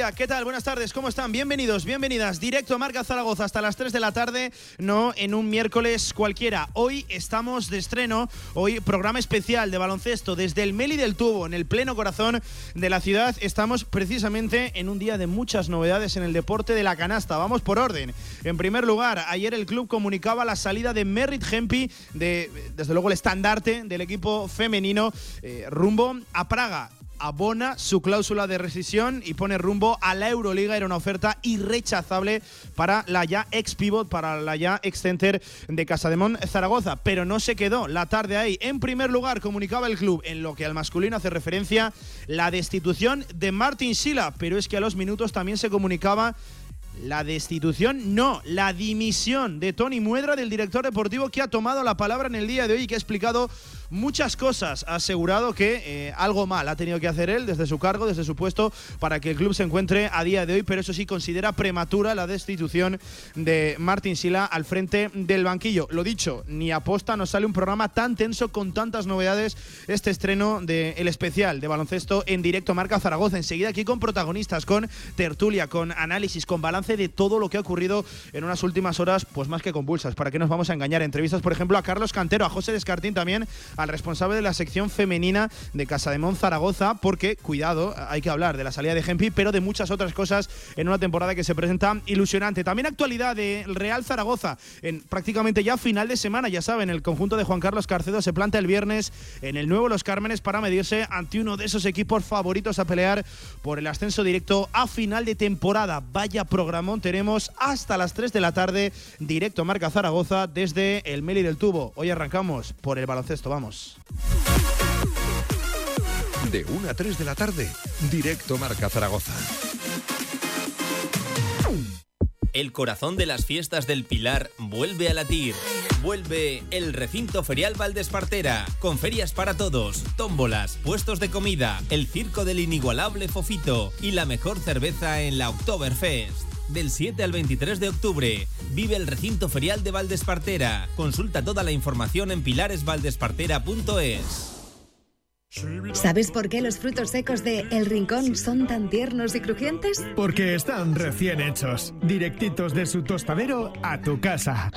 ¿Qué tal? Buenas tardes, ¿cómo están? Bienvenidos, bienvenidas. Directo a Marca Zaragoza hasta las 3 de la tarde, no en un miércoles cualquiera. Hoy estamos de estreno, hoy programa especial de baloncesto desde el Meli del Tubo, en el pleno corazón de la ciudad. Estamos precisamente en un día de muchas novedades en el deporte de la canasta. Vamos por orden. En primer lugar, ayer el club comunicaba la salida de Merritt Hempi, de, desde luego el estandarte del equipo femenino, eh, rumbo a Praga abona su cláusula de rescisión y pone rumbo a la Euroliga. Era una oferta irrechazable para la ya ex pivot, para la ya ex center de Casademón Zaragoza. Pero no se quedó la tarde ahí. En primer lugar, comunicaba el club en lo que al masculino hace referencia la destitución de Martin Sila. Pero es que a los minutos también se comunicaba la destitución, no, la dimisión de Tony Muedra, del director deportivo que ha tomado la palabra en el día de hoy y que ha explicado muchas cosas. Ha asegurado que eh, algo mal ha tenido que hacer él desde su cargo, desde su puesto, para que el club se encuentre a día de hoy, pero eso sí considera prematura la destitución de Martín Sila al frente del banquillo. Lo dicho, ni aposta nos sale un programa tan tenso con tantas novedades este estreno del el especial de baloncesto en directo Marca Zaragoza. Enseguida aquí con protagonistas, con tertulia, con análisis, con balance de todo lo que ha ocurrido en unas últimas horas, pues más que convulsas. ¿Para qué nos vamos a engañar? Entrevistas, por ejemplo, a Carlos Cantero, a José Descartín también, al responsable de la sección femenina de Casa de Mon Zaragoza, porque, cuidado, hay que hablar de la salida de Gempi, pero de muchas otras cosas en una temporada que se presenta ilusionante. También actualidad de Real Zaragoza, en prácticamente ya final de semana, ya saben, el conjunto de Juan Carlos Carcedo se planta el viernes en el nuevo Los Cármenes para medirse ante uno de esos equipos favoritos a pelear por el ascenso directo a final de temporada. Vaya programón tenemos hasta las 3 de la tarde, directo Marca Zaragoza desde el Meli del Tubo. Hoy arrancamos por el baloncesto, vamos. De 1 a 3 de la tarde, directo Marca Zaragoza. El corazón de las fiestas del Pilar vuelve a latir. Vuelve el recinto ferial Valdespartera, con ferias para todos, tómbolas, puestos de comida, el circo del inigualable Fofito y la mejor cerveza en la Oktoberfest del 7 al 23 de octubre. Vive el recinto ferial de Valdespartera. Consulta toda la información en pilaresvaldespartera.es. ¿Sabes por qué los frutos secos de El Rincón son tan tiernos y crujientes? Porque están recién hechos, directitos de su tostadero a tu casa.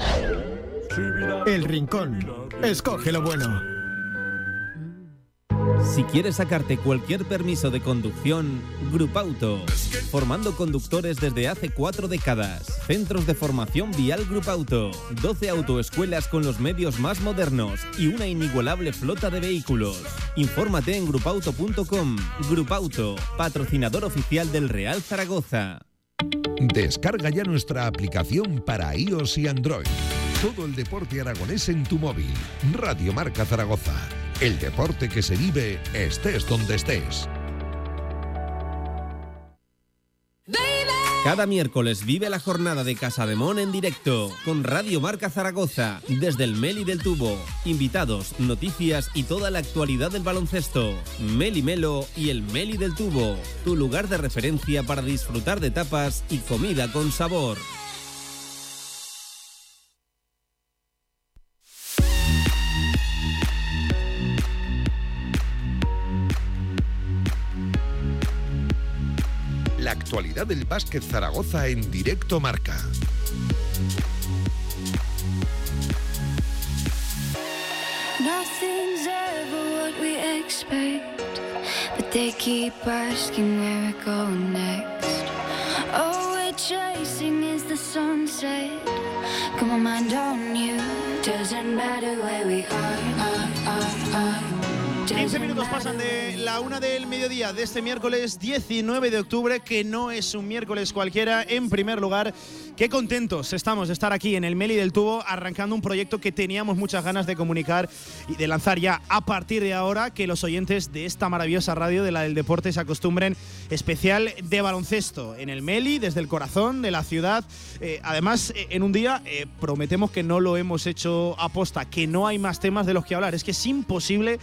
El Rincón. Escoge lo bueno. Si quieres sacarte cualquier permiso de conducción, Grupauto. Formando conductores desde hace cuatro décadas. Centros de formación vial Grupauto. 12 autoescuelas con los medios más modernos y una inigualable flota de vehículos. Infórmate en grupauto.com. Grupauto, patrocinador oficial del Real Zaragoza. Descarga ya nuestra aplicación para iOS y Android. Todo el deporte aragonés en tu móvil. Radio Marca Zaragoza. El deporte que se vive estés donde estés. Cada miércoles vive la jornada de Casa de Mon en directo con Radio Marca Zaragoza desde el Meli del Tubo. Invitados, noticias y toda la actualidad del baloncesto. Meli Melo y el Meli del Tubo, tu lugar de referencia para disfrutar de tapas y comida con sabor. Actualidad del básquet Zaragoza en directo marca. Nothing's ever what we expect, but they keep asking where we're going next. All we're chasing is the sunset. Got my mind on you. Doesn't matter where we are, are, are, are. 15 minutos pasan de la una del mediodía de este miércoles 19 de octubre, que no es un miércoles cualquiera. En primer lugar, qué contentos estamos de estar aquí en el Meli del Tubo, arrancando un proyecto que teníamos muchas ganas de comunicar y de lanzar ya a partir de ahora, que los oyentes de esta maravillosa radio de la del deporte se acostumbren, especial de baloncesto en el Meli, desde el corazón de la ciudad. Eh, además, eh, en un día eh, prometemos que no lo hemos hecho aposta, que no hay más temas de los que hablar. Es que es imposible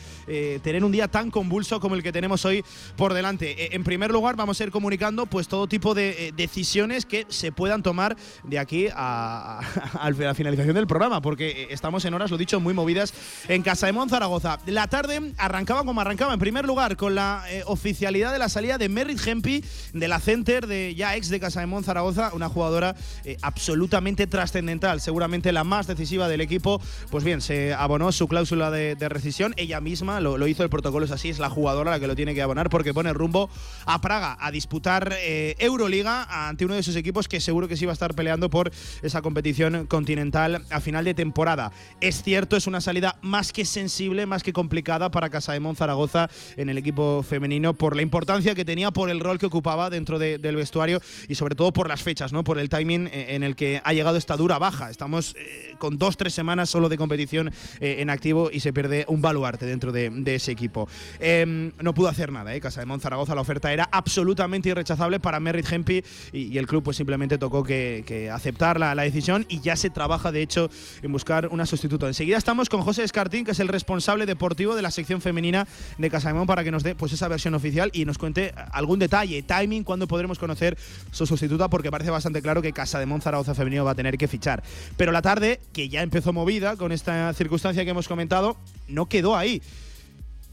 tener un día tan convulso como el que tenemos hoy por delante. en primer lugar, vamos a ir comunicando pues todo tipo de decisiones que se puedan tomar de aquí a, la finalización del programa, porque estamos en horas, lo dicho, muy movidas en Casa de Zaragoza. La tarde arrancaba como arrancaba, en primer lugar, con la oficialidad de la salida de Merritt Hempi de la center de ya ex de Casa de Zaragoza, una jugadora absolutamente trascendental, seguramente la más decisiva del equipo. Pues bien, se abonó su cláusula de, rescisión. Ella misma lo, hizo, el protocolo es así, es la jugadora la que lo tiene que abonar porque pone rumbo a Praga a disputar eh, Euroliga ante uno de sus equipos que seguro que sí va a estar peleando por esa competición continental a final de temporada. Es cierto, es una salida más que sensible, más que complicada para Casa de Zaragoza en el equipo femenino por la importancia que tenía, por el rol que ocupaba dentro del vestuario y sobre todo por las fechas, ¿no? por el timing eh, en el que ha llegado esta dura baja. Estamos eh, con dos, tres semanas solo de competición en activo y se pierde un baluarte dentro de, ese equipo. Em, no pudo hacer nada, ¿eh? Casa de Zaragoza, la oferta era absolutamente irrechazable para Merritt Hempi y, el club pues simplemente tocó que, aceptar la, decisión y ya se trabaja de hecho en buscar una sustituto. Enseguida estamos con José Escartín, que es el responsable deportivo de la sección femenina de Casa de para que nos dé pues esa versión oficial y nos cuente algún detalle, timing, cuándo podremos conocer su sustituta, porque parece bastante claro que Casa de Zaragoza femenino va a tener que fichar. Pero la tarde, que ya empezó movida con esta circunstancia que hemos comentado, no quedó ahí.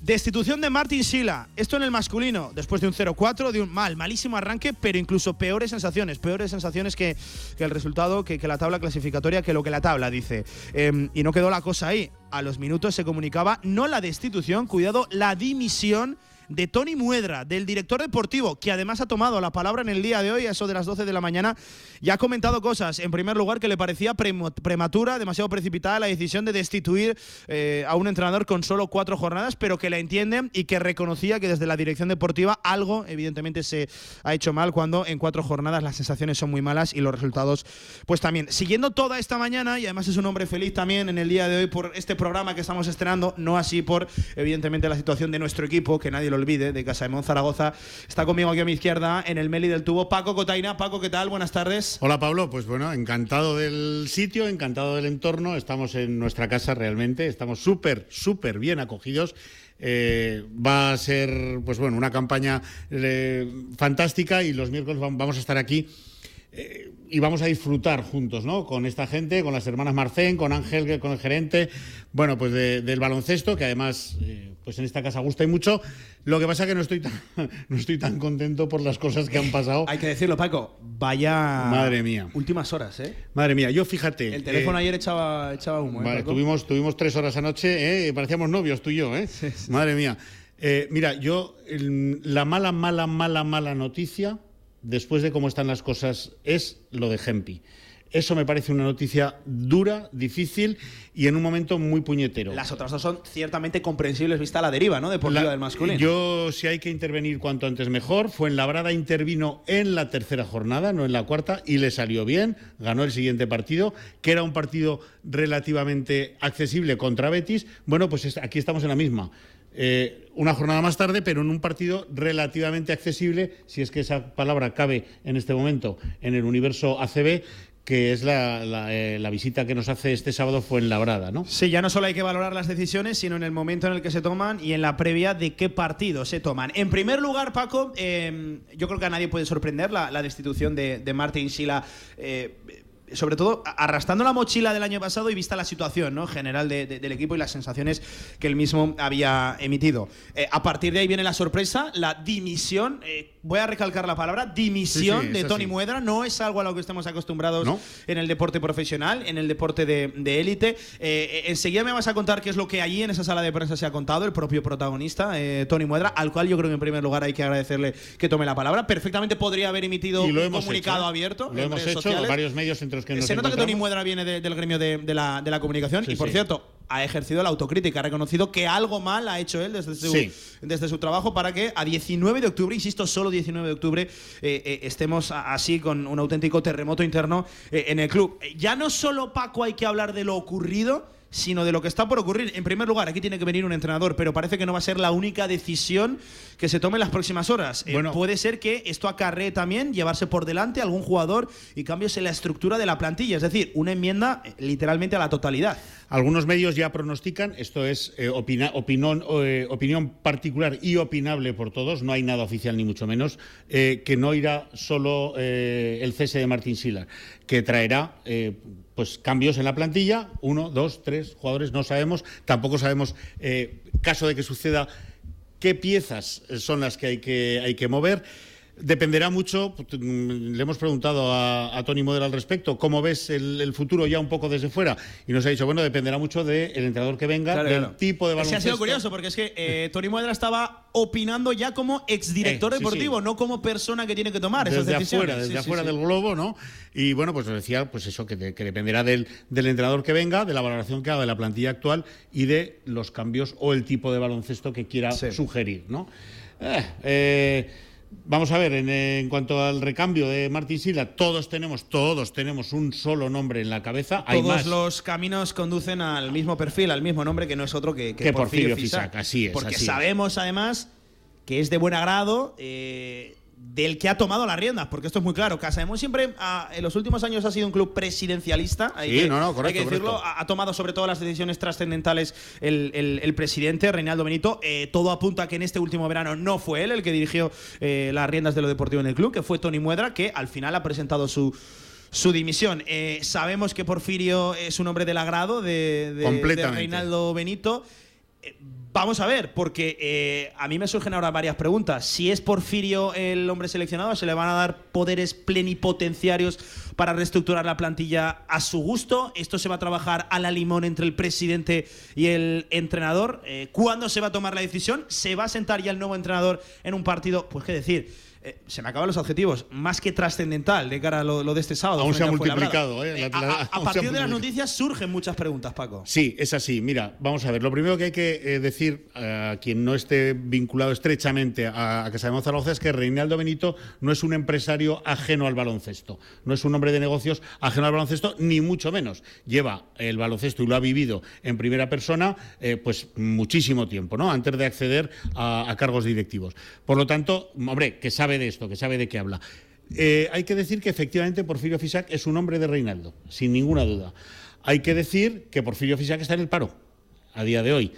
Destitución de Martin Sila, esto en el masculino, después de un 0-4, de un mal, malísimo arranque, pero incluso peores sensaciones, peores sensaciones que, el resultado, que, la tabla clasificatoria, que lo que la tabla dice. Em, y no quedó la cosa ahí. A los minutos se comunicaba no la destitución, cuidado, la dimisión de Tony Muedra, del director deportivo, que además ha tomado la palabra en el día de hoy, a eso de las 12 de la mañana, y ha comentado cosas. En primer lugar, que le parecía prematura, demasiado precipitada la decisión de destituir eh, a un entrenador con solo cuatro jornadas, pero que la entiende y que reconocía que desde la dirección deportiva algo, evidentemente, se ha hecho mal cuando en cuatro jornadas las sensaciones son muy malas y los resultados, pues también. Siguiendo toda esta mañana, y además es un hombre feliz también en el día de hoy por este programa que estamos estrenando, no así por, evidentemente, la situación de nuestro equipo, que nadie lo olvide, de Casa de Zaragoza. Está conmigo aquí a mi izquierda, en el Meli del Tubo, Paco Cotaina. Paco, ¿qué tal? Buenas tardes. Hola Pablo, pues bueno, encantado del sitio, encantado del entorno. Estamos en nuestra casa realmente, estamos súper, súper bien acogidos. Eh, va a ser, pues bueno, una campaña eh, fantástica y los miércoles vamos a estar aquí eh, y vamos a disfrutar juntos, ¿no? Con esta gente, con las hermanas Marcén, con Ángel, con el gerente, bueno, pues del baloncesto, que además, eh, pues en esta casa gusta y mucho. Lo que pasa es que no estoy, tan, no estoy tan contento por las cosas que han pasado. Hay que decirlo, Paco, vaya... Madre mía. Últimas horas, ¿eh? Madre mía, yo fíjate... El teléfono eh, ayer echaba, echaba humo, ¿eh, Vale, tuvimos, tuvimos tres horas anoche, ¿eh? Parecíamos novios tú y yo, ¿eh? Madre mía. mira, yo, la mala, mala, mala, mala noticia después de cómo están las cosas, es lo de Gempi. Eso me parece una noticia dura, difícil y en un momento muy puñetero. Las otras dos son ciertamente comprensibles vista la deriva, ¿no? Deportiva del masculino. Yo, si hay que intervenir cuanto antes mejor, fue en Labrada intervino en la tercera jornada, no en la cuarta, y le salió bien. Ganó el siguiente partido, que era un partido relativamente accesible contra Betis. Bueno, pues aquí estamos en la misma. Eh, una jornada más tarde, pero en un partido relativamente accesible, si es que esa palabra cabe en este momento en el universo ACB, que es eh, la, visita que nos hace este sábado fue en Labrada, ¿no? Sí, ya no solo hay que valorar las decisiones, sino en el momento en el que se toman y en la previa de qué partido se toman. En primer lugar, Paco, eh, yo creo que a nadie puede sorprender la, destitución de, de Martin Sila sobre todo arrastrando la mochila del año pasado y vista la situación ¿no? general del equipo y las sensaciones que él mismo había emitido. Eh, a partir de ahí viene la sorpresa, la dimisión, eh, voy a recalcar la palabra, dimisión de Tony Muedra, no es algo a lo que estemos acostumbrados en el deporte profesional, en el deporte de élite. Eh, enseguida me vas a contar qué es lo que allí en esa sala de prensa se ha contado, el propio protagonista, Tony Muedra, al cual yo creo que en primer lugar hay que agradecerle que tome la palabra. Perfectamente podría haber emitido un comunicado abierto. Lo hemos hecho, varios medios entre se nota que Tony Muedra viene del gremio de, la, comunicación y, por cierto, ha ejercido la autocrítica, ha reconocido que algo mal ha hecho él desde su, desde su trabajo para que a 19 de octubre, insisto, solo 19 de octubre, eh, eh, estemos así con un auténtico terremoto interno eh, en el club. Ya no solo, Paco, hay que hablar de lo ocurrido, sino de lo que está por ocurrir. En primer lugar, aquí tiene que venir un entrenador, pero parece que no va a ser la única decisión que se tome en las próximas horas. Eh, puede ser que esto acarree también llevarse por delante a algún jugador y cambios en la estructura de la plantilla, es decir, una enmienda eh, literalmente a la totalidad. Algunos medios ya pronostican, esto es eh, opinión particular y opinable por todos, no hay nada oficial ni mucho menos, que no irá solo el cese de Martín Sila, que traerá pues cambios en la plantilla, uno, dos, tres jugadores, no sabemos, tampoco sabemos, eh, caso de que suceda, qué piezas son las que hay que, hay que mover. Dependerá mucho, mm, le hemos preguntado a, Tony Model al respecto, ¿cómo ves el, futuro ya un poco desde fuera? Y nos ha dicho, bueno, dependerá mucho del entrenador que venga, del tipo de baloncesto. ha sido curioso, porque es que eh, Tony Model estaba opinando ya como exdirector eh, deportivo, no como persona que tiene que tomar desde esas decisiones. Afuera, desde afuera del globo, ¿no? Y bueno, pues nos decía, pues eso, que, dependerá del, entrenador que venga, de la valoración que haga de la plantilla actual y de los cambios o el tipo de baloncesto que quiera sugerir, ¿no? eh, eh Vamos a ver, en, cuanto al recambio de Martín Sila, todos tenemos, todos tenemos un solo nombre en la cabeza. Todos los caminos conducen al mismo perfil, al mismo nombre, que no es otro que, que, Porfirio, Fisac. Así es. Porque así sabemos, además, que es de buen agrado. Eh, del que ha tomado las riendas, porque esto es muy claro. Casa siempre, en los últimos años, ha sido un club presidencialista. Hay sí, que, no, no, correcto, hay que decirlo. Ha, tomado sobre todo las decisiones trascendentales el, presidente, Reinaldo Benito. Eh, todo apunta a que en este último verano no fue él el que dirigió eh, las riendas de lo deportivo en el club, que fue Tony Muedra, que al final ha presentado su su dimisión. Eh, sabemos que Porfirio es un hombre del agrado de, de Reinaldo Benito. Vamos a ver, porque eh, a mí me surgen ahora varias preguntas. Si es Porfirio el hombre seleccionado, ¿se le van a dar poderes plenipotenciarios para reestructurar la plantilla a su gusto? ¿Esto se va a trabajar a la limón entre el presidente y el entrenador? Eh, ¿Cuándo se va a tomar la decisión? ¿Se va a sentar ya el nuevo entrenador en un partido? Pues qué decir eh, se me acaban los adjetivos, más que trascendental de cara a lo, de este sábado. Aún se ha multiplicado. Eh, eh a, partir de las noticias surgen muchas preguntas, Paco. Sí, es así. Mira, vamos a ver. Lo primero que hay que eh, decir a quien no esté vinculado estrechamente a, a Casa de Zaragoza es que Reinaldo Benito no es un empresario ajeno al baloncesto. No es un hombre de negocios ajeno al baloncesto, ni mucho menos. Lleva el baloncesto y lo ha vivido en primera persona pues muchísimo tiempo, ¿no? Antes de acceder a, a cargos directivos. Por lo tanto, hombre, que sabe de esto, que sabe de qué habla. Eh, hay que decir que efectivamente Porfirio Fisac es un hombre de Reinaldo, sin ninguna duda. Hay que decir que Porfirio Fisac está en el paro a día de hoy.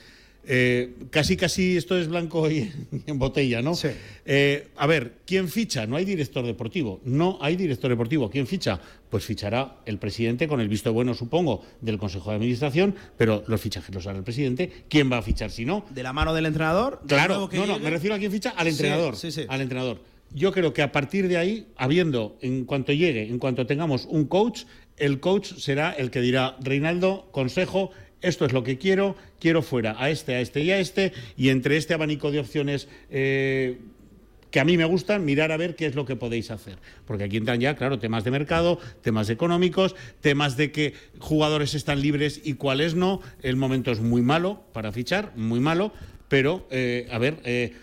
Eh, casi, casi esto es blanco y en botella, ¿no? Sí. Eh, a ver, ¿quién ficha? No hay director deportivo. No hay director deportivo. ¿Quién ficha? Pues fichará el presidente con el visto bueno, supongo, del Consejo de Administración, pero los fichajes los hará el presidente. ¿Quién va a fichar si no? ¿De la mano del entrenador? Claro, no, no, me refiero a quién ficha, al entrenador. Sí, sí, al entrenador. Yo creo que a partir de ahí, habiendo, en cuanto llegue, en cuanto tengamos un coach, el coach será el que dirá, Reinaldo, consejo, esto es lo que quiero, quiero fuera a este, a este y a este, y entre este abanico de opciones eh, que a mí me gustan, mirar a ver qué es lo que podéis hacer. Porque aquí entran ya, claro, temas de mercado, temas económicos, temas de que jugadores están libres y cuáles no. El momento es muy malo para fichar, muy malo, pero, eh, a ver... Eh,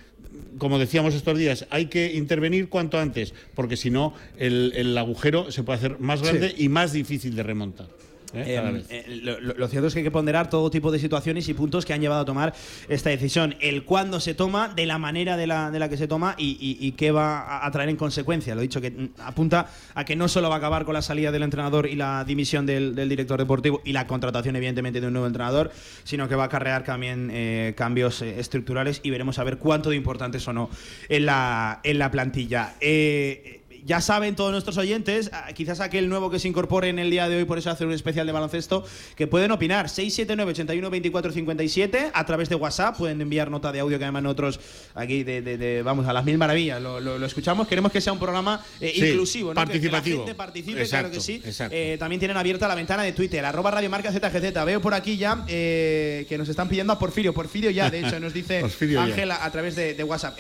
como decíamos estos días, hay que intervenir cuanto antes, porque si no, el, agujero se puede hacer más grande y más difícil de remontar. ¿Eh? Em, eh, lo, cierto es que hay que ponderar todo tipo de situaciones y puntos que han llevado a tomar esta decisión. El cuándo se toma, de la manera de la, de la que se toma y, qué va a, traer en consecuencia. Lo dicho, que mm, apunta a que no solo va a acabar con la salida del entrenador y la dimisión del, director deportivo y la contratación, evidentemente, de un nuevo entrenador, sino que va a acarrear también eh, cambios estructurales y veremos a ver cuánto de importantes o no en la, en la plantilla. Ya saben todos nuestros oyentes, ah, quizás aquel nuevo que se incorpore en el día de hoy, por eso hacer un especial de baloncesto, que pueden opinar. 679 81 24 57 a través de WhatsApp. Pueden enviar nota de audio que además nosotros aquí, de, vamos, a las mil maravillas, lo, escuchamos. Queremos que sea un programa eh, inclusivo, participativo. Que, la gente participe, claro que sí. Eh, también tienen abierta la ventana de Twitter, arroba ZGZ. Veo por aquí ya eh, que nos están pidiendo a Porfirio. Porfirio ya, de hecho, nos dice Ángel a, través de, WhatsApp.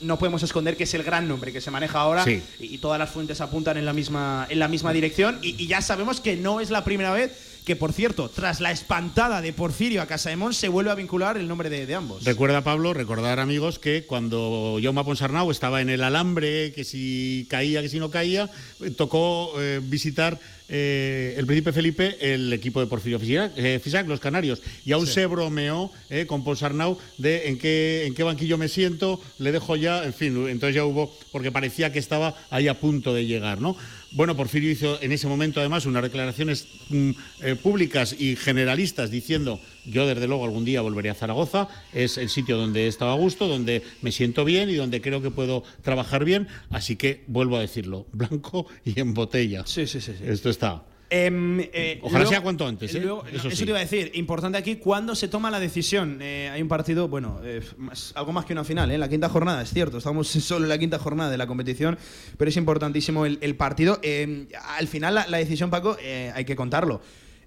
no podemos esconder que es el gran nombre que se maneja ahora y todas las fuentes apuntan en la misma, en la misma dirección. Y, ya sabemos que no es la primera vez que por cierto, tras la espantada de Porfirio a Casaemón, se vuelve a vincular el nombre de, ambos. Recuerda, Pablo, recordar, amigos, que cuando Jaume Ponsarnau estaba en el alambre, que si caía, que si no caía, tocó eh, visitar eh, el príncipe Felipe el equipo de Porfirio Fisac, eh, Fisac, los canarios. Y aún se bromeó eh, con Ponsarnau de en qué, en qué banquillo me siento, le dejo ya, en fin, entonces ya hubo, porque parecía que estaba ahí a punto de llegar, ¿no? Bueno, Porfirio hizo en ese momento además unas declaraciones mm, eh, públicas y generalistas diciendo yo desde luego algún día volveré a Zaragoza, es el sitio donde he estado a gusto, donde me siento bien y donde creo que puedo trabajar bien, así que vuelvo a decirlo, blanco y en botella. Sí, sí, sí. sí. Esto está. Em, eh, Ojalá luego- sea cuanto antes, ¿eh? luego- Eso eso sí. te iba a decir. Importante aquí, ¿cuándo se toma la decisión? Eh, hay un partido, bueno, eh, más- algo más que una final, ¿eh? La quinta jornada, es cierto. Estamos solo en la quinta jornada de la competición, pero es importantísimo el, el partido. Eh, al final, la, la decisión, Paco, eh, hay que contarlo.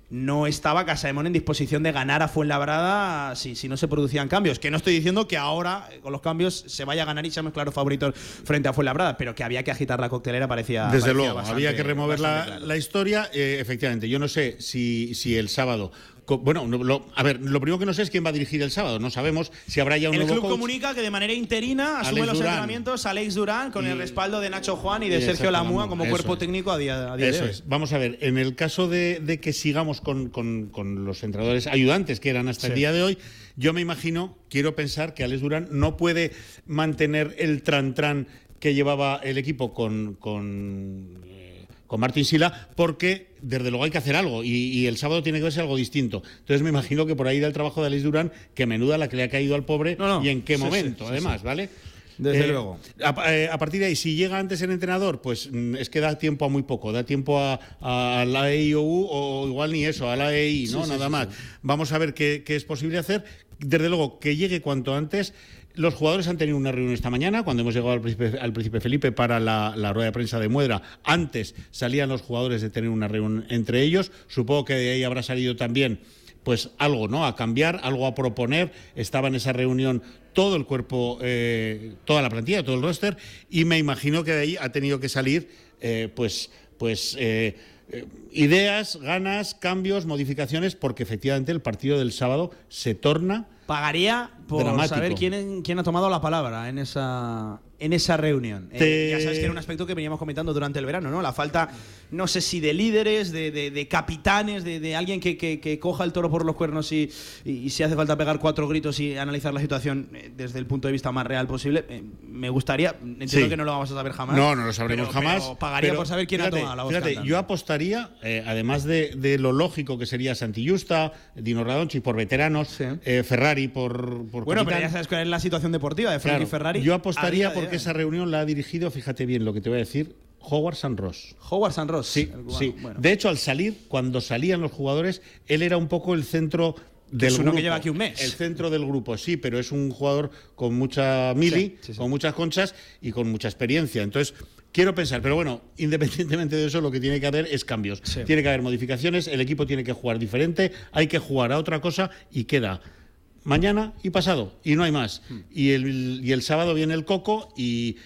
No estaba Casaemón en disposición de ganar a Fuenlabrada si, si no se producían cambios. Que no estoy diciendo que ahora, eh, con los cambios, se vaya a ganar y seamos claros favoritos frente a Fuenlabrada, pero que había que agitar la coctelera parecía. Desde parecía luego, bastante- había que remover la, claro. la historia. eh, efectivamente, yo no sé si, si el sábado. Bueno, lo- a ver, lo primero que no sé es quién va a dirigir el sábado. No sabemos si habrá ya un El nuevo club coach. comunica que de manera interina asume Alex los Durán. entrenamientos Alex Durán con Y- el respaldo de Nacho Juan y de y Sergio Lamúa como cuerpo es. técnico a día, a día de Eso hoy. es. Vamos a ver, en el caso de, de que sigamos con, con- con los entrenadores ayudantes que eran hasta el día de hoy, yo me imagino, quiero pensar que Alex Durán no puede mantener el tran-tran que llevaba el equipo con, con, con Martín Sila, porque desde luego hay que hacer algo y, y el sábado tiene que verse algo distinto. Entonces me imagino que por ahí da el trabajo de Alex Durán, que menuda la que le ha caído al pobre No, no. y en qué Sí, momento, sí, además, sí. ¿vale? Desde luego. A, eh, a partir de ahí, si llega antes el entrenador, pues mm, es que da tiempo a muy poco, da tiempo a, a la EIOU o igual ni eso, a la EI, ¿no? Nada más. Vamos a ver qué, qué es posible hacer. Desde luego, que llegue cuanto antes. Los jugadores han tenido una reunión esta mañana, cuando hemos llegado al príncipe, al príncipe Felipe para la, rueda de prensa de Muedra. Antes salían los jugadores de tener una reunión entre ellos. Supongo que de ahí habrá salido también pues algo, ¿no? A cambiar, algo a proponer. Estaba en esa reunión todo el cuerpo, eh, toda la plantilla, todo el roster, y me imagino que de ahí ha tenido que salir, eh, pues, pues eh, eh, ideas, ganas, cambios, modificaciones, porque efectivamente el partido del sábado se torna. Pagaría por Dramático. saber quién, quién ha tomado la palabra en esa, en esa reunión. Eh, Te- ya sabes que era un aspecto que veníamos comentando durante el verano, ¿no? La falta, no sé si de líderes, de, de- de capitanes, de, de alguien que, que- que coja el toro por los cuernos y, y- y si hace falta pegar cuatro gritos y analizar la situación eh, desde el punto de vista más real posible. eh, me gustaría, entiendo Sí. que no lo vamos a saber jamás. No, no lo sabremos pero- jamás. pero pagaría pero por saber quién fíjate, ha tomado la voz fíjate, yo apostaría, eh, además de, de lo lógico que sería Santi Justa, Dino Radonchi por veteranos, Sí. eh, Ferrari por, por Bueno, pero capitán. ya sabes cuál es la situación deportiva de Frankie Claro, Ferrari. Yo apostaría día esa reunión la ha dirigido, fíjate bien lo que te voy a decir, Howard San Ross. Howard San Ross. Sí, sí. Bueno. De hecho, al salir, cuando salían los jugadores, él era un poco el centro del es uno que grupo. lleva aquí un mes. El centro del grupo, sí, pero es un jugador con mucha mili, Sí, sí, sí. con muchas conchas y con mucha experiencia. Entonces, quiero pensar, pero bueno, independientemente de eso, lo que tiene que haber es cambios. Tiene que haber modificaciones, el equipo tiene que jugar diferente, hay que jugar a otra cosa y queda mañana y pasado, y no hay más. Hmm. Y, el, y el sábado viene el coco y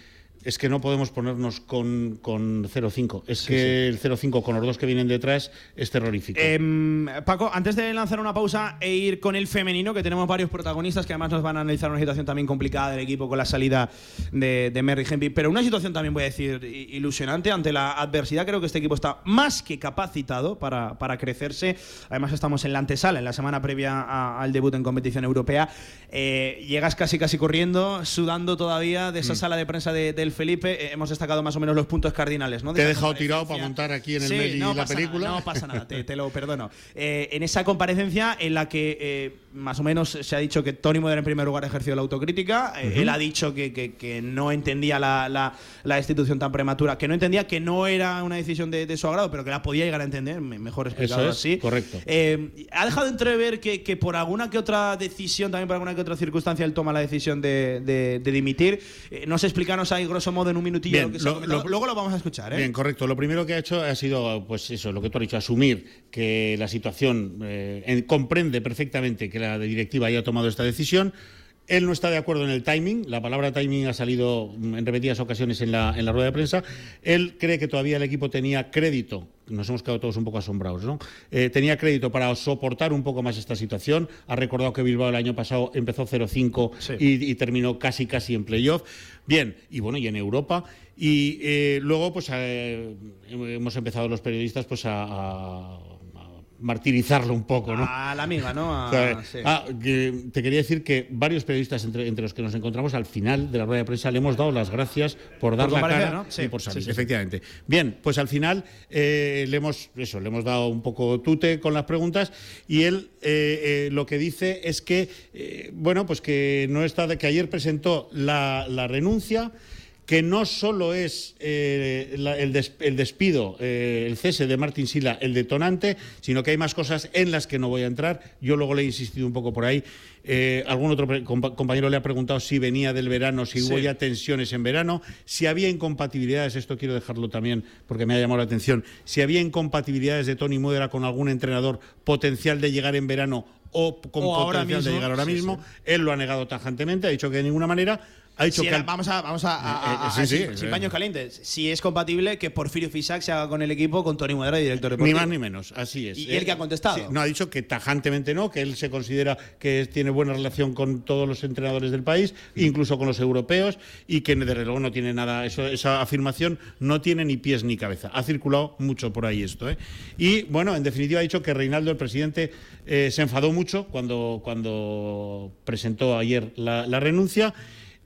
es que no podemos ponernos con, con 0-5. Es que el 0-5 con los dos que vienen detrás es terrorífico. Em, Paco, antes de lanzar una pausa e ir con el femenino, que tenemos varios protagonistas que además nos van a analizar una situación también complicada del equipo con la salida de, de Merry Hempy, pero una situación también, voy a decir, ilusionante ante la adversidad. Creo que este equipo está más que capacitado para, para crecerse. Además, estamos en la antesala, en la semana previa a- al debut en competición europea. Eh, llegas casi, casi corriendo, sudando todavía de esa Mm. sala de prensa de- Felipe. Eh, hemos destacado más o menos los puntos cardinales, ¿no? De Te he dejado tirado para montar aquí en el Sí, no la película. nada, no pasa nada, te, te lo perdono. Eh, en esa comparecencia en la que eh, más o menos se ha dicho que Tony Moder en primer lugar ha ejercido la autocrítica, eh, él ha dicho que, que- que no entendía la, la- la destitución tan prematura, que no entendía que no era una decisión de, de su agrado, pero que la podía llegar a entender, me- mejor explicado Eso es, así. correcto. Eh, ha dejado entrever que, que por alguna que otra decisión, también por alguna que otra circunstancia, él toma la decisión de, de- de dimitir. Eh, no sé explicarnos ahí, grosso modo, en un minutillo Bien, lo que lo- lo- Luego lo vamos a escuchar, ¿eh? Bien, correcto. Lo primero que ha hecho ha sido, pues eso, lo que tú has dicho, asumir que la situación eh, en- comprende perfectamente que la directiva haya tomado esta decisión Él no está de acuerdo en el timing, la palabra timing ha salido en repetidas ocasiones en la, en la rueda de prensa. Él cree que todavía el equipo tenía crédito, nos hemos quedado todos un poco asombrados, ¿no? Eh, tenía crédito para soportar un poco más esta situación. Ha recordado que Bilbao el año pasado empezó 0-5 Sí. y, y terminó casi casi en playoff. Bien, y bueno, y en Europa. Y eh, luego, pues eh, hemos empezado los periodistas pues a martirizarlo un poco, ¿no? A la amiga, ¿no? A- ¿Sabes? sí. Ah, que te quería decir que varios periodistas entre, entre los que nos encontramos al final de la rueda de prensa le hemos dado las gracias por dar la cara ¿no? Sí, y por salir. sí, efectivamente. Bien, pues al final eh, le hemos eso, le hemos dado un poco tute con las preguntas y él eh, eh, lo que dice es que bueno, pues que no está de que ayer presentó la, la renuncia que no solo es eh, la- el, des- el despido, eh, el cese de Martín Sila, el detonante, sino que hay más cosas en las que no voy a entrar. Yo luego le he insistido un poco por ahí. Eh, algún otro compañero le ha preguntado si venía del verano, si hubo ya tensiones en verano, si había incompatibilidades, esto quiero dejarlo también porque me ha llamado la atención, si había incompatibilidades de Tony Muedra con algún entrenador potencial de llegar en verano o con O potencial de llegar ahora sí, mismo. sí. Él lo ha negado tajantemente, ha dicho que de ninguna manera. Ha dicho Si que era- vamos a, vamos a, a- a- Eh, eh, sí, a- sí, sin, eh. sin paños calientes. Si es compatible que Porfirio Fisac se haga con el equipo con Tony Muedra, director Ni deportivo. más ni menos, así es. ¿Y él qué ha contestado? no, ha dicho que tajantemente no, que él se considera que tiene buena relación con todos los entrenadores del país, incluso con los europeos, y que desde luego no tiene nada, eso, esa afirmación no tiene ni pies ni cabeza. Ha circulado mucho por ahí esto. ¿eh? Y bueno, en definitiva ha dicho que Reinaldo, el presidente, eh, se enfadó mucho cuando, cuando presentó ayer la, la renuncia.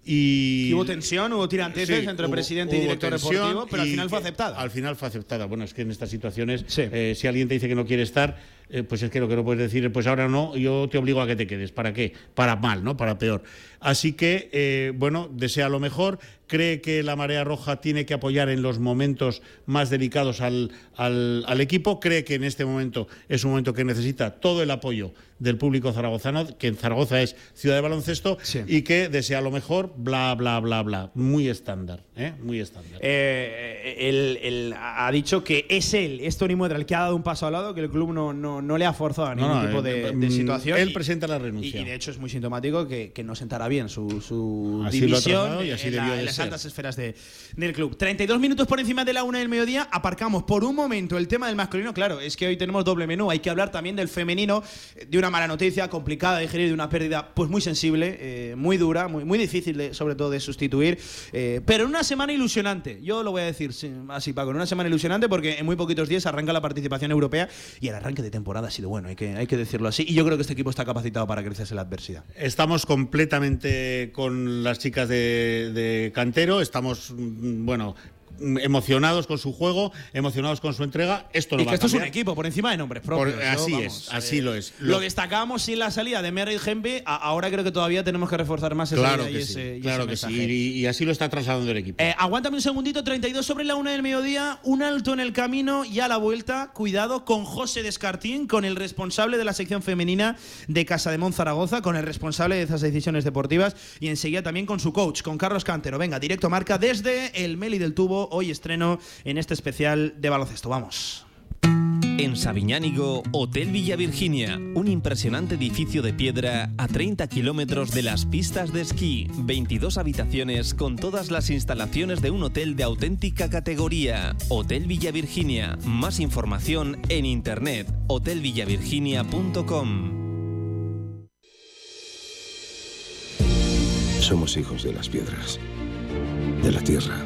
Y Hubo tensión, hubo tiranteses Sí, entre hubo- presidente y director deportivo, pero al final fue aceptada. Al final fue aceptada. Bueno, es que en estas situaciones, Sí. eh, si alguien te dice que no quiere estar, eh, pues es que lo que no puedes decir, pues ahora no, yo te obligo a que te quedes. ¿Para qué? Para mal, ¿no? Para peor. Así que, eh, bueno, desea lo mejor, cree que la marea roja tiene que apoyar en los momentos más delicados al, al- al equipo, cree que en este momento es un momento que necesita todo el apoyo del público zaragozano, que en Zaragoza es ciudad de baloncesto, Sí. y que desea lo mejor, bla, bla, bla, bla. Muy estándar, ¿eh? Muy estándar. Eh, él, él ha dicho que es él, es Tony Muedra, el que ha dado un paso al lado, que el club no, no, no le ha forzado a ningún no, tipo eh, de, eh, de mm, situación. él y- presenta la renuncia. y de hecho es muy sintomático que, que no sentará bien su, su Así lo ha división y así en, la- de en las ser. altas esferas de- del club. 32 minutos por encima de la una del mediodía, aparcamos por un momento el tema del masculino. Claro, es que hoy tenemos doble menú, hay que hablar también del femenino, eh, de una mala noticia complicada de digerir, de una pérdida pues muy sensible, eh, muy dura, muy, muy difícil sobre todo de sustituir, eh, pero en una semana ilusionante. Yo lo voy a decir sí, así, Paco, en una semana ilusionante porque en muy poquitos días arranca la participación europea y el arranque de temporada ha sido bueno, hay que, hay que decirlo así. Y yo creo que este equipo está capacitado para crecerse la adversidad. Estamos completamente con las chicas de, Cantero, estamos, mm, bueno, emocionados con su juego, emocionados con su entrega. Esto no y va que a esto es un equipo por encima de nombres propios. Por- así es, así lo es. Lo, Lo- destacamos sin la salida de Merritt Hempe. a- Ahora creo que todavía tenemos que reforzar más esa Claro que y sí, ese, y claro ese que sí. Y, y así lo está trasladando el equipo. Eh, aguántame un segundito, 32 sobre la una del mediodía, un alto en el camino y a la vuelta, cuidado con José Descartín, con el responsable de la sección femenina de Casa de Mon Zaragoza, con el responsable de esas decisiones deportivas y enseguida también con su coach, con Carlos Cantero. Venga, directo marca desde el Meli del Tubo, hoy estreno en este especial de baloncesto. Vamos. En Sabiñánigo, Hotel Villa Virginia, un impresionante edificio de piedra a 30 kilómetros de las pistas de esquí, 22 habitaciones con todas las instalaciones de un hotel de auténtica categoría. Hotel Villa Virginia, más información en internet, hotelvillavirginia.com. Somos hijos de las piedras, de la tierra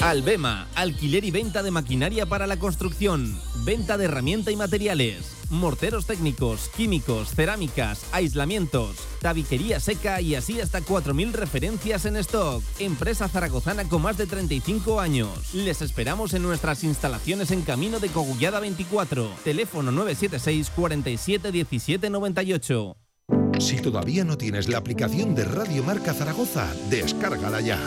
Albema, alquiler y venta de maquinaria para la construcción, venta de herramienta y materiales, morteros técnicos, químicos, cerámicas, aislamientos, tabiquería seca y así hasta 4.000 referencias en stock. Empresa zaragozana con más de 35 años. Les esperamos en nuestras instalaciones en Camino de Cogullada 24. Teléfono 976 47 17 98. Si todavía no tienes la aplicación de Radio Marca Zaragoza, descárgala ya.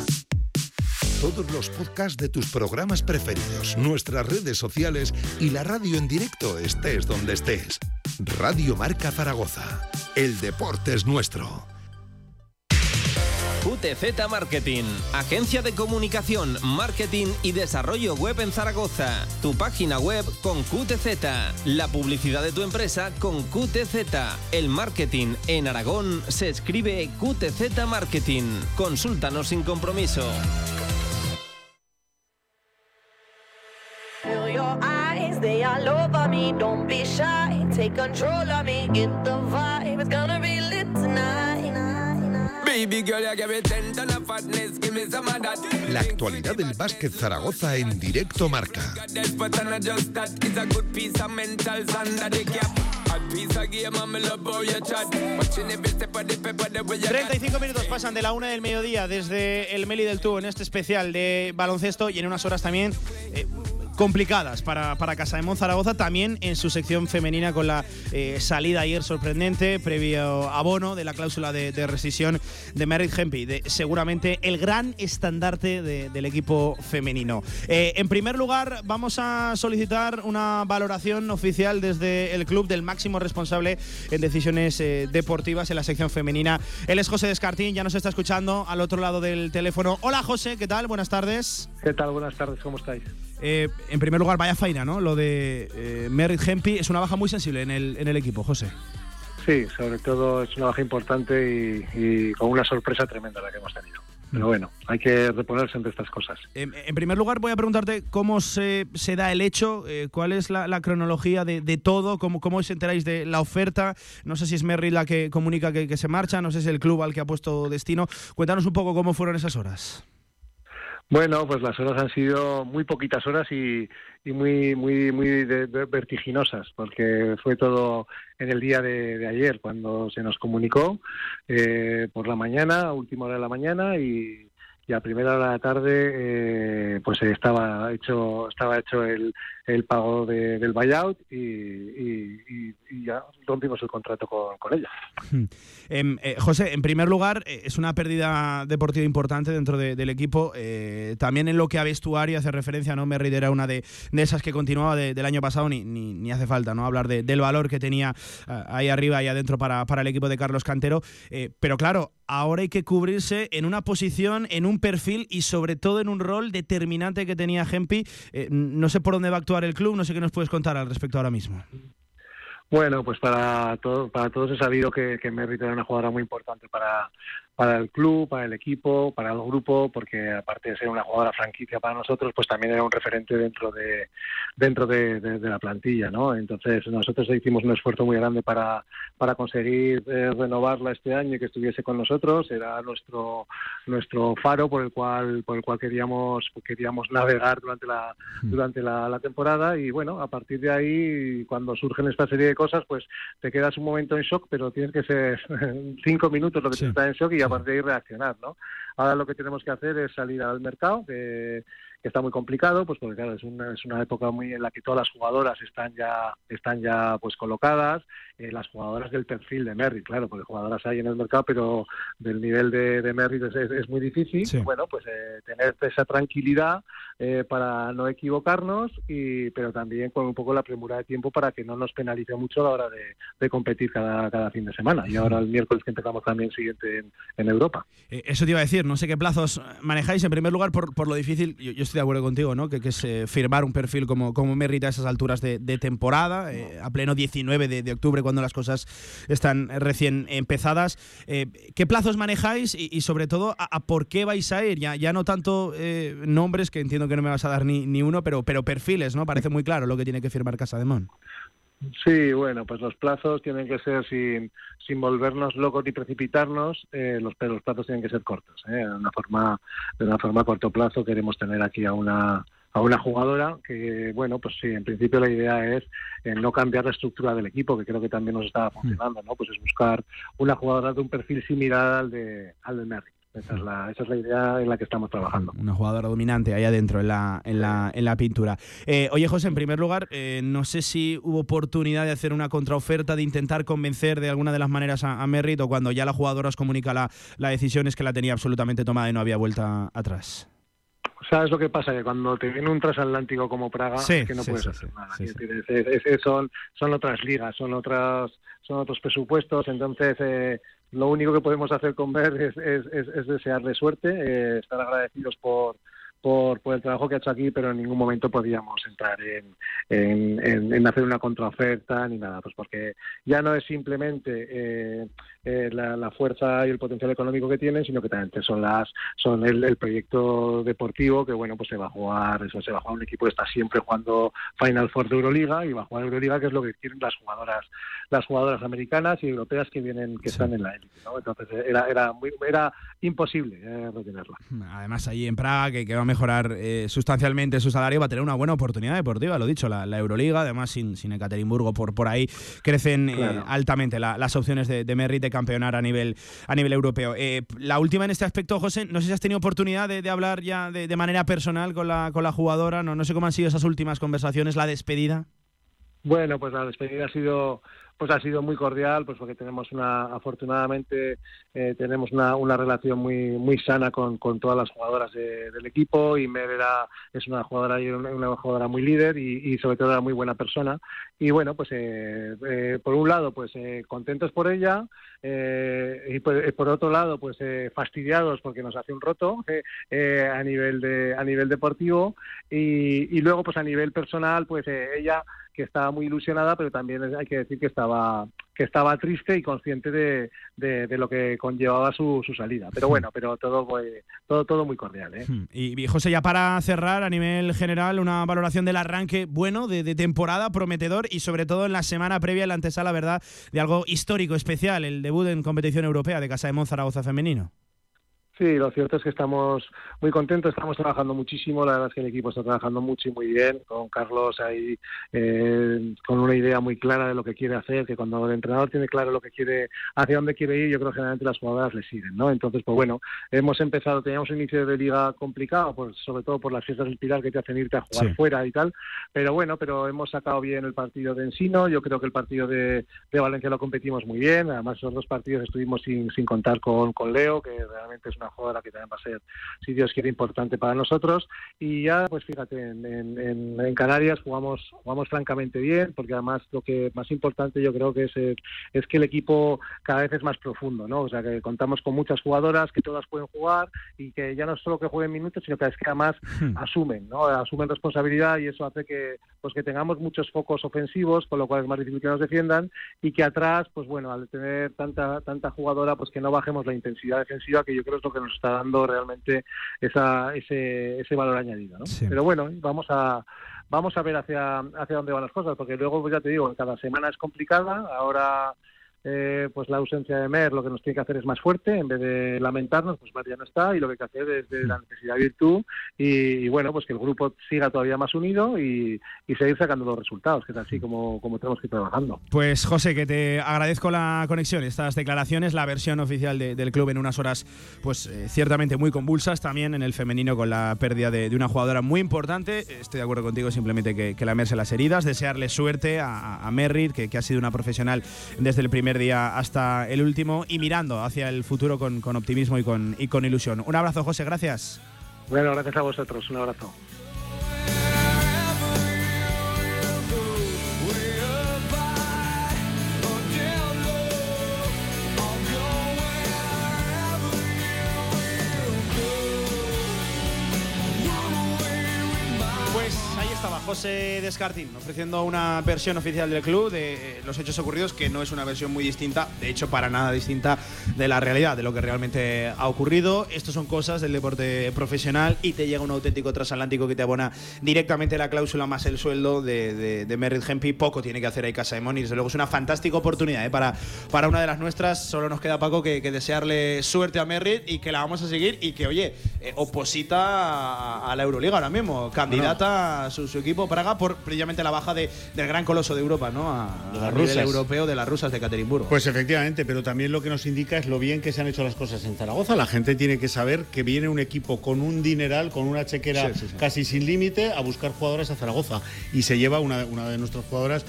Todos los podcasts de tus programas preferidos, nuestras redes sociales y la radio en directo estés donde estés. Radio Marca Zaragoza. El deporte es nuestro. QTZ Marketing, agencia de comunicación, marketing y desarrollo web en Zaragoza. Tu página web con QTZ, la publicidad de tu empresa con QTZ. El marketing en Aragón se escribe QTZ Marketing. Consúltanos sin compromiso. La actualidad del básquet Zaragoza en directo marca. 35 minutos pasan de la una del mediodía desde el Meli del Tubo en este especial de baloncesto y en unas horas también eh, complicadas para, para Casa de Zaragoza, también en su sección femenina con la eh, salida ayer sorprendente, previo abono de la cláusula de, rescisión de Merritt Hempy, de seguramente el gran estandarte del equipo femenino. Eh, en primer lugar, vamos a solicitar una valoración oficial desde el club del máximo responsable en decisiones eh, deportivas en la sección femenina. Él es José Descartín, ya nos está escuchando al otro lado del teléfono. Hola José, ¿qué tal? Buenas tardes. ¿Qué tal? Buenas tardes, ¿cómo estáis? Eh, en primer lugar, vaya faina, ¿no? Lo de eh, Merritt Hempy es una baja muy sensible en el, en el equipo, José. Sí, sobre todo es una baja importante y, con una sorpresa tremenda la que hemos tenido. Pero bueno, hay que reponerse entre estas cosas. En, primer lugar, voy a preguntarte cómo se, se da el hecho, eh, cuál es la, cronología de, todo, cómo, cómo os enteráis de la oferta. No sé si es Merritt la que comunica que, que se marcha, no sé si es el club al que ha puesto destino. Cuéntanos un poco cómo fueron esas horas. Bueno, pues las horas han sido muy poquitas horas y, muy muy muy vertiginosas, porque fue todo en el día de, ayer cuando se nos comunicó eh, por la mañana, última hora de la mañana y, a primera hora de la tarde eh, pues estaba hecho estaba hecho el, el pago del buyout y, ya rompimos el contrato con, con ella. Hmm. Em, eh, José, en primer lugar, eh, es una pérdida deportiva importante dentro del equipo. Eh, también en lo que a vestuario hace referencia, ¿no? Merritt era una de, esas que continuaba del año pasado, ni, ni, hace falta ¿no? hablar del valor que tenía ahí arriba y adentro para, para el equipo de Carlos Cantero. pero claro, ahora hay que cubrirse en una posición, en un perfil y sobre todo en un rol determinante que tenía Gempi. no sé por dónde va a actuar el club, no sé qué nos puedes contar al respecto ahora mismo. Bueno, pues para, todo, para todos he sabido que, que Merritt era una jugadora muy importante para, para el club, para el equipo, para el grupo, porque aparte de ser una jugadora franquicia para nosotros, pues también era un referente dentro de dentro de, la plantilla, ¿no? Entonces nosotros hicimos un esfuerzo muy grande para, para conseguir eh, renovarla este año y que estuviese con nosotros. Era nuestro nuestro faro por el cual por el cual queríamos queríamos navegar durante la mm. durante la, la temporada y bueno, a partir de ahí cuando surgen esta serie de cosas, pues te quedas un momento en shock, pero tienes que ser cinco minutos lo que te está en shock y a partir de ahí reaccionar, ¿no? Ahora lo que tenemos que hacer es salir al mercado, que, está muy complicado, pues porque claro, es una, es una época muy en la que todas las jugadoras están ya, están ya pues colocadas, eh, las jugadoras del perfil de Merritt, claro, porque jugadoras hay en el mercado, pero del nivel de, de Merritt es, muy difícil. Bueno, pues eh, tener esa tranquilidad eh, para no equivocarnos, y, pero también con un poco la premura de tiempo para que no nos penalice mucho a la hora de, competir cada, cada fin de semana. Y ahora el miércoles que empezamos también siguiente en, Europa. eso te iba a decir, no sé qué plazos manejáis. En primer lugar, por, por lo difícil, yo, estoy de acuerdo contigo, ¿no? Que, que es firmar un perfil como, como Merritt a esas alturas de, temporada, a pleno 19 de, de octubre, cuando las cosas están recién empezadas. Eh, ¿Qué plazos manejáis y, sobre todo a, por qué vais a ir? Ya, ya no tanto eh, nombres, que entiendo que no me vas a dar ni, ni uno, pero, pero perfiles, ¿no? Parece muy claro lo que tiene que firmar Casa de Mon. Sí, bueno, pues los plazos tienen que ser sin, sin volvernos locos ni precipitarnos, eh, los, los plazos tienen que ser cortos. De, una forma, de una forma a corto plazo queremos tener aquí a una, a una jugadora que, bueno, pues sí, en principio la idea es eh, no cambiar la estructura del equipo, que creo que también nos estaba funcionando, ¿no? Pues es buscar una jugadora de un perfil similar al de al del Merrick. Esa es, la, esa es la idea en la que estamos trabajando. Una jugadora dominante ahí adentro en la, en la, en la pintura. Eh, oye, José, en primer lugar, eh, no sé si hubo oportunidad de hacer una contraoferta, de intentar convencer de alguna de las maneras a, a Merritt o cuando ya la jugadora os comunica la, la decisión es que la tenía absolutamente tomada y no había vuelta atrás. ¿Sabes lo que pasa? Que cuando te viene un transatlántico como Praga, es que no puedes hacer nada. son, son otras ligas, son otras son otros presupuestos, entonces eh, lo único que podemos hacer con Ver es, es, desearle suerte, eh, estar agradecidos por, por, el trabajo que ha hecho aquí, pero en ningún momento podíamos entrar en, en, hacer una contraoferta ni nada, pues porque ya no es simplemente eh, eh, la, fuerza y el potencial económico que tienen, sino que también son las son el, proyecto deportivo que bueno pues se va a jugar, eso se va a jugar un equipo que está siempre jugando Final Four de Euroliga y va a jugar Euroliga que es lo que quieren las jugadoras las jugadoras americanas y europeas que vienen que están en la élite, Entonces era era muy, era imposible eh, retenerla. Además allí en Praga que, que va mejorar eh, sustancialmente su salario, va a tener una buena oportunidad deportiva, lo dicho, la, Euroliga, además sin, sin Ekaterimburgo por, por ahí crecen eh, altamente las opciones de, de Merritt campeonar a nivel, a nivel europeo. Eh, la última en este aspecto, José, no sé si has tenido oportunidad de, hablar ya de, manera personal con la, con la jugadora, no, no sé cómo han sido esas últimas conversaciones, la despedida. Bueno, pues la despedida ha sido pues ha sido muy cordial, pues porque tenemos una, afortunadamente, eh, tenemos una, una, relación muy muy sana con, con todas las jugadoras del equipo y Mer es una jugadora y una, jugadora muy líder y, sobre todo era muy buena persona. Y bueno, pues eh, eh, por un lado, pues contentos por ella y por, por, otro lado, pues fastidiados porque nos hace un roto a nivel de a nivel deportivo. Y, y luego pues a nivel personal, pues ella que estaba muy ilusionada, pero también hay que decir que estaba que estaba triste y consciente de, de, lo que conllevaba su, su, salida. Pero bueno, pero todo todo todo muy cordial. ¿eh? Hmm. Y, José, ya para cerrar a nivel general, una valoración del arranque bueno de, de, temporada, prometedor y sobre todo en la semana previa, en la antesala, ¿verdad?, de algo histórico, especial, el debut en competición europea de Casa de Mon Zaragoza femenino. Sí, lo cierto es que estamos muy contentos, estamos trabajando muchísimo, la verdad es que el equipo está trabajando mucho y muy bien, con Carlos ahí eh, con una idea muy clara de lo que quiere hacer, que cuando el entrenador tiene claro lo que quiere, hacia dónde quiere ir, yo creo que generalmente las jugadoras le siguen, ¿no? Entonces, pues bueno, hemos empezado, teníamos un inicio de liga complicado, pues sobre todo por las fiestas del Pilar que te hacen irte a jugar fuera y tal, pero bueno, pero hemos sacado bien el partido de Ensino, yo creo que el partido de, Valencia lo competimos muy bien, además esos dos partidos estuvimos sin, sin contar con, con Leo, que realmente es una jugadora que también va a ser, si Dios quiere, importante para nosotros. Y ya, pues fíjate, en, en, Canarias jugamos, jugamos francamente bien, porque además lo que más importante yo creo que es, eh, es que el equipo cada vez es más profundo, ¿no? O sea, que contamos con muchas jugadoras que todas pueden jugar y que ya no solo que jueguen minutos, sino que es que además hmm. asumen, ¿no? Asumen responsabilidad y eso hace que, pues que tengamos muchos focos ofensivos, con lo cual es más difícil que nos defiendan y que atrás, pues bueno, al tener tanta tanta jugadora, pues que no bajemos la intensidad defensiva, que yo creo es lo que nos está dando realmente esa, ese, ese valor añadido. ¿no? Pero bueno, vamos a vamos a ver hacia hacia dónde van las cosas, porque luego, pues ya te digo, cada semana es complicada. Ahora eh, pues la ausencia de Mer lo que nos tiene que hacer es más fuerte, en vez de lamentarnos, pues Mer ya no está y lo que hay que hacer es de la necesidad virtud y, bueno, pues que el grupo siga todavía más unido y, seguir sacando los resultados, que es así como, como tenemos que ir trabajando. Pues José, que te agradezco la conexión, estas declaraciones, la versión oficial del club en unas horas pues eh, ciertamente muy convulsas, también en el femenino con la pérdida de, una jugadora muy importante, estoy de acuerdo contigo, simplemente que, que lamerse las heridas, desearle suerte a, a Merritt, que, que ha sido una profesional desde el primer día hasta el último y mirando hacia el futuro con, con optimismo y con, y con ilusión. Un abrazo, José, gracias. Bueno, gracias a vosotros, un abrazo. José Descartín ofreciendo una versión oficial del club de eh, los hechos ocurridos, que no es una versión muy distinta, de hecho para nada distinta de la realidad, de lo que realmente ha ocurrido. Estos son cosas del deporte profesional y te llega un auténtico transatlántico que te abona directamente la cláusula más el sueldo de, de, Merritt Hempy. Poco tiene que hacer ahí Casa de y desde luego es una fantástica oportunidad ¿eh? para, para una de las nuestras. Solo nos queda, Paco, que, desearle suerte a Merritt y que la vamos a seguir y que, oye, eh, oposita a, la Euroliga ahora mismo, candidata a su equipo Praga por precisamente la baja de, del gran coloso de Europa, ¿no? A, nivel europeo de las rusas de Caterimburgo. Pues efectivamente, pero también lo que nos indica es lo bien que se han hecho las cosas en Zaragoza. La gente tiene que saber que viene un equipo con un dineral, con una chequera casi sin límite a buscar jugadoras a Zaragoza y se lleva una, una de nuestras jugadoras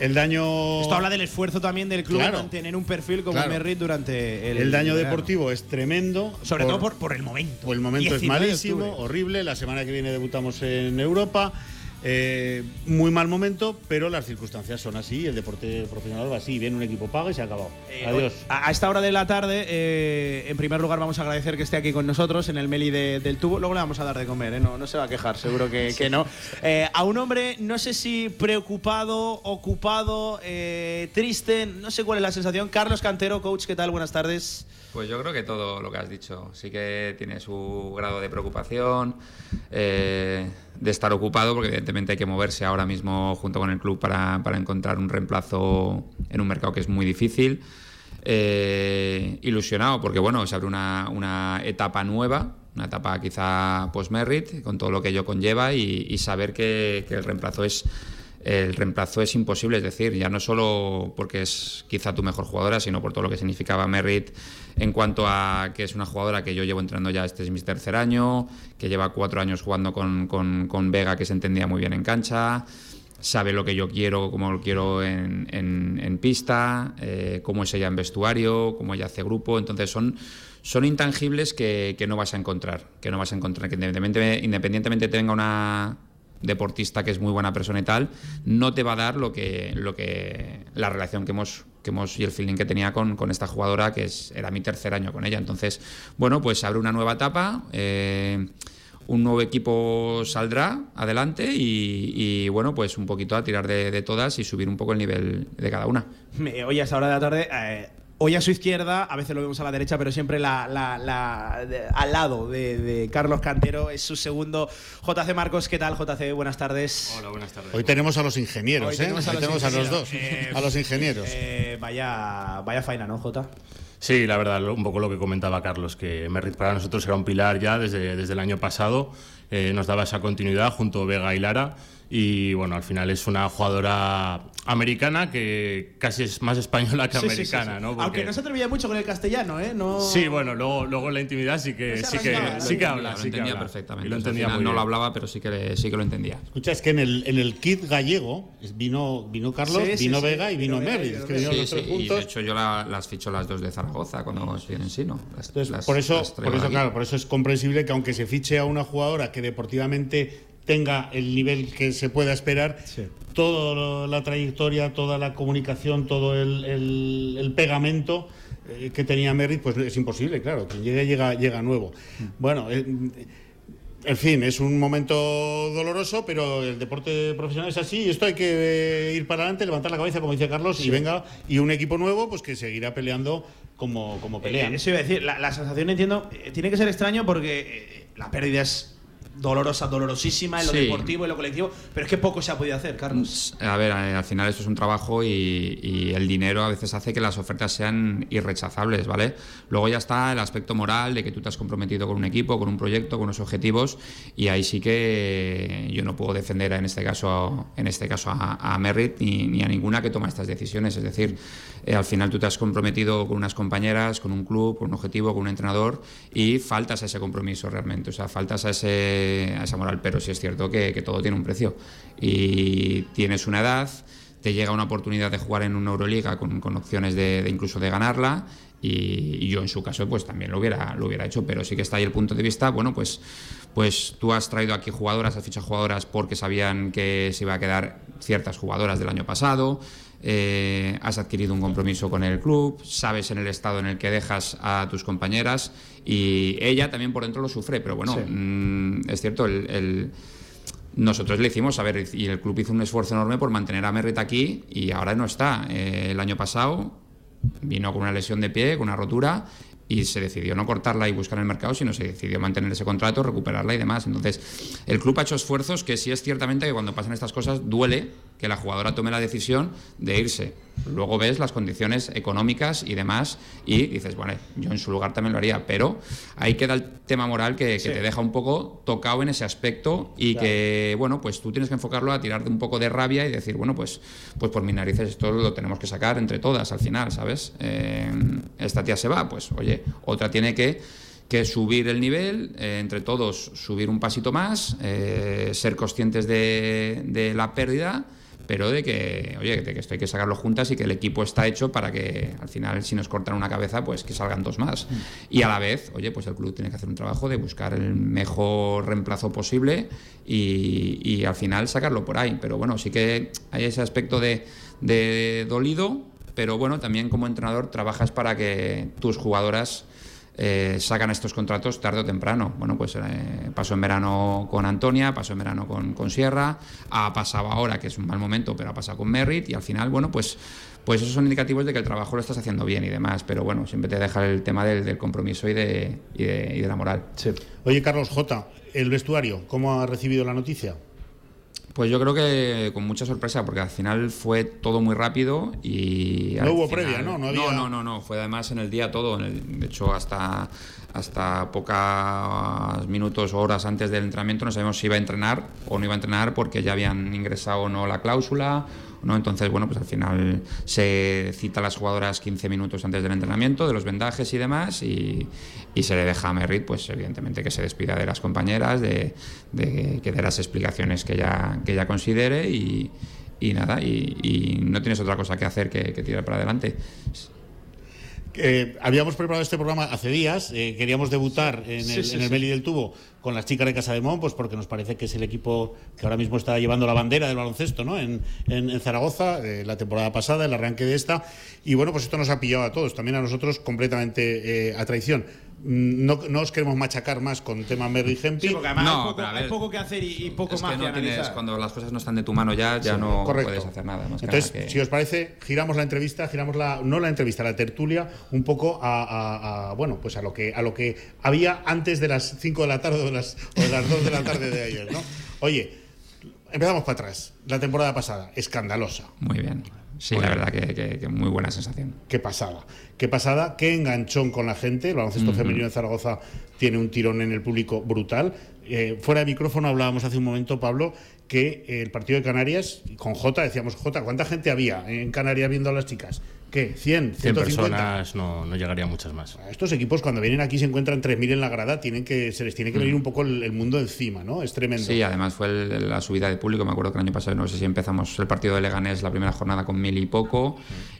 El daño. Esto habla del esfuerzo también del club Claro. en mantener un perfil como Claro. Merritt durante el, El daño verano. deportivo es tremendo. Sobre todo por, por el momento. Pues el momento es 19 de malísimo, horrible. La semana que viene debutamos en Europa. Eh, muy mal momento, pero las circunstancias son así. El deporte profesional va así. Viene un equipo paga y se ha acabado. Eh, Adiós. A, a esta hora de la tarde, eh, en primer lugar, vamos a agradecer que esté aquí con nosotros en el Meli de- del tubo. Luego le vamos a dar de comer, no, no se va a quejar, seguro que, que no. A un hombre, no sé si preocupado, ocupado, triste, no sé cuál es la sensación. Carlos Cantero, coach, ¿qué tal? Buenas tardes. Pues yo creo que todo lo que has dicho. Sí que tiene su grado de preocupación, eh, de estar ocupado, porque evidentemente hay que moverse ahora mismo junto con el club para, para encontrar un reemplazo en un mercado que es muy difícil. Eh, ilusionado, porque bueno, se abre una, una etapa nueva, una etapa quizá post-merit, con todo lo que ello conlleva y, y saber que, que el reemplazo es el reemplazo es imposible, es decir, ya no solo porque es quizá tu mejor jugadora, sino por todo lo que significaba Merritt en cuanto a que es una jugadora que yo llevo entrenando ya, este es mi tercer año, que lleva cuatro años jugando con, con- Vega, que se entendía muy bien en cancha, sabe lo que yo quiero, cómo lo quiero en, en- en pista, eh, cómo es ella en vestuario, cómo ella hace grupo, entonces son... Son intangibles que, que no vas a encontrar, que no vas a encontrar, que independientemente, independientemente tenga una, deportista que es muy buena persona y tal, no te va a dar lo que, lo que la relación que hemos, que hemos y el feeling que tenía con, con esta jugadora, que es, era mi tercer año con ella. Entonces, bueno, pues abre una nueva etapa. eh, un nuevo equipo saldrá adelante y, y, bueno, pues un poquito a tirar de, todas y subir un poco el nivel de cada una. Me- Hoy a esa hora de la tarde, eh, hoy a su izquierda, a veces lo vemos a la derecha, pero siempre la, la- la- de- al lado de, de Carlos Cantero es su segundo. JC Marcos, ¿qué tal, JC? Buenas tardes. Hola, buenas tardes. Hoy tenemos a los ingenieros, Hoy ¿eh? tenemos a Hoy los tenemos a los ingenieros. dos. Eh, a los ingenieros. Eh, vaya, vaya faena, ¿no, Jota? Sí, la verdad, un poco lo que comentaba Carlos, que Merritt para nosotros era un pilar ya desde, desde el año pasado, eh, nos daba esa continuidad junto a Vega y Lara, y bueno, al final es una jugadora americana que casi es más española que Sí, sí, sí, americana, sí. ¿no? Aunque no se atrevía mucho con el castellano, ¿eh? No... Sí, bueno, luego, luego en la intimidad sí que, sí que, sí que Lo habla, entendía, sí que lo entendía habla. perfectamente. Y lo entendía final muy no lo hablaba, pero sí que, le- sí que lo entendía. Escucha, es que en el, en el kit gallego vino, vino Carlos, Sí, sí, vino sí. Vega y vino Vino Vega y Merritt. vino Es que Sí, sí, y de hecho yo la- las ficho las dos de Zaragoza cuando estoy en Sino. Las- Entonces, las- por eso, por eso claro, por eso es comprensible que aunque se fiche a una jugadora que deportivamente tenga el nivel que se pueda esperar, toda la trayectoria, toda la comunicación, todo el, el- el pegamento eh, que tenía Merritt, pues es imposible, claro. Quien llegue llega, llega nuevo. Bueno, eh, en fin, es un momento doloroso, pero el deporte profesional es así. y Esto hay que eh, ir para adelante, levantar la cabeza, como decía Carlos, y venga, y un equipo nuevo, pues que seguirá peleando como, como pelean. Eh, eso iba a decir, la, la sensación entiendo, tiene que ser extraño porque la pérdida es dolorosa, dolorosísima en lo Sí. deportivo, en lo colectivo, pero es que poco se ha podido hacer, Carlos. A ver, eh, al final esto es un trabajo y, y el dinero a veces hace que las ofertas sean irrechazables, ¿vale? Luego ya está el aspecto moral de que tú te has comprometido con un equipo, con un proyecto, con unos objetivos y ahí sí que yo no puedo defender en este caso, en este caso a, a Merritt ni, ni a ninguna que toma estas decisiones. Es decir, eh, al final tú te has comprometido con unas compañeras, con un club, con un objetivo, con un entrenador y faltas a ese compromiso realmente, o sea, faltas a, ese, a esa moral, pero sí es cierto que, todo tiene un precio. Y tienes una edad, te llega una oportunidad de jugar en una Euroliga con, con opciones de, incluso de ganarla y, y yo en su caso pues también lo hubiera, lo hubiera hecho, pero sí que está ahí el punto de vista, bueno pues, pues tú has traído aquí jugadoras, has fichado jugadoras porque sabían que se iba a quedar ciertas jugadoras del año pasado, eh, has adquirido un compromiso con el club, sabes en el estado en el que dejas a tus compañeras y ella también por dentro lo sufre, pero bueno, Sí. mm, es cierto, el- el, nosotros le hicimos, a ver, y el club hizo un esfuerzo enorme por mantener a Merritt aquí y ahora no está. Eh, el año pasado vino con una lesión de pie, con una rotura y se decidió no cortarla y buscar el mercado, sino se decidió mantener ese contrato, recuperarla y demás. Entonces, el club ha hecho esfuerzos que sí es ciertamente que cuando pasan estas cosas duele que la jugadora tome la decisión de irse. Luego ves las condiciones económicas y demás y dices, bueno, yo en su lugar también lo haría, pero ahí queda el tema moral que, que Sí. te deja un poco tocado en ese aspecto y que, bueno, pues tú tienes que enfocarlo a tirar de un poco de rabia y decir, bueno, pues, pues por mis narices esto lo tenemos que sacar entre todas al final, ¿sabes? Eh, esta tía se va, pues oye, otra tiene que subir el nivel, eh, entre todos subir un pasito más, eh, ser conscientes de, la pérdida, pero de que, oye, de que esto hay que sacarlo juntas y que el equipo está hecho para que al final, si nos cortan una cabeza, pues que salgan dos más. Y a la vez, oye, pues el club tiene que hacer un trabajo de buscar el mejor reemplazo posible y, al final sacarlo por ahí. Pero bueno, sí que hay ese aspecto de dolido, pero bueno, también como entrenador trabajas para que tus jugadoras eh, sacan estos contratos tarde o temprano. Bueno, pues eh, pasó en verano con Antonia, pasó en verano con, con Sierra, ha pasado ahora, que es un mal momento, pero ha pasado con Merritt, y al final, bueno, pues, pues esos son indicativos de que el trabajo lo estás haciendo bien y demás, pero bueno, siempre te deja el tema del, compromiso y de, y de, y de la moral. Oye, Carlos J., el vestuario, ¿cómo ha recibido la noticia? Pues yo creo que con mucha sorpresa, porque al final fue todo muy rápido y... No hubo final- previa, ¿no? No había- no, no, no, fue además en el día todo. en el- de hecho, hasta, hasta pocos minutos o horas antes del entrenamiento no sabíamos si iba a entrenar o no iba a entrenar porque ya habían ingresado o no la cláusula. ¿No? Entonces, bueno, pues al final se cita a las jugadoras 15 minutos antes del entrenamiento, de los vendajes y demás, y, y se le deja a Merritt, pues evidentemente que se despida de las compañeras, de, de que dé las explicaciones que ella, que considere y, y nada, y, no tienes otra cosa que hacer que tirar para adelante. Eh, habíamos preparado este programa hace días, eh, queríamos debutar en el, sí, en el sí. Meli del Tubo con las chicas de Casa de Mon, pues porque nos parece que es el equipo que ahora mismo está llevando la bandera del baloncesto ¿no? en, en- en Zaragoza, eh, la temporada pasada, el arranque de esta. Y bueno, pues esto nos ha pillado a todos, también a nosotros completamente a traición. Mm, No, no os queremos machacar más con tema Merry Hempi. Sí, porque además No, hay, poco, hay que hacer y, y poco Es más que no tienes, cuando las cosas no están de tu mano ya, ya Sí, no correcto. puedes hacer nada más. Entonces, que- si os parece, giramos la entrevista, giramos la, no la entrevista, la tertulia, un poco a, a- a, bueno, pues a lo que a lo que había antes de las 5 de la tarde o de las, o de las 2 de la tarde de ayer, ¿no? Oye, empezamos para atrás. La temporada pasada, escandalosa. Muy bien. Sí, la verdad que, que- que muy buena sensación. Qué pasada. Qué pasada, qué enganchón con la gente. El baloncesto femenino de Zaragoza tiene un tirón en el público brutal. Eh, fuera de micrófono hablábamos hace un momento, Pablo, que el partido de Canarias, con Jota, decíamos, Jota, ¿cuánta gente había en Canarias viendo a las chicas? ¿Qué? ¿100? 100 ¿150? personas, no, no llegarían muchas más. Estos equipos cuando vienen aquí se encuentran 3.000 en la grada, tienen que, se les tiene que venir un poco el, el mundo encima, ¿no? Es tremendo. Sí, además fue el- la subida de público. Me acuerdo que el año pasado, no sé si empezamos el partido de Leganés la primera jornada con mil y poco,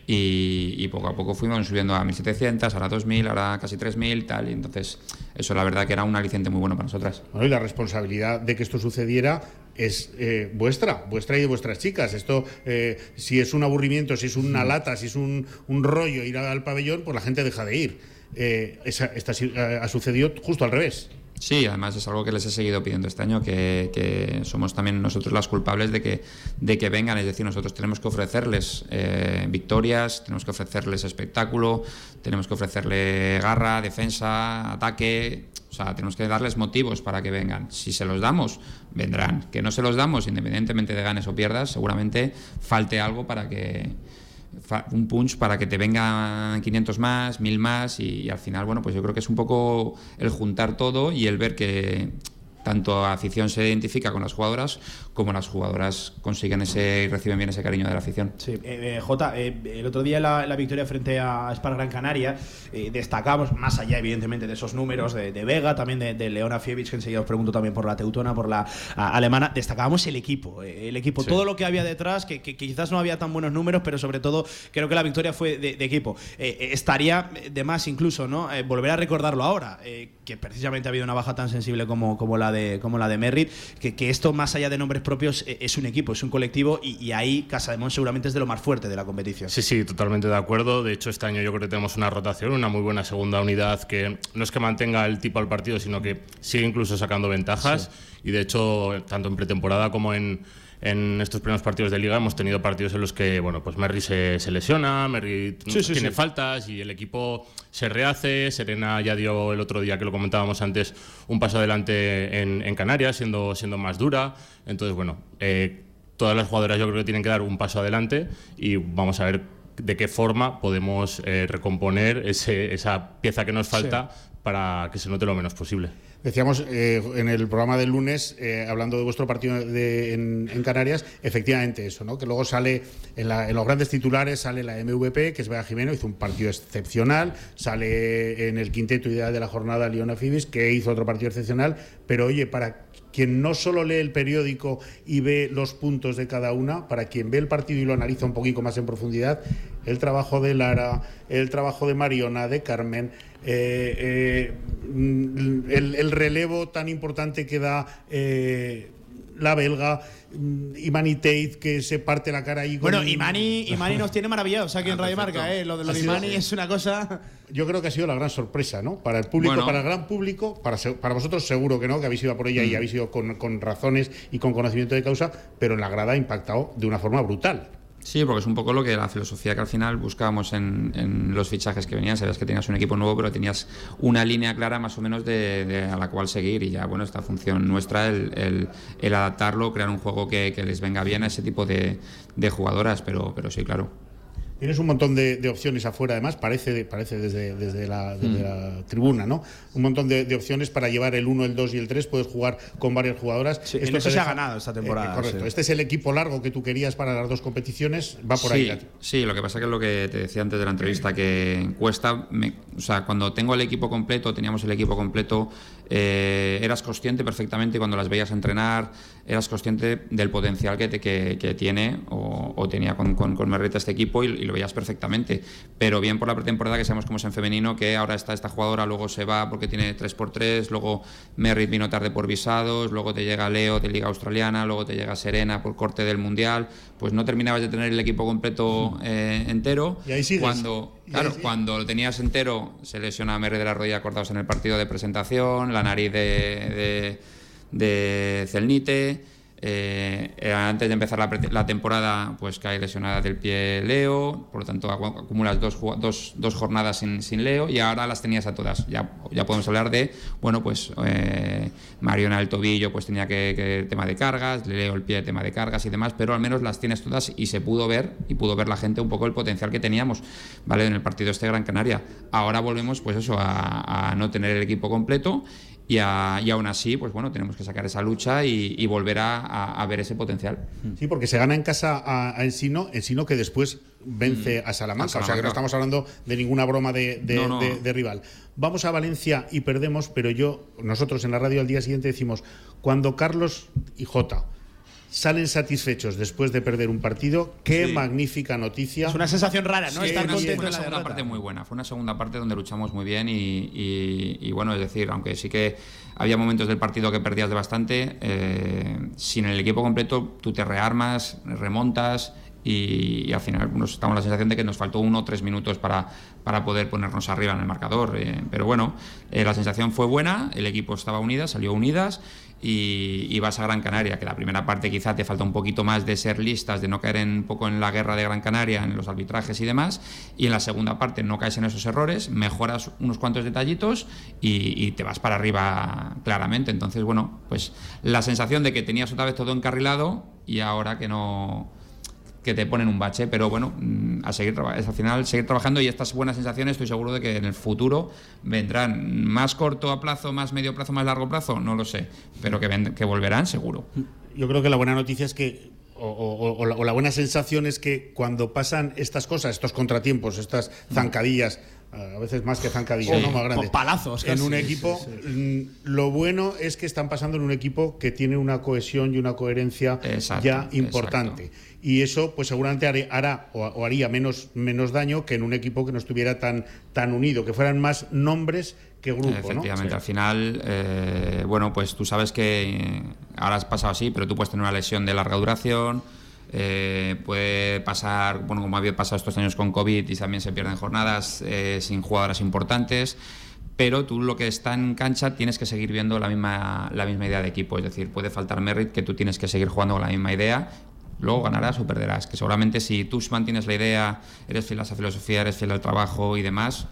y, y poco a poco fuimos subiendo a 1.700, ahora 2.000, ahora casi 3.000, tal. Y entonces, eso la verdad que era un aliciente muy bueno para nosotras. Bueno, y la responsabilidad de que esto sucediera es eh, vuestra, vuestra y de vuestras chicas. Esto, eh, si es un aburrimiento, si es una lata, si es un, un rollo ir al pabellón, pues la gente deja de ir. Eh, esa- esta eh, ha sucedido justo al revés. Sí, además es algo que les he seguido pidiendo este año, que, somos también nosotros las culpables de que, de que vengan. Es decir, nosotros tenemos que ofrecerles eh, victorias, tenemos que ofrecerles espectáculo, tenemos que ofrecerle garra, defensa, ataque. O sea, tenemos que darles motivos para que vengan. Si se los damos, vendrán. Que no se los damos, independientemente de ganes o pierdas, seguramente falte algo para que, un punch para que te vengan 500 más, 1000 más y, al final, bueno, pues yo creo que es un poco el juntar todo y el ver que tanto afición se identifica con las jugadoras como las jugadoras consiguen ese y reciben bien ese cariño de la afición. Sí, eh, eh, Jota, eh, el otro día la, la victoria frente a Spar Gran Canaria, eh, destacamos, más allá evidentemente de esos números de, de Vega, también de, de Leona Fievich, que enseguida os pregunto también por la teutona, por la a- alemana, destacábamos el equipo, eh, el equipo, Sí. todo lo que había detrás, que, quizás no había tan buenos números, pero sobre todo creo que la victoria fue de, de equipo. Estaría de más incluso, ¿no? Volver a recordarlo ahora, que precisamente ha habido una baja tan sensible como, como la de como la de Merritt, que, que esto más allá de nombres propios eh, es un equipo, es un colectivo y, y ahí Casa de Mon seguramente es de lo más fuerte de la competición. Sí, sí, totalmente de acuerdo. De hecho, este año yo creo que tenemos una rotación, una muy buena segunda unidad que no es que mantenga el tipo al partido, sino que sigue incluso sacando ventajas. Y de hecho, tanto en pretemporada como en, en estos primeros partidos de liga hemos tenido partidos en los que, bueno, pues Merry se, se lesiona, Merry Sí, sí, tiene sí. faltas y el equipo se rehace. Serena ya dio el otro día, que lo comentábamos antes, un paso adelante en, en Canarias, siendo, siendo más dura. Entonces, bueno, eh, todas las jugadoras yo creo que tienen que dar un paso adelante y vamos a ver de qué forma podemos eh, recomponer ese- esa pieza que nos falta para que se note lo menos posible. Decíamos eh, en el programa del lunes, eh, hablando de vuestro partido en, Canarias, efectivamente eso, ¿no? Que luego sale en, los grandes titulares, sale la MVP, que es Vega Jimeno, hizo un partido excepcional, sale en el quinteto ideal de la jornada Leona Fibis, que hizo otro partido excepcional, pero oye, para quien no solo lee el periódico y ve los puntos de cada una, para quien ve el partido y lo analiza un poquito más en profundidad, el trabajo de Lara, el trabajo de Mariona, de Carmen, eh, eh, el, relevo tan importante que da eh, la belga, mm, Imani Tate, que se parte la cara ahí. Bueno, Imani, Imani nos tiene maravillados aquí en Radio Marca, ¿eh? Lo de, lo de Imani es una cosa. Yo creo que ha sido la gran sorpresa, ¿no? Para el público, para el gran público, para, para vosotros seguro que no, que habéis ido por ella y mm. habéis ido con, con razones y con conocimiento de causa, pero en la grada ha impactado de una forma brutal. Sí, porque es un poco lo que la filosofía que al final buscábamos en, los fichajes que venían. Sabías que tenías un equipo nuevo, pero tenías una línea clara más o menos de, a la cual seguir. Y ya, bueno, esta función nuestra, el, adaptarlo, crear un juego que, les venga bien a ese tipo de, de jugadoras. Pero, pero sí, claro. Tienes un montón de, opciones afuera, además, parece, parece desde, desde, la, mm. tribuna, ¿no? Un montón de, opciones para llevar el 1, el 2 y el 3. Puedes jugar con varias jugadoras. Esto se ha ganado esta temporada. Eh, correcto. Este es el equipo largo que tú querías para las dos competiciones. Va por ahí. Sí, sí, lo que pasa que es lo que te decía antes de la entrevista, que cuesta. o sea, cuando tengo el equipo completo, teníamos el equipo completo, eh, eras consciente perfectamente cuando las veías entrenar, eras consciente del potencial que, que, tiene o, tenía con, con, Merrita este equipo y, y lo veías perfectamente. Pero bien por la pretemporada, que sabemos cómo es en femenino, que ahora está esta jugadora, luego se va porque tiene 3x3, luego Merritt vino tarde por visados, luego te llega Leo de Liga Australiana, luego te llega Serena por corte del Mundial, pues no terminabas de tener el equipo completo eh, entero. Y ahí Cuando, claro, cuando lo tenías entero, se lesiona a de la rodilla cortados en el partido de presentación, la nariz de, de, de Celnite. Eh, eh, antes de empezar la, temporada, pues cae lesionada del pie Leo, por lo tanto acumulas dos, dos, dos jornadas sin, sin, Leo y ahora las tenías a todas. Ya, ya podemos hablar de, bueno, pues eh, Mariona el tobillo, pues tenía que, tema de cargas, Leo el pie, tema de cargas y demás, pero al menos las tienes todas y se pudo ver y pudo ver la gente un poco el potencial que teníamos, ¿vale? En el partido este Gran Canaria. Ahora volvemos, pues eso, a, a no tener el equipo completo y, aún así, pues bueno, tenemos que sacar esa lucha y, volver a, ver ese potencial. Sí, porque se gana en casa a, Ensino, Ensino que después vence mm. a Salamanca, o sea que no estamos hablando de ninguna broma de, de, rival. Vamos a Valencia y perdemos, pero yo, nosotros en la radio al día siguiente decimos, cuando Carlos y Jota salen satisfechos después de perder un partido. Qué magnífica noticia. Es una sensación rara, ¿no? Estar contento fue una segunda parte muy buena. Fue una segunda parte donde luchamos muy bien y, bueno, es decir, aunque sí que había momentos del partido que perdías de bastante, eh, sin el equipo completo tú te rearmas, remontas y, al final nos estamos la sensación de que nos faltó uno o tres minutos para, para poder ponernos arriba en el marcador. Eh, pero bueno, eh, la sensación fue buena, el equipo estaba unido, salió unidas y, vas a Gran Canaria, que la primera parte quizá te falta un poquito más de ser listas, de no caer en, un poco en la guerra de Gran Canaria, en los arbitrajes y demás, y en la segunda parte no caes en esos errores, mejoras unos cuantos detallitos y, te vas para arriba claramente. Entonces, bueno, pues la sensación de que tenías otra vez todo encarrilado y ahora que no que te ponen un bache, pero bueno, mm, a seguir al final seguir trabajando y estas buenas sensaciones estoy seguro de que en el futuro vendrán más corto a plazo, más medio plazo, más largo plazo, no lo sé, pero que, que volverán seguro. Yo creo que la buena noticia es que o, la, buena sensación es que cuando pasan estas cosas, estos contratiempos, estas zancadillas, a veces más que zancadillas, ¿no? más grandes. palazos. En un equipo, mm, lo bueno es que están pasando en un equipo que tiene una cohesión y una coherencia ya importante y eso pues seguramente hará o, haría menos, menos daño que en un equipo que no estuviera tan, tan unido, que fueran más nombres que grupo. Efectivamente, al final, eh, bueno, pues tú sabes que ahora has pasado así, pero tú puedes tener una lesión de larga duración. Eh, puede pasar, bueno, como había pasado estos años con COVID y también se pierden jornadas eh, sin jugadoras importantes pero tú lo que está en cancha tienes que seguir viendo la misma, la misma idea de equipo. Es decir, puede faltar merit que tú tienes que seguir jugando con la misma idea luego ganarás o perderás. Que seguramente si tú mantienes la idea, eres fiel a esa filosofía, eres fiel al trabajo y demás,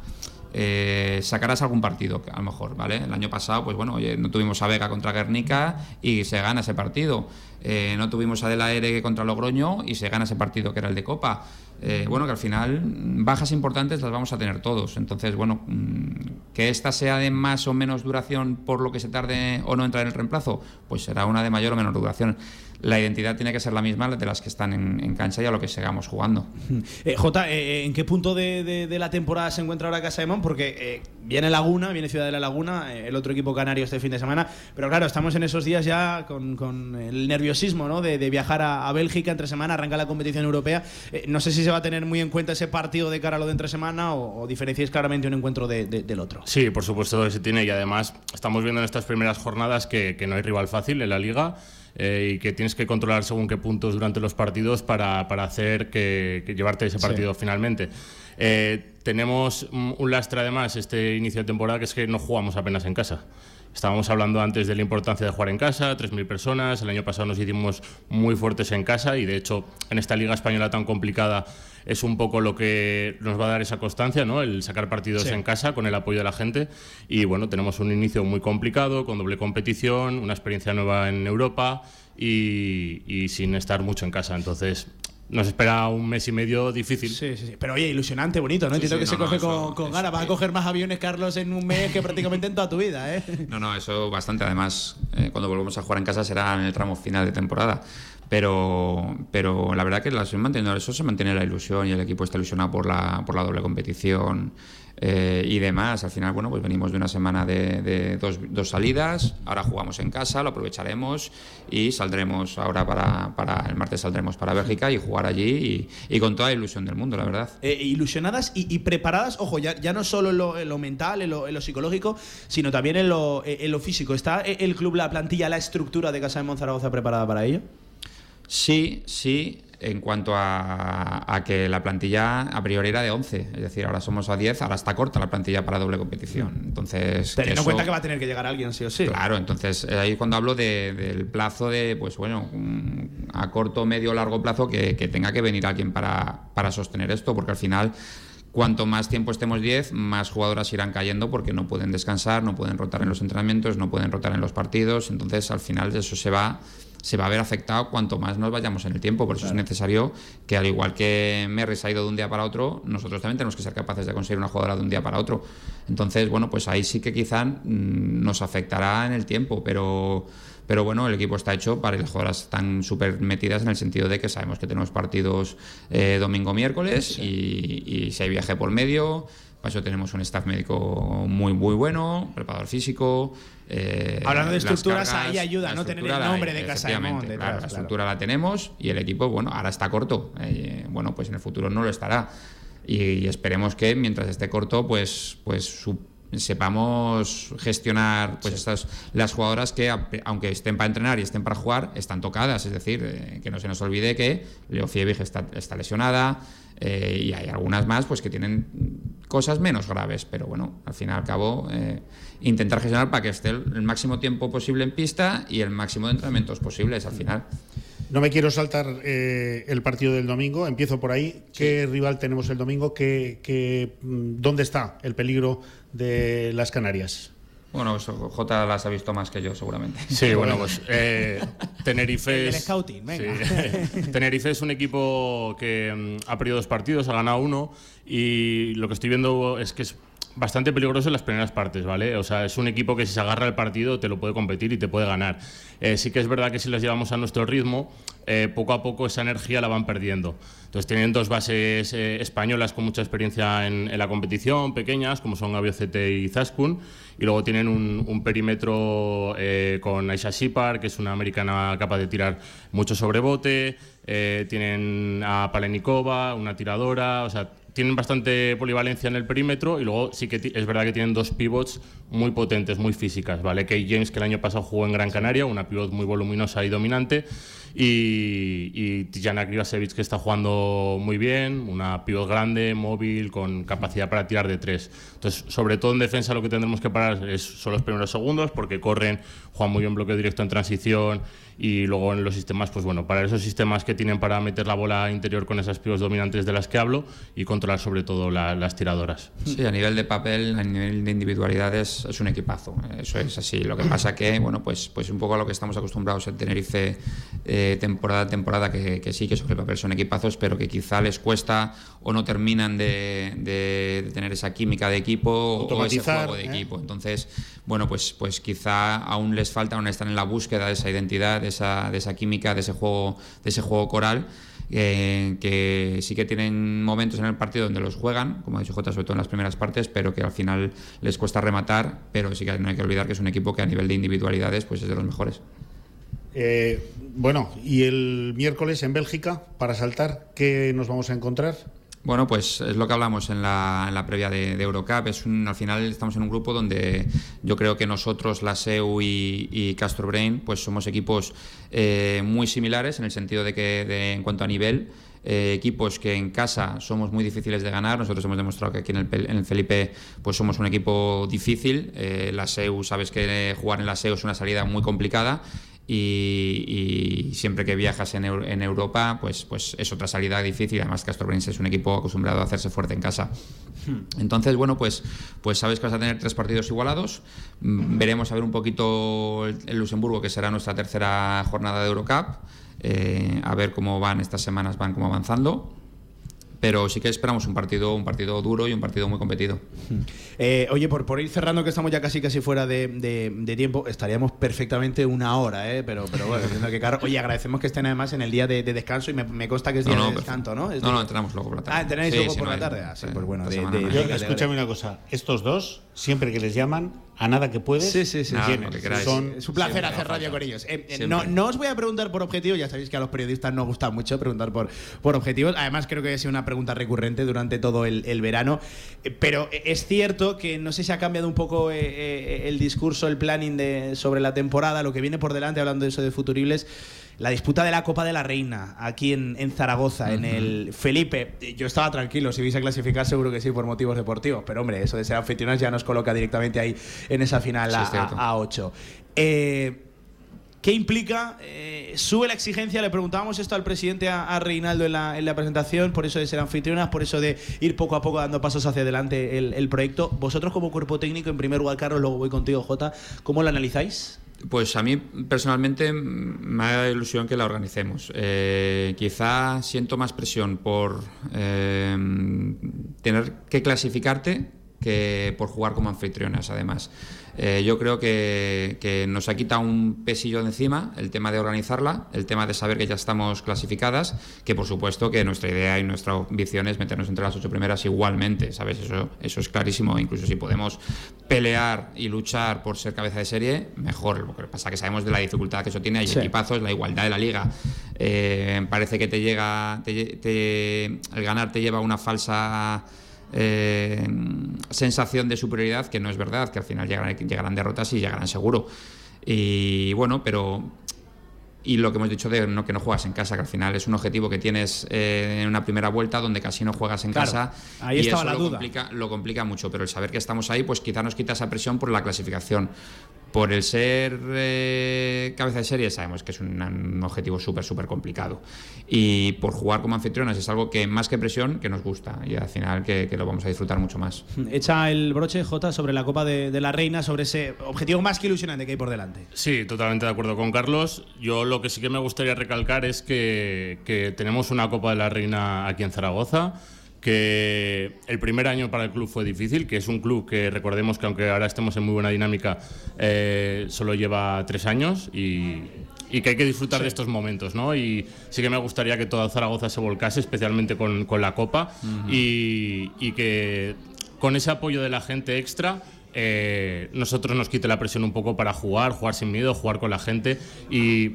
eh, sacarás algún partido, a lo mejor, ¿vale? El año pasado, pues bueno, no tuvimos a Vega contra Guernica y se gana ese partido. Eh, no tuvimos a De La contra Logroño y se gana ese partido que era el de Copa. Eh, bueno, que al final bajas importantes las vamos a tener todos. Entonces, bueno, mm, que esta sea de más o menos duración por lo que se tarde o no entrar en el reemplazo, pues será una de mayor o menor duración la identidad tiene que ser la misma de las que están en, cancha y a lo que sigamos jugando. Eh, Jota, eh, ¿en qué punto de, la temporada se encuentra ahora Casa de Mon? Porque eh, viene Laguna, viene Ciudad de la Laguna, el otro equipo canario este fin de semana, pero claro, estamos en esos días ya con, el nerviosismo ¿no? de, viajar a, Bélgica entre semana, arranca la competición europea. no sé si se va a tener muy en cuenta ese partido de cara a lo de entre semana o, diferenciáis claramente un encuentro del otro. Sí, por supuesto que se tiene y además estamos viendo en estas primeras jornadas que, que no hay rival fácil en la liga. Eh, y que tienes que controlar según qué puntos durante los partidos para, para hacer que, llevarte ese partido finalmente. Eh, tenemos un lastre además este inicio de temporada que es que no jugamos apenas en casa. Estábamos hablando antes de la importancia de jugar en casa, 3.000 personas, el año pasado nos hicimos muy fuertes en casa y de hecho en esta liga española tan complicada es un poco lo que nos va a dar esa constancia, ¿no? El sacar partidos en casa con el apoyo de la gente. Y bueno, tenemos un inicio muy complicado, con doble competición, una experiencia nueva en Europa y, sin estar mucho en casa. Entonces, nos espera un mes y medio difícil. Sí, sí, sí. Pero oye, ilusionante, bonito, ¿no? Entiendo que se coge con, con ganas. Vas a coger más aviones, Carlos, en un mes que prácticamente en toda tu vida, ¿eh? No, no, eso bastante. Además, eh, cuando volvemos a jugar en casa será en el tramo final de temporada. Pero, pero la verdad que la manteniendo eso se mantiene la ilusión y el equipo está ilusionado por la, por la doble competición eh, y demás. Al final, bueno, pues venimos de una semana de, dos, dos, salidas, ahora jugamos en casa, lo aprovecharemos y saldremos ahora para, para el martes saldremos para Bélgica y jugar allí y, con toda la ilusión del mundo, la verdad. Eh, ilusionadas y, preparadas, ojo, ya, ya no solo en lo, mental, en lo, psicológico, sino también en lo, en lo físico. ¿Está el club, la plantilla, la estructura de Casa de Monzaragoza preparada para ello? Sí, sí, en cuanto a, que la plantilla a priori era de 11, es decir, ahora somos a 10, ahora está corta la plantilla para doble competición. Entonces, teniendo en cuenta que va a tener que llegar alguien sí o sí. Claro, entonces eh, ahí cuando hablo del plazo de, pues bueno, a corto, medio, largo plazo que, tenga que venir alguien para, para sostener esto, porque al final cuanto más tiempo estemos 10, más jugadoras irán cayendo porque no pueden descansar, no pueden rotar en los entrenamientos, no pueden rotar en los partidos. Entonces, al final, eso se va se va a ver afectado cuanto más nos vayamos en el tiempo. Por eso es necesario que, al igual que Merris ha ido de un día para otro, nosotros también tenemos que ser capaces de conseguir una jugadora de un día para otro. Entonces, bueno, pues ahí sí que quizá mm, nos afectará en el tiempo, pero, pero bueno, el equipo está hecho para que las jugadoras están súper metidas en el sentido de que sabemos que tenemos partidos eh, domingo-miércoles y, y si hay viaje por medio para eso tenemos un staff médico muy, muy bueno, preparador físico. Eh, Hablando de estructuras, ahí ayuda, ¿no? Tener el nombre de Casa de la estructura la tenemos y el equipo, bueno, ahora está corto. Eh, bueno, pues en el futuro no lo estará. Y, esperemos que mientras esté corto, pues, pues sepamos gestionar pues estas las jugadoras que aunque estén para entrenar y estén para jugar están tocadas es decir eh, que no se nos olvide que Leo Fiebig está, está lesionada eh, y hay algunas más pues que tienen cosas menos graves, pero bueno, al fin y al cabo eh, intentar gestionar para que esté el, máximo tiempo posible en pista y el máximo de entrenamientos posibles al final. No me quiero saltar eh, el partido del domingo, empiezo por ahí. ¿Qué rival tenemos el domingo? ¿Qué, mm, ¿Dónde está el peligro de las Canarias? Bueno, eso, J las ha visto más que yo, seguramente. Sí, bueno, pues eh, Tenerife. Es, scouting, venga. Tenerife es un equipo que mm, ha perdido dos partidos, ha ganado uno y lo que estoy viendo es que es bastante peligroso en las primeras partes, ¿vale? O sea, es un equipo que si se agarra el partido te lo puede competir y te puede ganar. Eh, sí que es verdad que si las llevamos a nuestro ritmo, eh, poco a poco esa energía la van perdiendo. Entonces tienen dos bases eh, españolas con mucha experiencia en, la competición, pequeñas, como son Aviocete y Zaskun, y luego tienen un, perímetro con Aisha Shipar, que es una americana capaz de tirar mucho sobrebote, tienen a Palenikova, una tiradora, o sea, tienen bastante polivalencia en el perímetro y luego sí que es verdad que tienen dos pivots muy potentes, muy físicas, ¿vale? Kate James, que el año pasado jugó en Gran Canaria, una pivot muy voluminosa y dominante, Y, y Tijana Krivasevic que está jugando muy bien, una pivot grande, móvil, con capacidad para tirar de tres. Entonces, sobre todo en defensa lo que tendremos que parar es, son los primeros segundos porque corren, juegan muy bien bloque directo en transición y luego en los sistemas, pues bueno, para esos sistemas que tienen para meter la bola interior con esas pibos dominantes de las que hablo y controlar sobre todo las tiradoras. Sí, a nivel de papel, a nivel de individualidades, es un equipazo. Eso es así. Lo que pasa que, bueno, pues, pues un poco a lo que estamos acostumbrados en Tenerife eh, temporada a temporada, que, que, sí, que sobre el papel son equipazos, pero que quizá les cuesta o no terminan de, de, tener esa química de equipo o ese juego de ¿eh? equipo. Entonces, bueno, pues, pues quizá aún les falta, aún están en la búsqueda de esa identidad, de esa, de esa química, de ese juego, de ese juego coral. Eh, que sí que tienen momentos en el partido donde los juegan, como ha dicho Jota, sobre todo en las primeras partes, pero que al final les cuesta rematar, pero sí que no hay que olvidar que es un equipo que a nivel de individualidades pues es de los mejores. Eh, bueno, y el miércoles en Bélgica, para saltar, ¿qué nos vamos a encontrar? Bueno, pues es lo que hablamos en la, en la previa de, Eurocup. Es un, al final estamos en un grupo donde yo creo que nosotros, la SEU y, y Castro Brain, pues somos equipos eh, muy similares en el sentido de que de, en cuanto a nivel. Eh, equipos que en casa somos muy difíciles de ganar. Nosotros hemos demostrado que aquí en el, en el Felipe pues somos un equipo difícil. Eh, la SEU, sabes que jugar en la SEU es una salida muy complicada y, siempre que viajas en, Europa, pues, pues es otra salida difícil. Además, Castorbrins es un equipo acostumbrado a hacerse fuerte en casa. Entonces, bueno, pues, pues sabes que vas a tener tres partidos igualados. Mm, veremos a ver un poquito el, Luxemburgo, que será nuestra tercera jornada de Eurocup. Eh, a ver cómo van estas semanas, van como avanzando pero sí que esperamos un partido, un partido duro y un partido muy competido. Eh, oye, por, por ir cerrando, que estamos ya casi casi fuera de, de, tiempo, estaríamos perfectamente una hora, ¿eh? pero, pero bueno, que claro. Oye, agradecemos que estén además en el día de, descanso y me, me, consta que es día de descanso, ¿no? no, no, entramos luego por la tarde. Ah, ¿entrenáis luego por la tarde? Ah, sí, pues bueno. escúchame una cosa, estos dos, siempre que les llaman, a nada que puedes. Sí, sí, sí. Son, es un placer hacer radio con ellos. Eh, eh, no, no, os voy a preguntar por objetivos, ya sabéis que a los periodistas nos gusta mucho preguntar por, por objetivos. Además, creo que ha sido una pregunta recurrente durante todo el, verano. Eh, pero es cierto que no sé si ha cambiado un poco el discurso, el planning de, sobre la temporada, lo que viene por delante, hablando de eso de futuribles la disputa de la Copa de la Reina aquí en, Zaragoza, en el Felipe. Yo estaba tranquilo, si vais a clasificar seguro que sí por motivos deportivos, pero hombre, eso de ser anfitriones ya nos coloca directamente ahí en esa final a, 8. Eh, ¿Qué implica? Eh, ¿Sube la exigencia? Le preguntábamos esto al presidente, a, Reinaldo, en la, presentación, por eso de ser anfitrionas, por eso de ir poco a poco dando pasos hacia adelante el, el proyecto. Vosotros como cuerpo técnico, en primer lugar, Carlos, luego voy contigo, Jota, ¿cómo lo analizáis? Pues a mí personalmente me da ilusión que la organicemos. Eh, quizá siento más presión por eh, tener que clasificarte que por jugar como anfitrionas, además. Eh, yo creo que, nos ha quitado un pesillo de encima el tema de organizarla, el tema de saber que ya estamos clasificadas, que por supuesto que nuestra idea y nuestra ambición es meternos entre las ocho primeras igualmente, ¿sabes? Eso, eso es clarísimo, incluso si podemos pelear y luchar por ser cabeza de serie, mejor. Lo que pasa que sabemos de la dificultad que eso tiene, hay equipazos, la igualdad de la liga. Eh, parece que te llega, el ganar te lleva una falsa eh, sensación de superioridad que no es verdad, que al final llegarán, llegarán derrotas y llegarán seguro. Y bueno, pero y lo que hemos dicho de no, que no juegas en casa, que al final es un objetivo que tienes eh, en una primera vuelta donde casi no juegas en casa. Ahí y eso lo, duda. Complica, lo complica mucho, pero el saber que estamos ahí, pues quizá nos quita esa presión por la clasificación. Por el ser eh, cabeza de serie sabemos que es un, objetivo súper, súper complicado. Y por jugar como anfitriones es algo que más que presión, que nos gusta y al final que, lo vamos a disfrutar mucho más. Echa el broche, J, sobre la Copa de, la Reina, sobre ese objetivo más que ilusionante que hay por delante. Sí, totalmente de acuerdo con Carlos. Yo lo que sí que me gustaría recalcar es que, que tenemos una Copa de la Reina aquí en Zaragoza que el primer año para el club fue difícil, que es un club que recordemos que aunque ahora estemos en muy buena dinámica, eh, solo lleva tres años y, que hay que disfrutar de estos momentos, ¿no? Y sí que me gustaría que toda Zaragoza se volcase, especialmente con, la Copa, y, que con ese apoyo de la gente extra eh, nosotros nos quite la presión un poco para jugar, jugar sin miedo, jugar con la gente y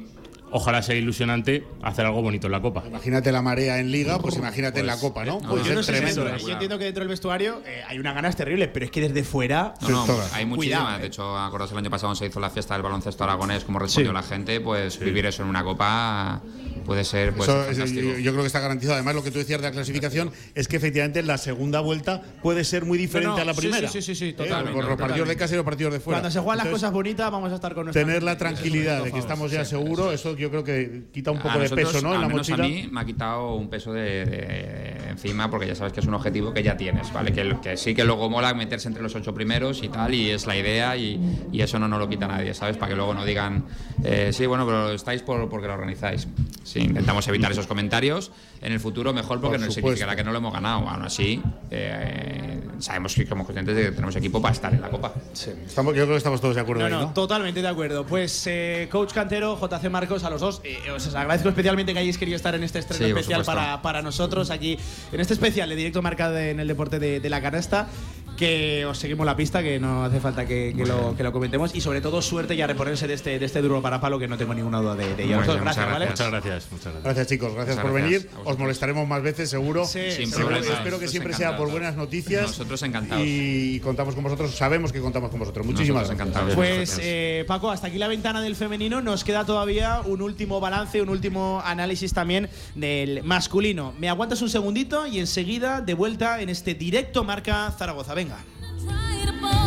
ojalá sea ilusionante hacer algo bonito en la Copa. Imagínate la marea en Liga, pues imagínate en la Copa, ¿no? Pues yo ser no sé si tremendo. eso, yo entiendo que dentro del vestuario eh, hay unas ganas terribles, pero es que desde fuera. No, no, todas. hay muchísimas. eh. De hecho, acordaos el año pasado se hizo la fiesta del baloncesto aragonés, como respondió Sí. la gente, pues vivir eso en una copa puede ser pues, Eso es- fantástico. yo, yo creo que está garantizado. Además, lo que tú decías de la clasificación es que efectivamente la segunda vuelta puede ser muy diferente No, no, a la sí, primera. sí, sí, sí, ¿Eh? totalmente, Por los partidos de casa y los partidos de fuera. Cuando se juegan las cosas bonitas, vamos a estar con nuestra Tener la tranquilidad de que estamos ya seguros, eso yo creo que quita un A poco de nosotros, peso ¿no? en la menos mochila. A mí me ha quitado un peso de, de encima porque ya sabes que es un objetivo que ya tienes, ¿vale? Que, que sí que luego mola meterse entre los ocho primeros y tal, y es la idea, y, y eso no nos lo quita nadie, ¿sabes? Para que luego no digan, eh, sí, bueno, pero estáis por, porque lo organizáis. Sí, intentamos evitar esos comentarios. En el futuro mejor porque Por no significará que no lo hemos ganado. Aún así, eh, sabemos que somos conscientes de que tenemos equipo para estar en la Copa. Estamos, yo creo que estamos todos de acuerdo No, ahí, no, ¿no? totalmente de acuerdo. Pues eh, Coach Cantero, JC Marcos, a los dos, eh, os agradezco especialmente que hayáis querido estar en este estreno Sí, especial para, para nosotros aquí, en este especial de directo marca de- en el deporte de, de la canasta. Que os seguimos la pista, que no hace falta que, que lo, que lo comentemos. Y sobre todo, suerte y a reponerse de este, de este duro para palo, que no tengo ninguna duda de, de ello. Bien, gracias, muchas ¿vale? Muchas gracias, muchas gracias. Gracias chicos, gracias Muchas por gracias venir. Os molestaremos más veces, seguro. Sí, Sin Seguro- problemas. Espero que Nosotros siempre sea por buenas noticias. Nosotros encantados. Y contamos con vosotros, sabemos que contamos con vosotros. Muchísimas Nosotros gracias. encantados. Pues eh, Paco, hasta aquí la ventana del femenino. Nos queda todavía un último balance, un último análisis también del masculino. Me aguantas un segundito y enseguida de vuelta en este directo marca Zaragoza. Venga. Singer.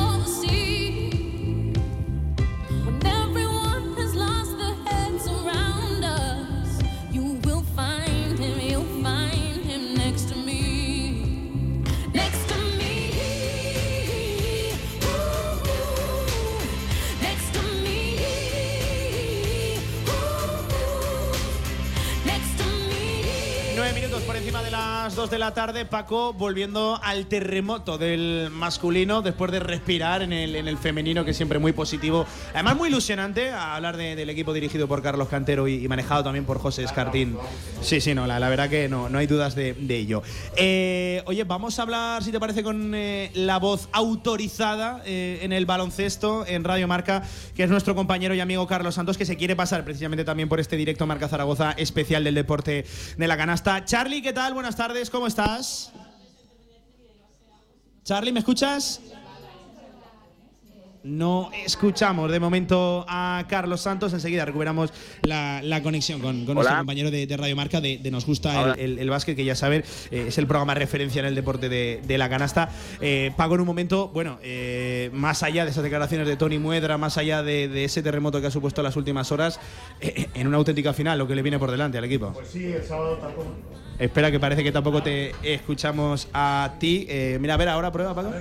Las dos de la tarde, Paco, volviendo al terremoto del masculino después de respirar en el, en el femenino, que es siempre muy positivo. Además, muy ilusionante a hablar de- del equipo dirigido por Carlos Cantero y, manejado también por José Escartín. Sí, sí, no, la, la verdad que no, no hay dudas de, de ello. Eh, oye, vamos a hablar, si te parece, con eh, la voz autorizada eh, en el baloncesto, en Radio Marca, que es nuestro compañero y amigo Carlos Santos, que se quiere pasar precisamente también por este directo Marca Zaragoza especial del deporte de la canasta. Charlie, ¿qué tal? Buenas tardes, ¿cómo estás? Charlie, ¿me escuchas? No escuchamos de momento a Carlos Santos. Enseguida recuperamos la, la conexión con, con nuestro compañero de, de Radio Marca de, de Nos Gusta el, el- el Básquet, que ya saben, eh, es el programa referencia en el deporte de, de la canasta. Eh, Paco, en un momento, bueno, eh, más allá de esas declaraciones de Tony Muedra, más allá de, de ese terremoto que ha supuesto las últimas horas, eh, en una auténtica final, lo que le viene por delante al equipo. Pues sí, el sábado tampoco. Espera, que parece que tampoco te escuchamos a ti. Eh, mira, a ver, ahora prueba, Paco.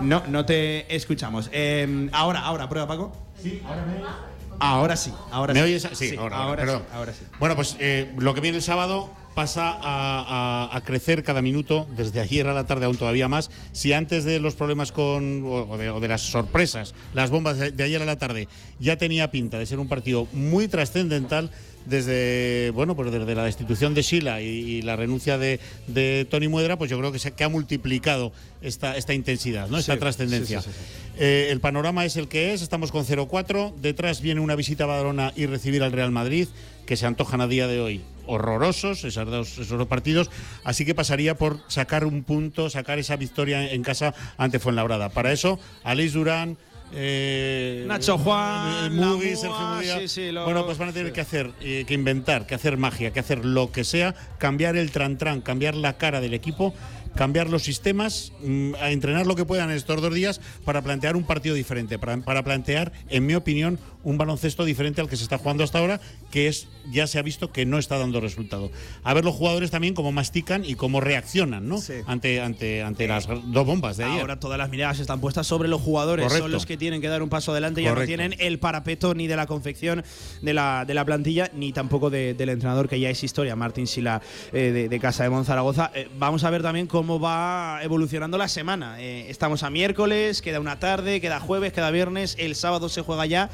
No, no te escuchamos. Eh, ahora, ahora, prueba, Paco. Sí, ahora me Ahora sí, ahora ¿Me sí. oyes? Sí, ahora, ahora, perdón. sí, ahora sí. Bueno, pues eh, lo que viene el sábado pasa a, a- a crecer cada minuto, desde ayer a la tarde aún todavía más. Si antes de los problemas con, o de, o de las sorpresas, las bombas de, de ayer a la tarde, ya tenía pinta de ser un partido muy trascendental, desde bueno pues desde la destitución de Sheila y, y la renuncia de, de Tony Muedra, pues yo creo que se que ha multiplicado esta, esta intensidad, ¿no? esta Sí, trascendencia. sí, sí, sí, Eh, el panorama es el que es, estamos con 0-4, detrás viene una visita a Badalona y recibir al Real Madrid, que se antojan a día de hoy horrorosos esos dos, esos dos partidos, así que pasaría por sacar un punto, sacar esa victoria en casa ante Fuenlabrada. Para eso, Aleix Durán, eh, Nacho Juan, eh, Mugi, Lamua, Sergio sí, sí, lo- bueno, pues van a tener que hacer, eh, que inventar, que hacer magia, que hacer lo que sea, cambiar el tran-tran, cambiar la cara del equipo, cambiar los sistemas, mm, a entrenar lo que puedan estos dos días para plantear un partido diferente, para, para plantear, en mi opinión, un baloncesto diferente al que se está jugando hasta ahora, que es ya se ha visto que no está dando resultado. A ver los jugadores también cómo mastican y cómo reaccionan, ¿no? Sí. Ante, ante, ante las dos bombas de ayer. Ahora todas las miradas están puestas sobre los jugadores. Correcto. Son los que tienen que dar un paso adelante. Ya no tienen el parapeto ni de la confección de la, de la plantilla, ni tampoco de- del entrenador, que ya es historia, Martín Sila, eh, de, de Casa de Monzaragoza. Eh, vamos a ver también cómo va evolucionando la semana. Eh, estamos a miércoles, queda una tarde, queda jueves, queda viernes, el sábado se juega ya.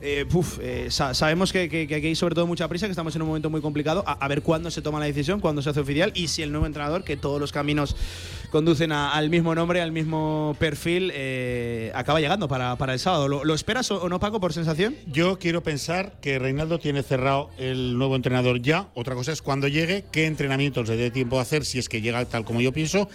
Eh, eh, sa- sabemos que, que- hay sobre todo mucha prisa, que estamos en un momento muy complicado. A, ver cuándo se toma la decisión, cuándo se hace oficial y si el nuevo entrenador, que todos los caminos conducen al mismo nombre, al mismo perfil, eh, acaba llegando para, el sábado. ¿Lo, esperas o, o no, Paco, por sensación? Yo quiero pensar que Reinaldo tiene cerrado el nuevo entrenador ya. Otra cosa es cuando llegue, qué entrenamientos le dé tiempo a hacer, si es que llega tal como yo pienso.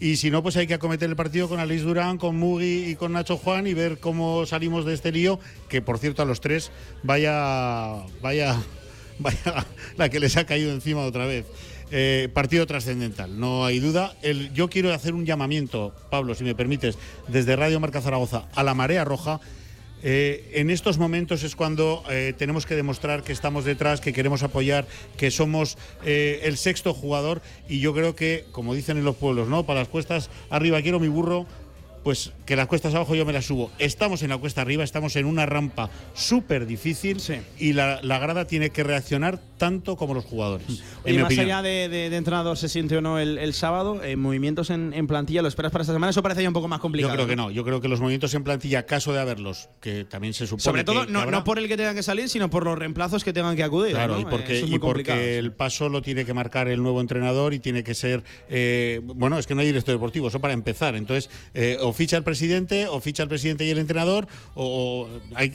Y si no, pues hay que acometer el partido con Aleix Durán, con Mugi y con Nacho Juan y ver cómo salimos de este lío. Que por cierto, a los tres, vaya, vaya, vaya la que les ha caído encima otra vez. Eh, partido trascendental, no hay duda. El- yo quiero hacer un llamamiento, Pablo, si me permites, desde Radio Marca Zaragoza a la marea roja. Eh, en estos momentos es cuando eh, tenemos que demostrar que estamos detrás, que queremos apoyar, que somos eh, el sexto jugador y yo creo que, como dicen en los pueblos, ¿no? Para las cuestas arriba quiero mi burro, pues que las cuestas abajo yo me las subo. Estamos en la cuesta arriba, estamos en una rampa súper difícil y la, la grada tiene que reaccionar tanto como los jugadores. mi más allá de, de- de entrenador se siente o no el, el sábado, eh, movimientos en, en plantilla, ¿lo esperas para esta semana? Eso parece ya un poco más complicado. Yo creo que no, yo creo que los movimientos en plantilla, caso de haberlos, que también se supone Sobre todo, que- que no, habrá- no por el que tenga que salir, sino por los reemplazos que tengan que acudir. Claro, ¿no? y porque, Eh, es y porque el paso lo tiene que marcar el nuevo entrenador y tiene que ser. eh, bueno, es que no hay director deportivo, eso para empezar. Entonces, eh, o ficha el presidente, o ficha el presidente y el entrenador, o,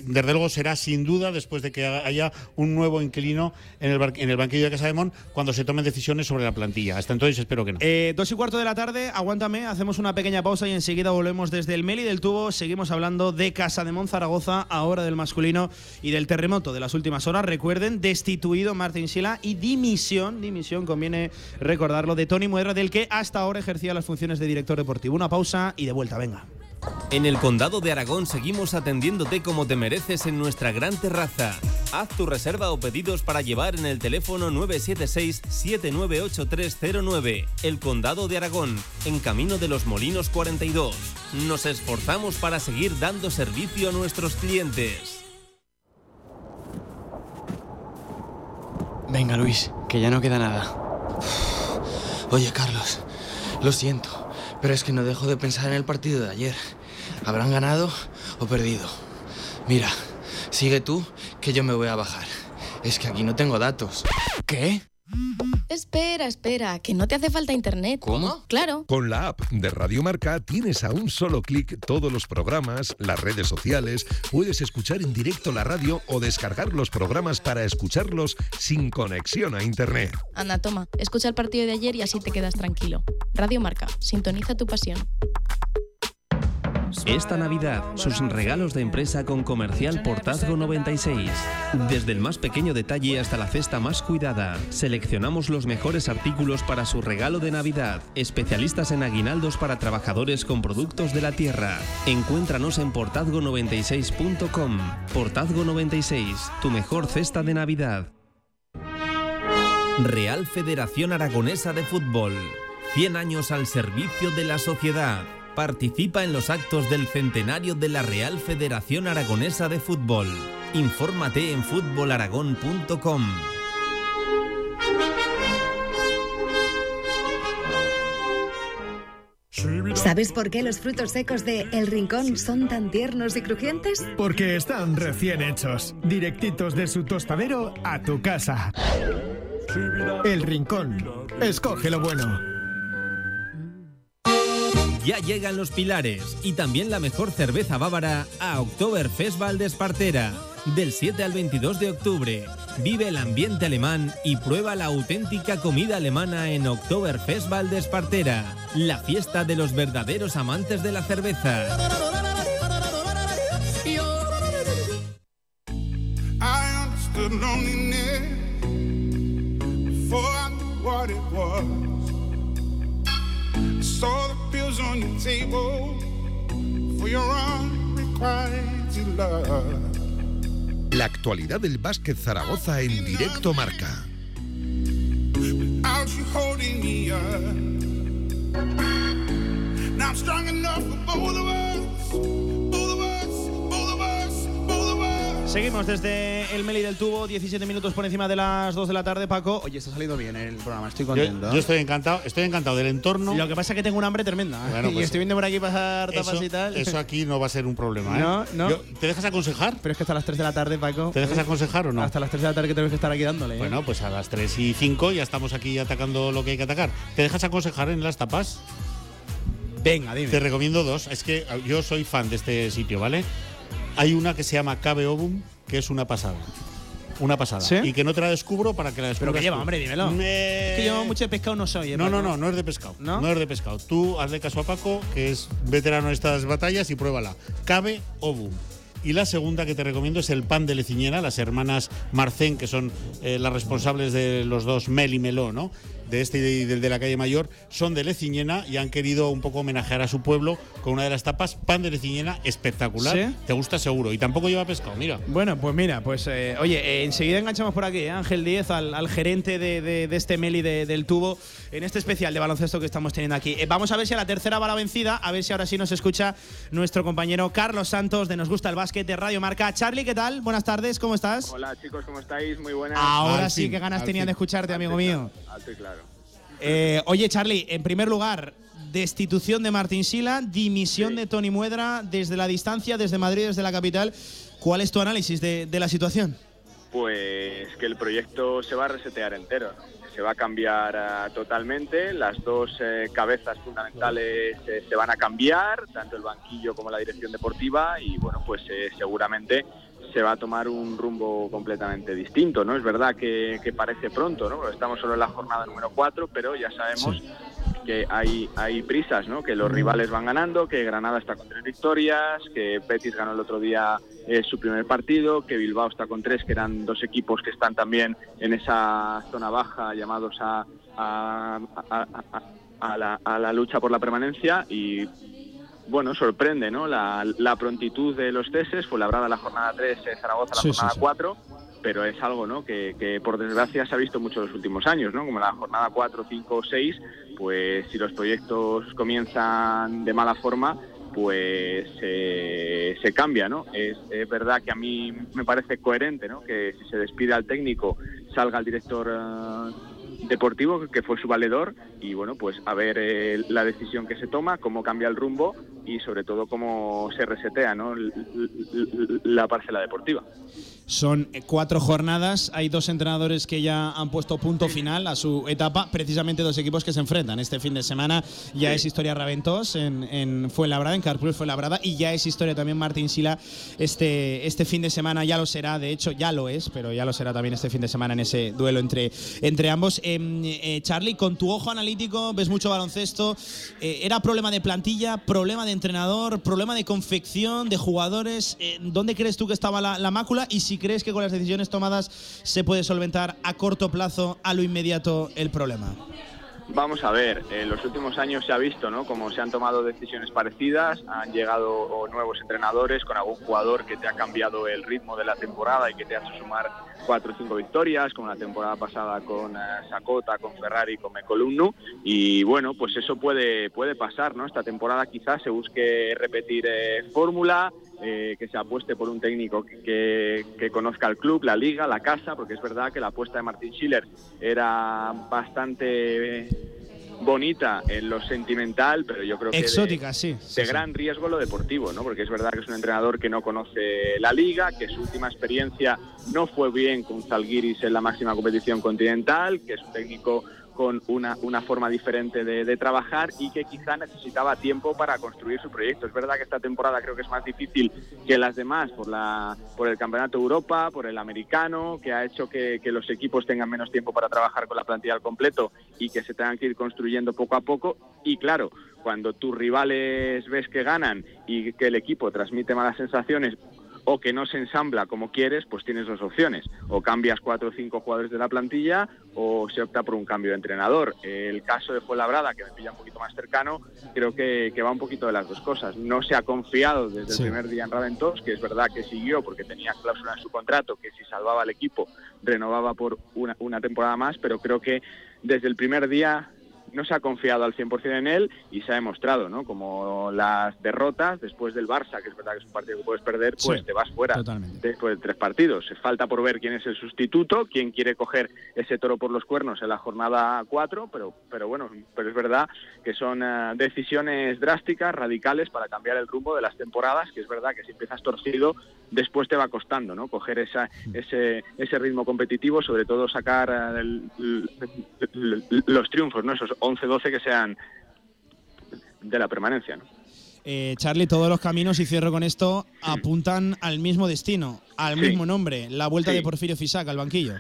desde luego será sin duda después de que haya un nuevo inquilino en el, en el banquillo de Casa de Mon cuando se tomen decisiones sobre la plantilla. Hasta entonces espero que no. Eh, dos y cuarto de la tarde, aguántame, hacemos una pequeña pausa y enseguida volvemos desde el Meli del Tubo. Seguimos hablando de Casa de Zaragoza, ahora del masculino y del terremoto de las últimas horas. Recuerden, destituido Martín Sila y dimisión, dimisión, conviene recordarlo, de Tony Muedra, del que hasta ahora ejercía las funciones de director deportivo. Una pausa y de vuelta, venga. En el Condado de Aragón seguimos atendiéndote como te mereces en nuestra gran terraza. Haz tu reserva o pedidos para llevar en el teléfono 976-798309. El Condado de Aragón, en Camino de los Molinos 42. Nos esforzamos para seguir dando servicio a nuestros clientes. Venga, Luis, que ya no queda nada. Oye, Carlos, lo siento, pero es que no dejo de pensar en el partido de ayer. ¿Habrán ganado o perdido? Mira, sigue tú, que yo me voy a bajar. Es que aquí no tengo datos. ¿Qué? Espera, espera, que no te hace falta internet. ¿Cómo? Claro. Con la app de Radio Marca tienes a un solo clic todos los programas, las redes sociales, puedes escuchar en directo la radio o descargar los programas para escucharlos sin conexión a internet. Anda, toma, escucha el partido de ayer y así te quedas tranquilo. Radio Marca, sintoniza tu pasión. Esta Navidad, sus regalos de empresa con Comercial Portazgo 96. Desde el más pequeño detalle hasta la cesta más cuidada, seleccionamos los mejores artículos para su regalo de Navidad. Especialistas en aguinaldos para trabajadores con productos de la tierra. Encuéntranos en portazgo96.com. Portazgo 96, tu mejor cesta de Navidad. Real Federación Aragonesa de Fútbol. 100 años al servicio de la sociedad. Participa en los actos del centenario de la Real Federación Aragonesa de Fútbol. Infórmate en fútbolaragón.com. ¿Sabes por qué los frutos secos de El Rincón son tan tiernos y crujientes? Porque están recién hechos, directitos de su tostadero a tu casa. El Rincón. Escoge lo bueno. Ya llegan los pilares y también la mejor cerveza bávara a Oktoberfest Valdespartera. Del 7 al 22 de octubre. Vive el ambiente alemán y prueba la auténtica comida alemana en Oktoberfest Valdespartera. La fiesta de los verdaderos amantes de la cerveza. Saw the pills on your table for your unrequited love. La actualidad del básquet Zaragoza en directo marca. Without you holding me up. Now I'm strong enough for both of us. Seguimos desde el Meli del Tubo, 17 minutos por encima de las 2 de la tarde, Paco. Oye, está saliendo bien el programa, estoy contento. Yo, yo estoy encantado, estoy encantado del entorno. Lo que pasa es que tengo un hambre tremenda. ¿eh? Y pues, estoy viendo por aquí pasar tapas Eso, y tal. eso aquí no va a ser un problema, ¿eh? No, no. Yo- ¿Te dejas aconsejar? Pero es que hasta las 3 de la tarde, Paco. ¿Te dejas aconsejar o no? Hasta las 3 de la tarde que tenemos que estar aquí dándole. ¿eh? Bueno, pues a las 3 y 5 ya estamos aquí atacando lo que hay que atacar. ¿Te dejas aconsejar en las tapas? Venga, dime. Te recomiendo dos. Es que yo soy fan de este sitio, ¿vale? Hay una que se llama Cabe Obum, que es una pasada. Una pasada. ¿Sí? Y que no te la descubro para que la descubras. Pero que lleva, tú. hombre, dímelo. Me- Es que yo mucho de pescado no soy. ¿eh, No, no, no, no es de pescado. ¿No? ¿No? es de pescado. Tú hazle caso a Paco, que es veterano en estas batallas, y pruébala. Cabe Obum. Y la segunda que te recomiendo es el pan de Leciñena, las hermanas Marcén, que son eh, las responsables de los dos Mel y Meló, ¿no? De este y del de la calle Mayor, son de Leciñena y han querido un poco homenajear a su pueblo con una de las tapas, pan de Leciñena, espectacular. ¿Sí? Te gusta seguro. Y tampoco lleva pescado, mira. Bueno, pues mira, pues eh, oye, eh, enseguida enganchamos por aquí, ¿eh? Ángel Díez, al, al gerente de, de- de este Meli de- del tubo, en este especial de baloncesto que estamos teniendo aquí. Eh, vamos a ver si a la tercera va la vencida, a ver si ahora sí nos escucha nuestro compañero Carlos Santos de Nos Gusta el Básquet de Radio Marca. Charlie, ¿qué tal? Buenas tardes, ¿cómo estás? Hola chicos, ¿cómo estáis? Muy buenas. Ahora Al sí fin, que ganas tenían fin. de escucharte, amigo mío. Alto y claro. Eh, oye, Charlie, en primer lugar, destitución de Martín Sila, dimisión de Tony Muedra desde la distancia, desde Madrid, desde la capital. ¿Cuál es tu análisis de, de la situación? Pues que el proyecto se va a resetear entero, ¿no? se va a cambiar ah, totalmente, las dos eh, cabezas fundamentales eh, se van a cambiar, tanto el banquillo como la dirección deportiva y bueno, pues eh, seguramente se va a tomar un rumbo completamente distinto, ¿no? Es verdad que, que parece pronto, ¿no? Estamos solo en la jornada número 4, pero ya sabemos que hay, hay prisas, ¿no? Que los rivales van ganando, que Granada está con tres victorias, que Betis ganó el otro día eh, su primer partido, que Bilbao está con tres, que eran dos equipos que están también en esa zona baja llamados a, a, a- a- a la, a la lucha por la permanencia y bueno, sorprende, ¿no? La, la prontitud de los ceses, fue labrada la jornada 3, eh, Zaragoza la Sí, jornada sí. 4, pero es algo, ¿no? Que, que por desgracia se ha visto mucho en los últimos años, ¿no? Como la jornada 4, 5 o 6, pues si los proyectos comienzan de mala forma, pues eh, se cambia, ¿no? Es, es verdad que a mí me parece coherente, ¿no? Que si se despide al técnico, salga el director eh, deportivo, que fue su valedor, y bueno, pues a ver eh, la decisión que se toma, cómo cambia el rumbo y sobre todo cómo se resetea, ¿no? La parcela deportiva. Son cuatro jornadas, hay dos entrenadores que ya han puesto punto final a su etapa, precisamente dos equipos que se enfrentan. Este fin de semana ya es historia Raventos en, en Fuenlabrada, en Carpul Fuenlabrada, y ya es historia también Martín Sila este, este fin de semana, ya lo será, de hecho ya lo es, pero ya lo será también este fin de semana en ese duelo entre, entre ambos. Em, eh, Charlie, con tu ojo analítico, ves mucho baloncesto, eh, ¿era problema de plantilla, problema de entrenador, problema de confección, de jugadores? Eh, ¿Dónde crees tú que estaba la, la mácula? Y si crees que con las decisiones tomadas se puede solventar a corto plazo, a lo inmediato, el problema. Vamos a ver, en los últimos años se ha visto, ¿no? Como se han tomado decisiones parecidas, han llegado nuevos entrenadores con algún jugador que te ha cambiado el ritmo de la temporada y que te ha hecho sumar cuatro o cinco victorias, como la temporada pasada con eh, Sakota, con Ferrari, con Mecolumnu. Y bueno, pues eso puede, puede pasar, ¿no? Esta temporada quizás se busque repetir eh, fórmula, eh, que se apueste por un técnico que, que- conozca el club, la liga, la casa, porque es verdad que la apuesta de Martin Schiller era bastante bonita en lo sentimental, pero yo creo que de- Exótica, sí. sí, de sí. gran riesgo lo deportivo, ¿no? Porque es verdad que es un entrenador que no conoce la liga, que su última experiencia no fue bien con Zalgiris en la máxima competición continental, que es un técnico con una, una forma diferente de, trabajar y que quizá necesitaba tiempo para construir su proyecto. Es verdad que esta temporada creo que es más difícil que las demás por, la, por el Campeonato Europa, por el americano, que ha hecho que, que los equipos tengan menos tiempo para trabajar con la plantilla al completo y que se tengan que ir construyendo poco a poco. Y claro, cuando tus rivales ves que ganan y que el equipo transmite malas sensaciones o que no se ensambla como quieres, pues tienes dos opciones. O cambias cuatro o cinco jugadores de la plantilla o se opta por un cambio de entrenador. El caso de Fuenlabrada, que me pilla un poquito más cercano, creo que, que va un poquito de las dos cosas. No se ha confiado desde Sí. el primer día en Raventos, que es verdad que siguió porque tenía cláusula en su contrato que si salvaba al equipo renovaba por una, una temporada más, pero creo que desde el primer día no se ha confiado al 100% en él y se ha demostrado, ¿no? Como las derrotas después del Barça, que es verdad que es un partido que puedes perder, pues Sí, te vas fuera después de tres partidos. Falta por ver quién es el sustituto, quién quiere coger ese toro por los cuernos en la jornada 4, pero, pero bueno, pero es verdad que son eh, decisiones drásticas, radicales para cambiar el rumbo de las temporadas, que es verdad que si empiezas torcido, después te va costando, ¿no? Coger esa, ese, ese ritmo competitivo, sobre todo sacar eh, el- el- el- los triunfos, ¿no? Esos 11-12 que sean de la permanencia, ¿no? Eh, Charlie, todos los caminos, y cierro con esto, apuntan al mismo destino, al Sí. mismo nombre, la vuelta Sí. de Porfirio Fisac al banquillo.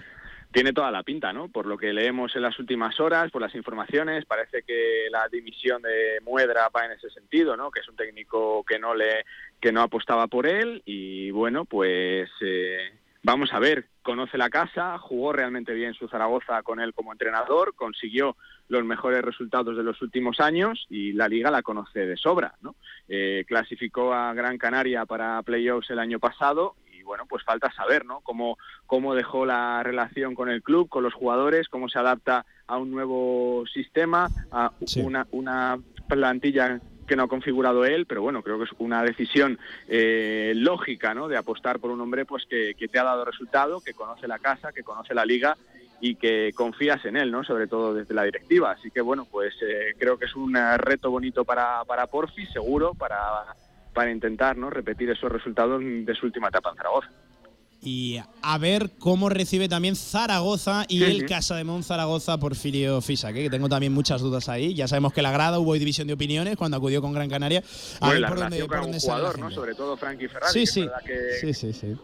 tiene toda la pinta, ¿no? Por lo que leemos en las últimas horas, por las informaciones, parece que la dimisión de Muedra va en ese sentido, ¿no? Que es un técnico que no le que no apostaba por él y bueno, pues eh, vamos a ver. Conoce la casa, jugó realmente bien su Zaragoza con él como entrenador, consiguió los mejores resultados de los últimos años y la liga la conoce de sobra, ¿no? Eh, clasificó a Gran Canaria para playoffs el año pasado y bueno, pues falta saber, ¿no? Cómo, cómo dejó la relación con el club, con los jugadores, cómo se adapta a un nuevo sistema, a una, una plantilla no ha configurado él, pero bueno, creo que es una decisión eh, lógica, ¿no? De apostar por un hombre pues que, que te ha dado resultado, que conoce la casa, que conoce la liga y que confías en él, ¿no? Sobre todo desde la directiva. Así que bueno, pues eh, creo que es un eh, reto bonito para, para Porfi, seguro, para, para intentar, ¿no? Repetir esos resultados de su última etapa en Zaragoza. Y a ver cómo recibe también Zaragoza y Sí, el sí. Casa de Mon Zaragoza Porfirio Fisac, ¿eh? que tengo también muchas dudas ahí. Ya sabemos que la grada hubo división de opiniones cuando acudió con Gran Canaria. A Bueno, ver la por dónde, por dónde sale la jugador, ¿no? Sobre todo Frankie Ferrari, Sí, que es sí. verdad que, Sí, sí, sí.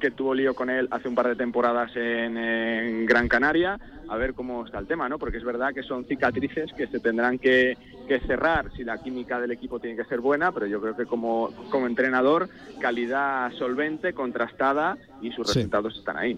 que tuvo lío con él hace un par de temporadas en, en Gran Canaria, a ver cómo está el tema, ¿no? Porque es verdad que son cicatrices que se tendrán que, que cerrar si la química del equipo tiene que ser buena, pero yo creo que como, como entrenador, calidad solvente, contrastada y sus Sí. resultados están ahí.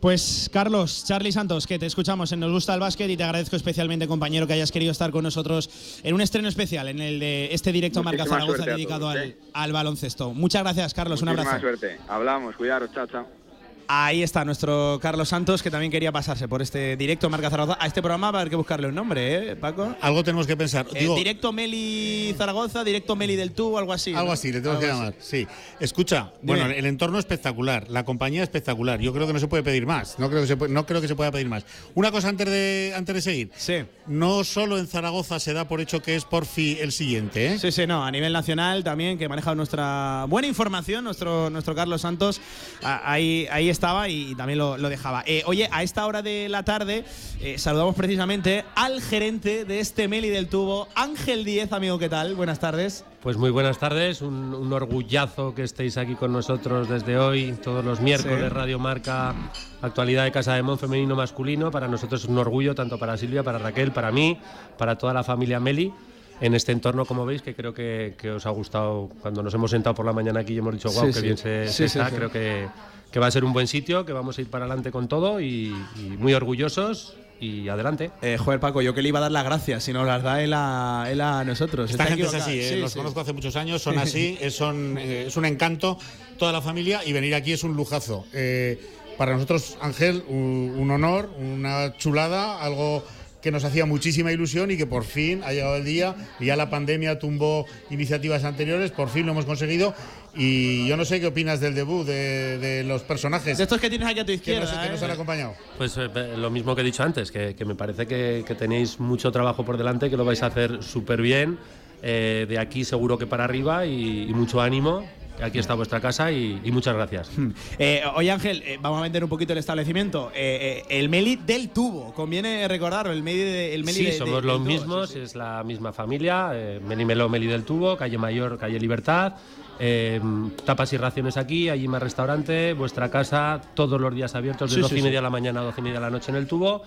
Pues Carlos, Charlie Santos, que te escuchamos en Nos Gusta el Básquet y te agradezco especialmente, compañero, que hayas querido estar con nosotros en un estreno especial, en el de este directo Marca Muchísima Zaragoza suerte a dedicado todos, al, ¿eh? al baloncesto. Muchas gracias, Carlos, un abrazo. suerte. Hablamos, cuidaros, chao, chao. Ahí está nuestro Carlos Santos, que también quería pasarse por este directo Marca Zaragoza. A este programa va a haber que buscarle un nombre, ¿eh, Paco? Algo tenemos que pensar. Eh, Digo, directo Meli Zaragoza, directo Meli del Tubo, algo así. Algo ¿no? así, le tengo que así. llamar. Sí. Escucha, Dime. bueno, el entorno espectacular, la compañía espectacular. Yo creo que no se puede pedir más. No creo que se, puede- no creo que se pueda pedir más. Una cosa antes de antes de seguir. Sí. No solo en Zaragoza se da por hecho que es Porfi el siguiente, ¿eh? Sí, sí, no, a nivel nacional también, que maneja nuestra buena información, nuestro, nuestro Carlos Santos, ahí, ahí estaba y también lo, lo dejaba. Eh, oye, a esta hora de la tarde eh, saludamos precisamente al gerente de este Meli del Tubo, Ángel Díez, amigo, ¿qué tal? Buenas tardes. Pues muy buenas tardes, un, un orgullazo que estéis aquí con nosotros desde hoy, todos los miércoles, Sí. Radio Marca, actualidad de Casa de Mon femenino masculino. Para nosotros es un orgullo, tanto para Silvia, para Raquel, para mí, para toda la familia Meli. En este entorno, como veis, que creo que, que os ha gustado cuando nos hemos sentado por la mañana aquí y hemos dicho, wow, Sí, qué sí. bien se, Sí, se sí, está. sí. Creo que, que va a ser un buen sitio, que vamos a ir para adelante con todo y, y muy orgullosos y adelante. Eh, joder, Paco, yo que le iba a dar las gracias, si nos las da él a, él a nosotros. Esta Está gente es así, ¿eh? Sí, los sí. conozco hace muchos años, son así, es, son, eh, es un encanto toda la familia y venir aquí es un lujazo. Eh, para nosotros, Ángel, un, un honor, una chulada, algo que nos hacía muchísima ilusión y que por fin ha llegado el día. Y ya la pandemia tumbó iniciativas anteriores, por fin lo hemos conseguido. Y yo no sé qué opinas del debut de, de los personajes. De estos que tienes aquí a tu que izquierda. nos, que nos ¿eh? han acompañado. Pues eh, lo mismo que he dicho antes, que, que me parece que, que tenéis mucho trabajo por delante, que lo vais a hacer súper bien, eh, de aquí seguro que para arriba y, y mucho ánimo. Aquí está vuestra casa y, y muchas gracias. Eh, oye Ángel, eh, vamos a vender un poquito el establecimiento. Eh, eh, el Meli del tubo, conviene recordarlo, el Meli, de, el Meli sí, de- de- somos del los tubo, mismos, sí, sí. es la misma familia, eh, Meli Meló, Meli del Tubo, calle Mayor, calle Libertad, eh, tapas y raciones aquí, allí más restaurante, vuestra casa, todos los días abiertos de Sí, 12 sí, y media de la mañana a 12 y media de la noche en el Tubo.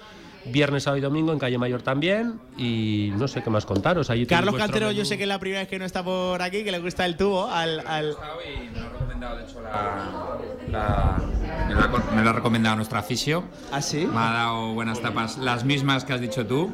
Viernes, sábado y domingo en calle Mayor también. Y no sé qué más contaros. Allí Carlos Cantero, menú. yo sé que es la primera vez que no está por aquí, que le gusta el tubo al. al- recomendado, de hecho, la, la- me, lo ha, me lo ha recomendado nuestra fisio. ¿Ah, sí? Me ha dado buenas tapas, las mismas que has dicho tú.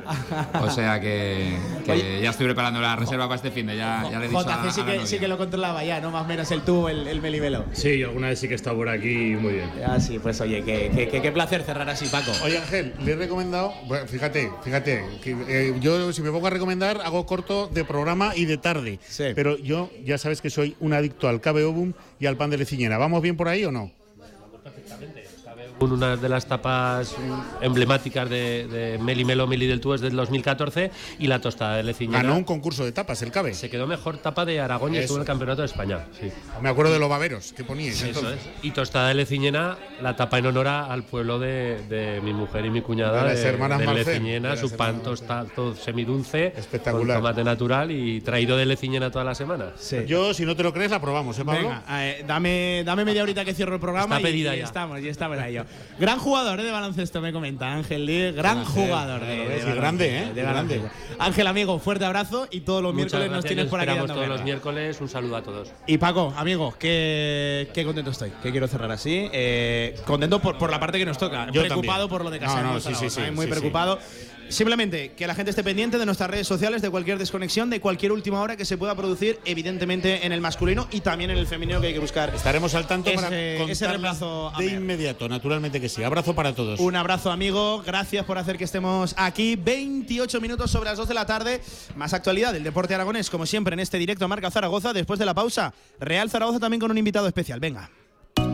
O sea que, que ya estoy preparando la reserva para este fin de ya, ya le he dicho a, sí a la que, novia. sí que lo controlaba ya, ¿no? Más o menos el tú, el, el melibelo. Sí, yo alguna vez sí que he estado por aquí muy bien. Ah, sí, pues oye, qué, qué- qué- qué placer cerrar así, Paco. Oye Ángel, le he recomendado, bueno, fíjate, fíjate, que, eh, yo si me pongo a recomendar hago corto de programa y de tarde, pero yo ya sabes que soy un adicto al KBO y al pan de leciñera. ¿Vamos bien por ahí o no? Una de las tapas emblemáticas de, de Meli Melo Meli del Tú es del 2014 y la tostada de Leciñera. Ganó un concurso de tapas, el CABE. Se quedó mejor tapa de Aragón y Eso. estuvo en el Campeonato de España. Sí. Me acuerdo de los baberos que poníais. Eso entonces. es. Y tostada de Leciñena, la tapa en honor a- al pueblo de, de mi mujer y mi cuñada. De las hermanas de Leciñena, de las su pan tostado semidulce. Espectacular. Con tomate natural y traído de Leciñena toda la semana. Yo, si no te lo crees, la probamos, ¿eh, Pablo? Venga, eh, dame, dame media horita que cierro el programa Está y, pedida y ya. estamos, y estamos a ello. Gran jugador eh, de baloncesto, me comenta Ángel Lee. Gran Ángel, jugador de, claro, de y baloncesto, grande, ¿eh? de baloncesto. Ángel, amigo, fuerte abrazo y todos los Muchas miércoles nos tienes por aquí dando todos los miércoles. Un saludo a todos. Y Paco, amigo, qué, qué contento estoy, que quiero cerrar así. Eh, contento por, por la parte que nos toca. Yo preocupado también. por lo de No, casa. no, sí, sí, sí, muy sí, preocupado. Simplemente que la gente esté pendiente de nuestras redes sociales, de cualquier desconexión, de cualquier última hora que se pueda producir, evidentemente en el masculino y también en el femenino que hay que buscar. Estaremos al tanto ese, para ese reemplazo de inmediato, naturalmente que sí. Abrazo para todos. Un abrazo, amigo. Gracias por hacer que estemos aquí. 28 minutos sobre las 2 de la tarde. Más actualidad del deporte aragonés, como siempre, en este directo Marca Zaragoza. Después de la pausa, Real Zaragoza también con un invitado especial. Venga.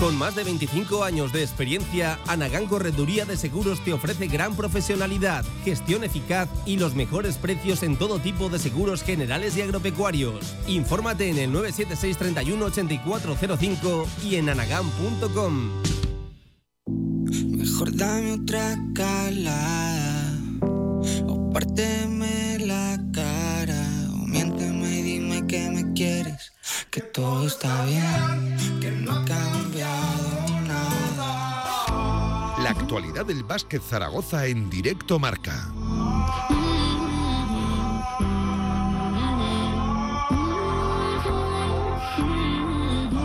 Con más de 25 años de experiencia, Anagán Correduría de Seguros te ofrece gran profesionalidad, gestión eficaz y los mejores precios en todo tipo de seguros generales y agropecuarios. Infórmate en el 976 31 8405 y en anagán.com. Mejor dame otra calada O párteme la cara O miénteme y dime que me quieres Que todo está bien Que no ha cambiado nada La actualidad del básquet Zaragoza en directo marca.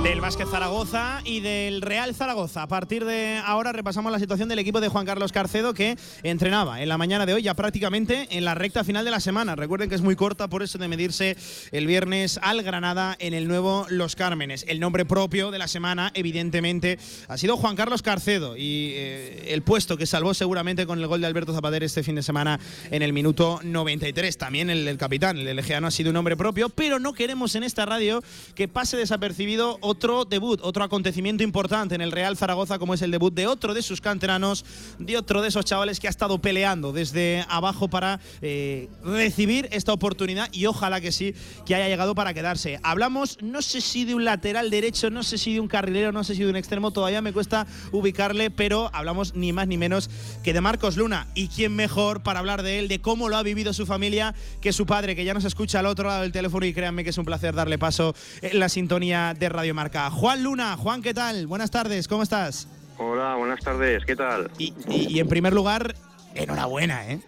Del Básquet Zaragoza y del Real Zaragoza. A partir de ahora repasamos la situación del equipo de Juan Carlos Carcedo que entrenaba en la mañana de hoy ya prácticamente en la recta final de la semana. Recuerden que es muy corta por eso de medirse el viernes al Granada en el nuevo Los Cármenes. El nombre propio de la semana evidentemente ha sido Juan Carlos Carcedo y eh, el puesto que salvó seguramente con el gol de Alberto Zapater este fin de semana en el minuto 93. También el del capitán, el del Egeano ha sido un nombre propio, pero no queremos en esta radio que pase desapercibido otro debut, otro acontecimiento importante en el Real Zaragoza, como es el debut de otro de sus canteranos, de otro de esos chavales que ha estado peleando desde abajo para eh, recibir esta oportunidad y ojalá que sí, que haya llegado para quedarse. Hablamos, no sé si de un lateral derecho, no sé si de un carrilero, no sé si de un extremo, todavía me cuesta ubicarle, pero hablamos ni más ni menos que de Marcos Luna. ¿Y quién mejor para hablar de él, de cómo lo ha vivido su familia, que su padre, que ya nos escucha al otro lado del teléfono y créanme que es un placer darle paso en la sintonía de Radio Marca. Juan Luna, Juan, ¿qué tal? Buenas tardes, ¿cómo estás? Hola, buenas tardes, ¿qué tal? Y, y en primer lugar, enhorabuena, ¿eh?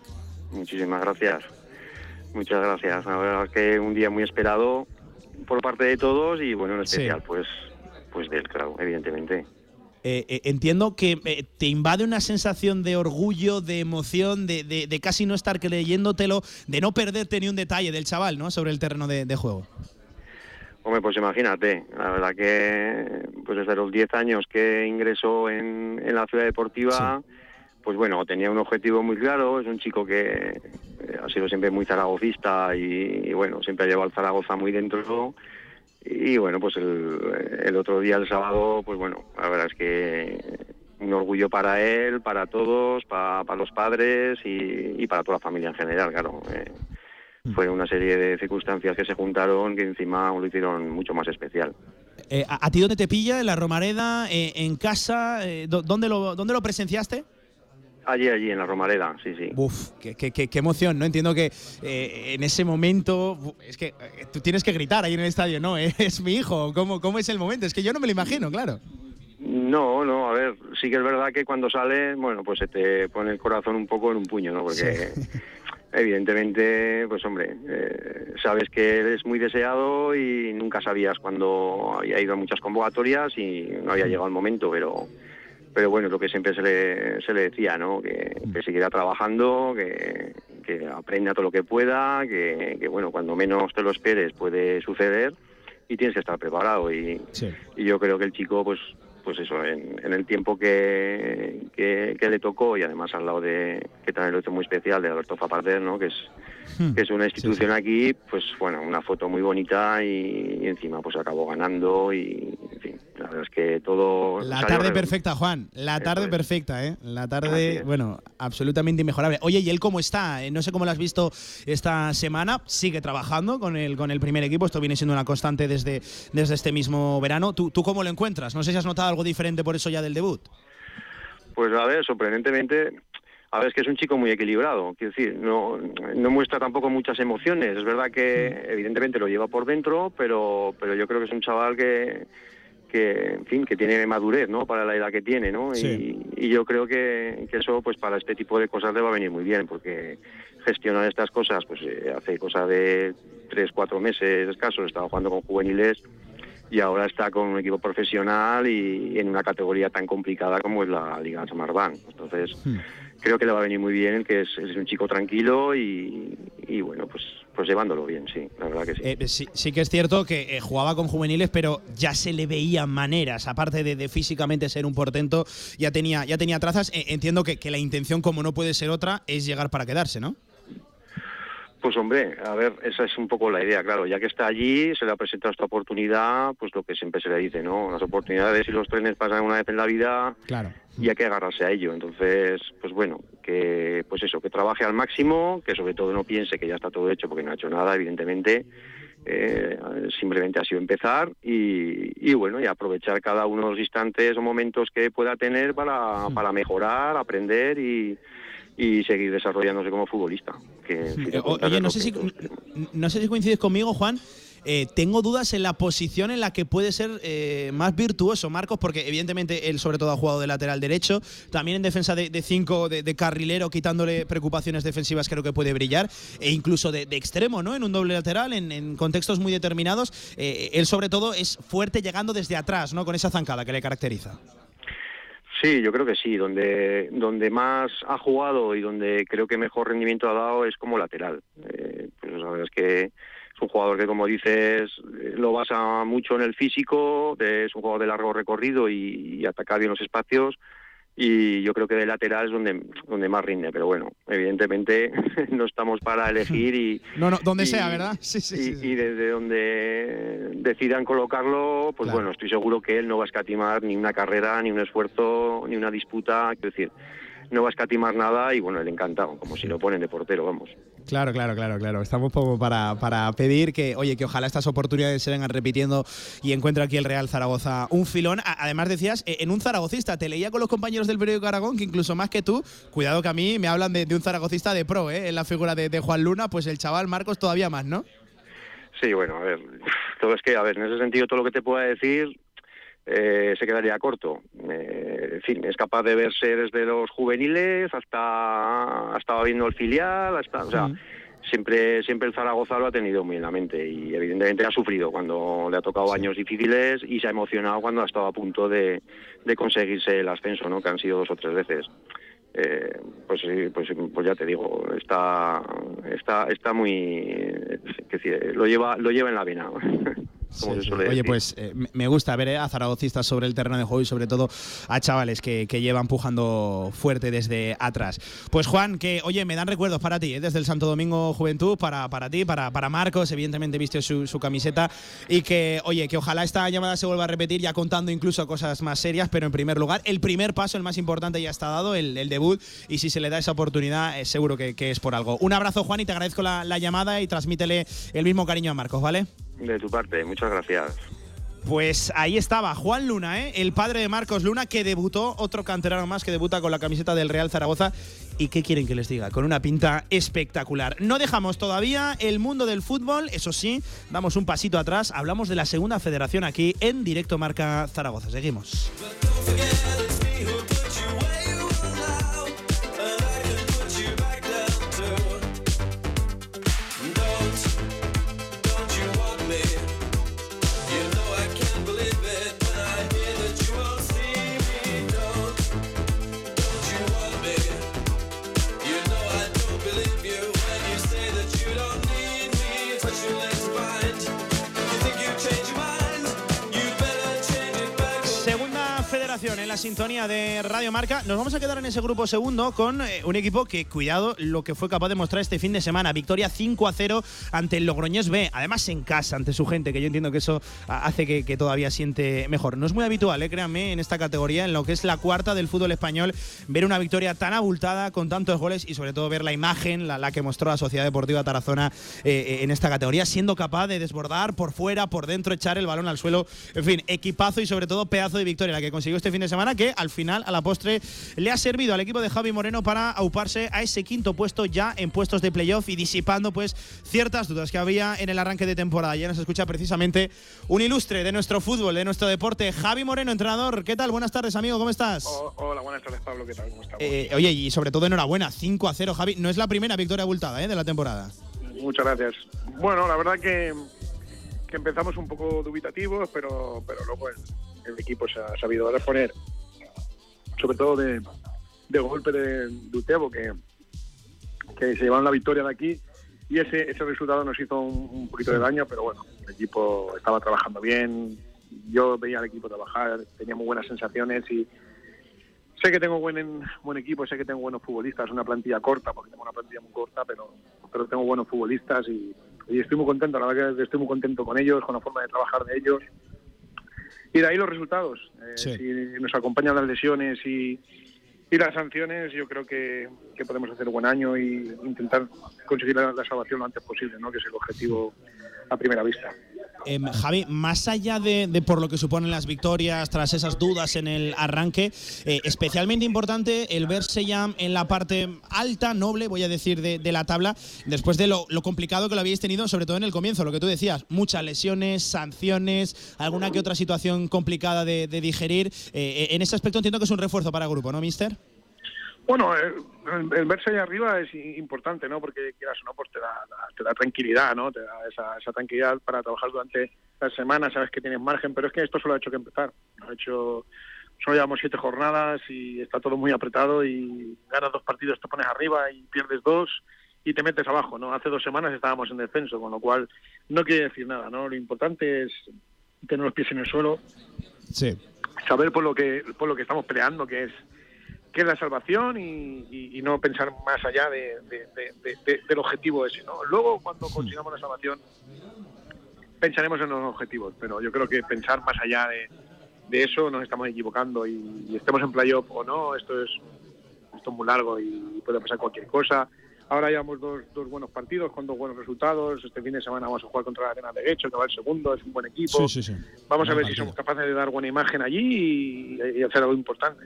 Muchísimas gracias. Muchas gracias. La verdad que un día muy esperado por parte de todos y bueno, en especial pues pues del claro, evidentemente. Eh, eh, entiendo que eh, te invade una sensación de orgullo, de emoción, de, de- de casi no estar creyéndotelo, de no perderte ni un detalle del chaval, ¿no? Sobre el terreno de, de juego. Hombre, pues imagínate, la verdad que pues desde los 10 años que ingresó en, en la ciudad deportiva, pues bueno, tenía un objetivo muy claro, es un chico que, eh, ha sido siempre muy zaragocista y, y, bueno, siempre ha llevado al Zaragoza muy dentro. Y bueno, pues el, el otro día, el sábado, pues bueno, la verdad es que un orgullo para él, para todos, para, para los padres y, y, para toda la familia en general, claro. Eh, fue una serie de circunstancias que se juntaron que encima lo hicieron mucho más especial. Eh, ¿a, ¿a, ti dónde te pilla? ¿En la Romareda? Eh, ¿En casa? ¿dónde, lo, ¿Dónde lo presenciaste? Allí, allí, en la Romareda, sí, sí. Uf, qué, qué, qué emoción, ¿no? Entiendo que eh, en ese momento, es que eh, tú tienes que gritar ahí en el estadio, ¿no? Es mi hijo, ¿Cómo, ¿cómo es el momento? Es que yo no me lo imagino, claro. No, no, a ver, sí que es verdad que cuando sale, bueno, pues se te pone el corazón un poco en un puño, ¿no? Porque sí. evidentemente, pues hombre, eh, sabes que eres muy deseado y nunca sabías cuando había ido a muchas convocatorias y no había llegado el momento, pero pero bueno, lo que siempre se le, se le decía, ¿no? Que, que siguiera trabajando, que, que, aprenda todo lo que pueda, que, que, bueno, cuando menos te lo esperes puede suceder y tienes que estar preparado. Y, sí. y yo creo que el chico, pues pues eso, en, en el tiempo que, que, que, le tocó y además al lado de, que también lo hizo muy especial, de Alberto Zapater, ¿no? que, es, hmm. que es una institución sí, sí. aquí, pues bueno, una foto muy bonita y, y, encima pues acabó ganando y, en fin, la verdad es que todo... La tarde perfecta, Juan, la tarde es. perfecta, ¿eh? La tarde, bueno, absolutamente inmejorable. Oye, ¿y él cómo está? No sé cómo lo has visto esta semana, sigue trabajando con el, con el primer equipo, esto viene siendo una constante desde, desde este mismo verano. ¿Tú, ¿Tú cómo lo encuentras? No sé si has notado algo diferente por eso ya del debut? Pues a ver, sorprendentemente, a ver, es que es un chico muy equilibrado, quiero decir, no, no muestra tampoco muchas emociones. Es verdad que evidentemente lo lleva por dentro, pero, pero yo creo que es un chaval que, que, en fin, que tiene madurez, ¿no? Para la edad que tiene, ¿no? Sí. Y, y, yo creo que, que, eso, pues para este tipo de cosas le va a venir muy bien, porque gestionar estas cosas, pues eh, hace cosa de tres, cuatro meses escasos, estaba jugando con juveniles y ahora está con un equipo profesional y en una categoría tan complicada como es la Liga Samarbank. Entonces, hmm. Creo que le va a venir muy bien, que es, es un chico tranquilo y, y, bueno, pues pues llevándolo bien, sí, la verdad que sí. Eh, sí, sí, que es cierto que eh, jugaba con juveniles, pero ya se le veían maneras, aparte de, físicamente ser un portento, ya tenía, ya tenía trazas. Eh, entiendo que, que la intención, como no puede ser otra, es llegar para quedarse, ¿no? Pues hombre, a ver, esa es un poco la idea, claro, ya que está allí, se le ha presentado esta oportunidad, pues lo que siempre se le dice, ¿no? Las oportunidades y los trenes pasan una vez en la vida claro. y hay que agarrarse a ello. Entonces, pues bueno, que pues eso, que trabaje al máximo, que sobre todo no piense que ya está todo hecho porque no ha hecho nada, evidentemente, eh, simplemente ha sido empezar y, y, bueno, y aprovechar cada uno de los instantes o momentos que pueda tener para, para mejorar, aprender y y seguir desarrollándose como futbolista. Que, eh, Oye, no sé, si, no sé si coincides conmigo, Juan. Eh, tengo dudas en la posición en la que puede ser eh, más virtuoso Marcos, porque evidentemente él sobre todo ha jugado de lateral derecho, también en defensa de, de cinco, de, de, carrilero, quitándole preocupaciones defensivas creo que puede brillar, e incluso de, de extremo, ¿no? En un doble lateral, en, en contextos muy determinados, eh, él sobre todo es fuerte llegando desde atrás, ¿no? Con esa zancada que le caracteriza. Sí, yo creo que sí. Donde, donde más ha jugado y donde creo que mejor rendimiento ha dado es como lateral. Eh, pues la verdad es que es un jugador que, como dices, lo basa mucho en el físico, es un jugador de largo recorrido y, y bien los espacios y yo creo que de lateral es donde, donde más rinde, pero bueno, evidentemente no estamos para elegir y... No, no, donde y, sea, ¿verdad? Sí, sí, y, sí, y desde donde decidan colocarlo, pues claro. bueno, estoy seguro que él no va a escatimar ni una carrera, ni un esfuerzo, ni una disputa, quiero decir, no va a escatimar nada y bueno, él encantado, como si lo ponen de portero, vamos. Claro, claro, claro, claro. Estamos como para, para pedir que, oye, que ojalá estas oportunidades se vengan repitiendo y encuentre aquí el Real Zaragoza un filón. Además decías, eh, en un zaragocista, te leía con los compañeros del periódico Aragón que incluso más que tú, cuidado que a mí me hablan de, un zaragocista de pro, ¿eh? En la figura de, de Juan Luna, pues el chaval Marcos todavía más, ¿no? Sí, bueno, a ver, todo es que, a ver, en ese sentido todo lo que te pueda decir eh, se quedaría corto. Eh, en fin, es capaz de verse desde los juveniles hasta ha estado viendo el filial, hasta, o sea, siempre siempre el Zaragoza lo ha tenido muy en la mente y evidentemente ha sufrido cuando le ha tocado años difíciles y se ha emocionado cuando ha estado a punto de, de conseguirse el ascenso, ¿no? Que han sido dos o tres veces. Eh, pues pues pues ya te digo está está está muy decir, lo lleva lo lleva en la vena como Sí, se sí. suele Oye, decir. pues eh, me- gusta ver eh, a zaragocistas sobre el terreno de juego y sobre todo a chavales que, que llevan empujando fuerte desde atrás. Pues Juan, que oye, me dan recuerdos para ti, eh, desde el Santo Domingo Juventud, para, para ti, para, para Marcos, evidentemente viste su, su camiseta y que, oye, que ojalá esta llamada se vuelva a repetir ya contando incluso cosas más serias, pero en primer lugar, el primer paso, el más importante ya está dado, el, el debut y si se le da esa oportunidad, eh, seguro que, que es por algo. Un abrazo Juan y te agradezco la, la llamada y transmítele el mismo cariño a Marcos, ¿vale? De tu parte, muchas gracias. Pues ahí estaba Juan Luna, ¿eh? el padre de Marcos Luna, que debutó, otro canterano más que debuta con la camiseta del Real Zaragoza. ¿Y qué quieren que les diga? Con una pinta espectacular. No dejamos todavía el mundo del fútbol, eso sí, damos un pasito atrás, hablamos de la segunda federación aquí en directo Marca Zaragoza. Seguimos. Sintonía de Radio Marca. Nos vamos a quedar en ese grupo segundo con eh, un equipo que, cuidado, lo que fue capaz de mostrar este fin de semana. Victoria 5 a 0 ante el Logroñés B. Además en casa, ante su gente, que yo entiendo que eso ah, hace que, todavía siente mejor. No es muy habitual, eh, créanme, en esta categoría, en lo que es la cuarta del fútbol español, ver una victoria tan abultada, con tantos goles y sobre todo ver la imagen, la, la que mostró la Sociedad Deportiva Tarazona eh, eh, en esta categoría, siendo capaz de desbordar por fuera, por dentro, echar el balón al suelo. En fin, equipazo y sobre todo pedazo de victoria la que consiguió este fin de semana, que al final, a la postre, le ha servido al equipo de Javi Moreno para auparse a ese quinto puesto ya en puestos de playoff y disipando pues ciertas dudas que había en el arranque de temporada. Ya nos escucha precisamente un ilustre de nuestro fútbol, de nuestro deporte, Javi Moreno, entrenador. ¿Qué tal? Buenas tardes, amigo, ¿cómo estás? Oh, hola, buenas tardes, Pablo. ¿Qué tal? ¿Cómo estamos? Eh, oye, y sobre todo enhorabuena, 5 a 0, Javi. No es la primera victoria abultada ¿eh? de la temporada. Muchas gracias. Bueno, la verdad que, que empezamos un poco dubitativos, pero, pero luego el, el equipo se ha sabido reponer, sobre todo de, de golpe de, de Utebo, que, que se llevaron la victoria de aquí. Y ese, ese resultado nos hizo un, poquito de daño, pero bueno, el equipo estaba trabajando bien. Yo veía al equipo trabajar, tenía muy buenas sensaciones y, sé que tengo buen buen equipo, sé que tengo buenos futbolistas, una plantilla corta, porque tengo una plantilla muy corta, pero, pero tengo buenos futbolistas y, y estoy muy contento, la verdad que estoy muy contento con ellos, con la forma de trabajar de ellos. Y de ahí los resultados. Eh, Sí. Si nos acompañan las lesiones y, y las sanciones, yo creo que, que podemos hacer un buen año y intentar conseguir la, la salvación lo antes posible, ¿no? que es el objetivo a primera vista. Em, Javi, más allá de, por lo que suponen las victorias, tras esas dudas en el arranque, eh, especialmente importante el verse ya en la parte alta, noble, voy a decir, de, la tabla, después de lo, complicado que lo habéis tenido, sobre todo en el comienzo, lo que tú decías, muchas lesiones, sanciones, alguna que otra situación complicada de, digerir. Eh, en ese aspecto entiendo que es un refuerzo para el grupo, ¿no, mister? Bueno, el, el- el verse ahí arriba es importante, ¿no? Porque quieras o no, pues te da, da- te da tranquilidad, ¿no? Te da esa, esa tranquilidad para trabajar durante la semana, sabes que tienes margen, pero es que esto solo ha hecho que empezar. Ha hecho, solo llevamos siete jornadas y está todo muy apretado y ganas dos partidos, te pones arriba y pierdes dos y te metes abajo, ¿no? Hace dos semanas estábamos en descenso, con lo cual no quiere decir nada, ¿no? Lo importante es tener los pies en el suelo, Sí. saber por lo que por lo que estamos peleando, que es que es la salvación y, y- y no pensar más allá de, de- de- de- de- del objetivo ese. ¿no? Luego, cuando consigamos la salvación, pensaremos en los objetivos, pero yo creo que pensar más allá de, eso nos estamos equivocando y, y estemos en playoff o no, esto es, esto es muy largo y puede pasar cualquier cosa. Ahora llevamos dos, dos buenos partidos con dos buenos resultados. Este fin de semana vamos a jugar contra la Arena de Guecho, que va el segundo, es un buen equipo. Sí, sí, sí. Vamos a ver si somos capaces de dar buena imagen allí y, y hacer algo importante.